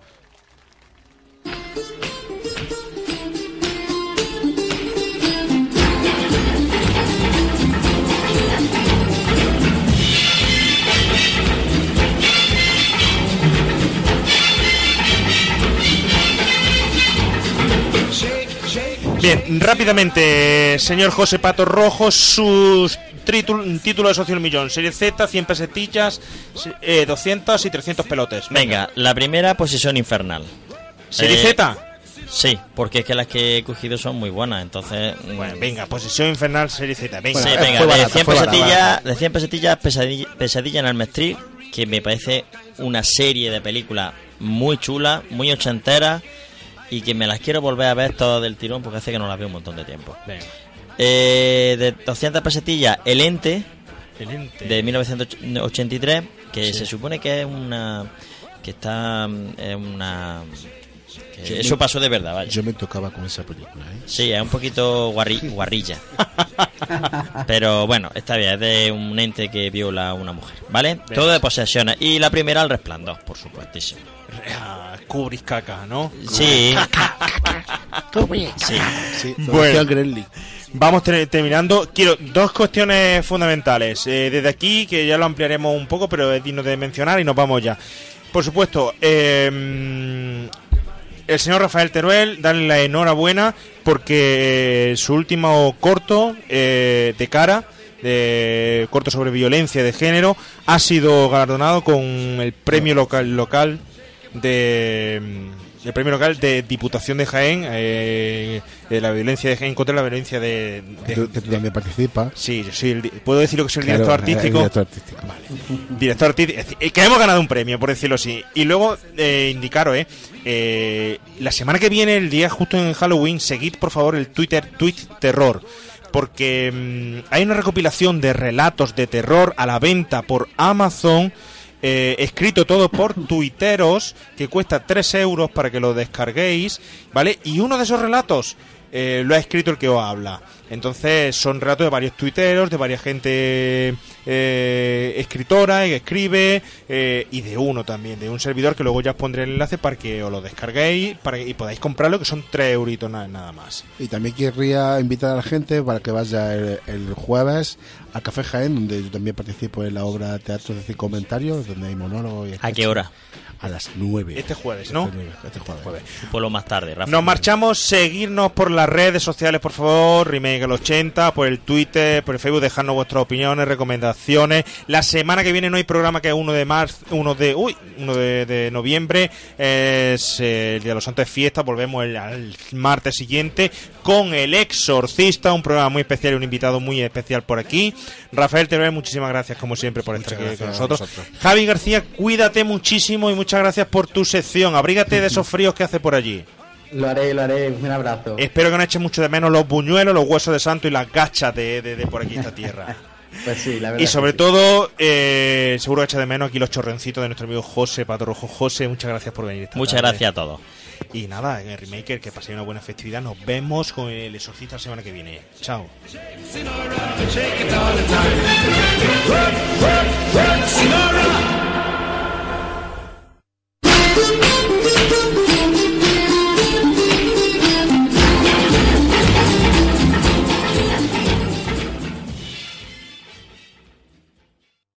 C: Bien, rápidamente, señor José Pato Rojo, sus título, título de socio del millón. Serie Z, 100 pesetillas, eh, 200 y 300 pelotes.
G: Venga, la primera posición infernal.
C: ¿Serie
G: Eh,
C: Z?
G: Sí, porque es que las que he cogido son muy buenas, entonces... mm,
C: Bueno, venga, posición infernal, serie Z. Venga,
G: Sí, venga,
C: fue
G: de,
C: barata,
G: 100
C: fue barata.
G: pesetillas, de 100 pesetillas, pesadilla, pesadilla en el Street, que me parece una serie de películas muy chula, muy ochentera, y que me las quiero volver a ver todas del tirón porque hace que no las veo un montón de tiempo.
C: Venga.
G: Eh, de 200 pesetillas, El Ente,
C: El Ente.
G: de 1983, que
C: Sí.
G: se supone que es una... que está... mm, es una...
F: Yo
G: eso
F: me-
G: pasó de verdad, vaya.
F: Yo me tocaba con esa película, ¿eh?
G: Sí, es un poquito guarri- guarrilla. Pero bueno, está bien, es de un ente que viola a una mujer, ¿vale? Todo de posesiones. Y la primera, el resplandor, por supuestísimo.
C: Ah, Kubrick caca, ¿no?
G: Sí.
C: Sí.
F: Sí,
C: Bueno, vamos ter- terminando. Quiero dos cuestiones fundamentales. Eh, desde aquí, que ya lo ampliaremos un poco, pero es digno de mencionar y nos vamos ya. Por supuesto, eh, el señor Rafael Teruel, darle la enhorabuena porque su último corto eh, de cara, de corto sobre violencia de género, ha sido galardonado con el premio local local de mm, el premio local de Diputación de Jaén eh, de la violencia de Jaén contra la violencia de, de-
F: Que, que tú también participa.
C: Sí, yo soy el, di- puedo decir lo que soy el
F: Claro,
C: director
F: el
C: artístico.
F: director artístico.
C: Director artístico. Que hemos ganado un premio, por decirlo así. Y luego, eh, indicaros, eh, eh, la semana que viene, el día justo en Halloween, seguid por favor el Twitter Tweet Terror. Porque mm, hay una recopilación de relatos de terror a la venta por Amazon. Eh, escrito todo por tuiteros que cuesta 3 euros para que lo descarguéis, ¿vale? Y uno de esos relatos eh, lo ha escrito el que os habla. Entonces son relatos de varios tuiteros, de varias gente eh, escritora que escribe eh, y de uno también, de un servidor que luego ya os pondré el enlace para que os lo descarguéis para que, y podáis comprarlo, que son 3 euritos na- nada más.
F: Y también querría invitar a la gente para que vaya el, el jueves a Café Jaén, donde yo también participo en la obra Teatro de Cinco Comentarios, donde hay monólogo. Y
G: ¿A qué hora?
F: A las 9.
C: Este jueves, ¿no?
F: Este, este jueves.
G: Un pueblo más tarde, Rafa.
C: Nos marchamos, seguirnos por las redes sociales, por favor, Remake al 80, por el Twitter, por el Facebook, dejarnos vuestras opiniones, recomendaciones. La semana que viene no hay programa que es 1 de marzo, 1 de, uy, 1 de, de noviembre, es eh, el Día de los Santos de Fiesta, volvemos el, al martes siguiente con El Exorcista, un programa muy especial y un invitado muy especial por aquí. Rafael Teruel, muchísimas gracias como siempre por estar aquí con nosotros. Javi García, cuídate muchísimo y muchas gracias por tu sección. Abrígate de esos fríos que hace por allí.
S: Lo haré, lo haré. Un abrazo.
C: Espero que no echen mucho de menos los buñuelos, los huesos de santo y las gachas de, de- de por aquí esta tierra.
S: Pues sí, la verdad.
C: y sobre
S: sí.
C: todo, eh, seguro que echa de menos aquí los chorrencitos de nuestro amigo José Pato Rojo. José, muchas gracias por venir. esta
G: Muchas
C: tarde.
G: gracias a todos.
C: Y nada, en el Remaker, que paséis una buena festividad. Nos vemos con el Exorcista la semana que viene. Chao.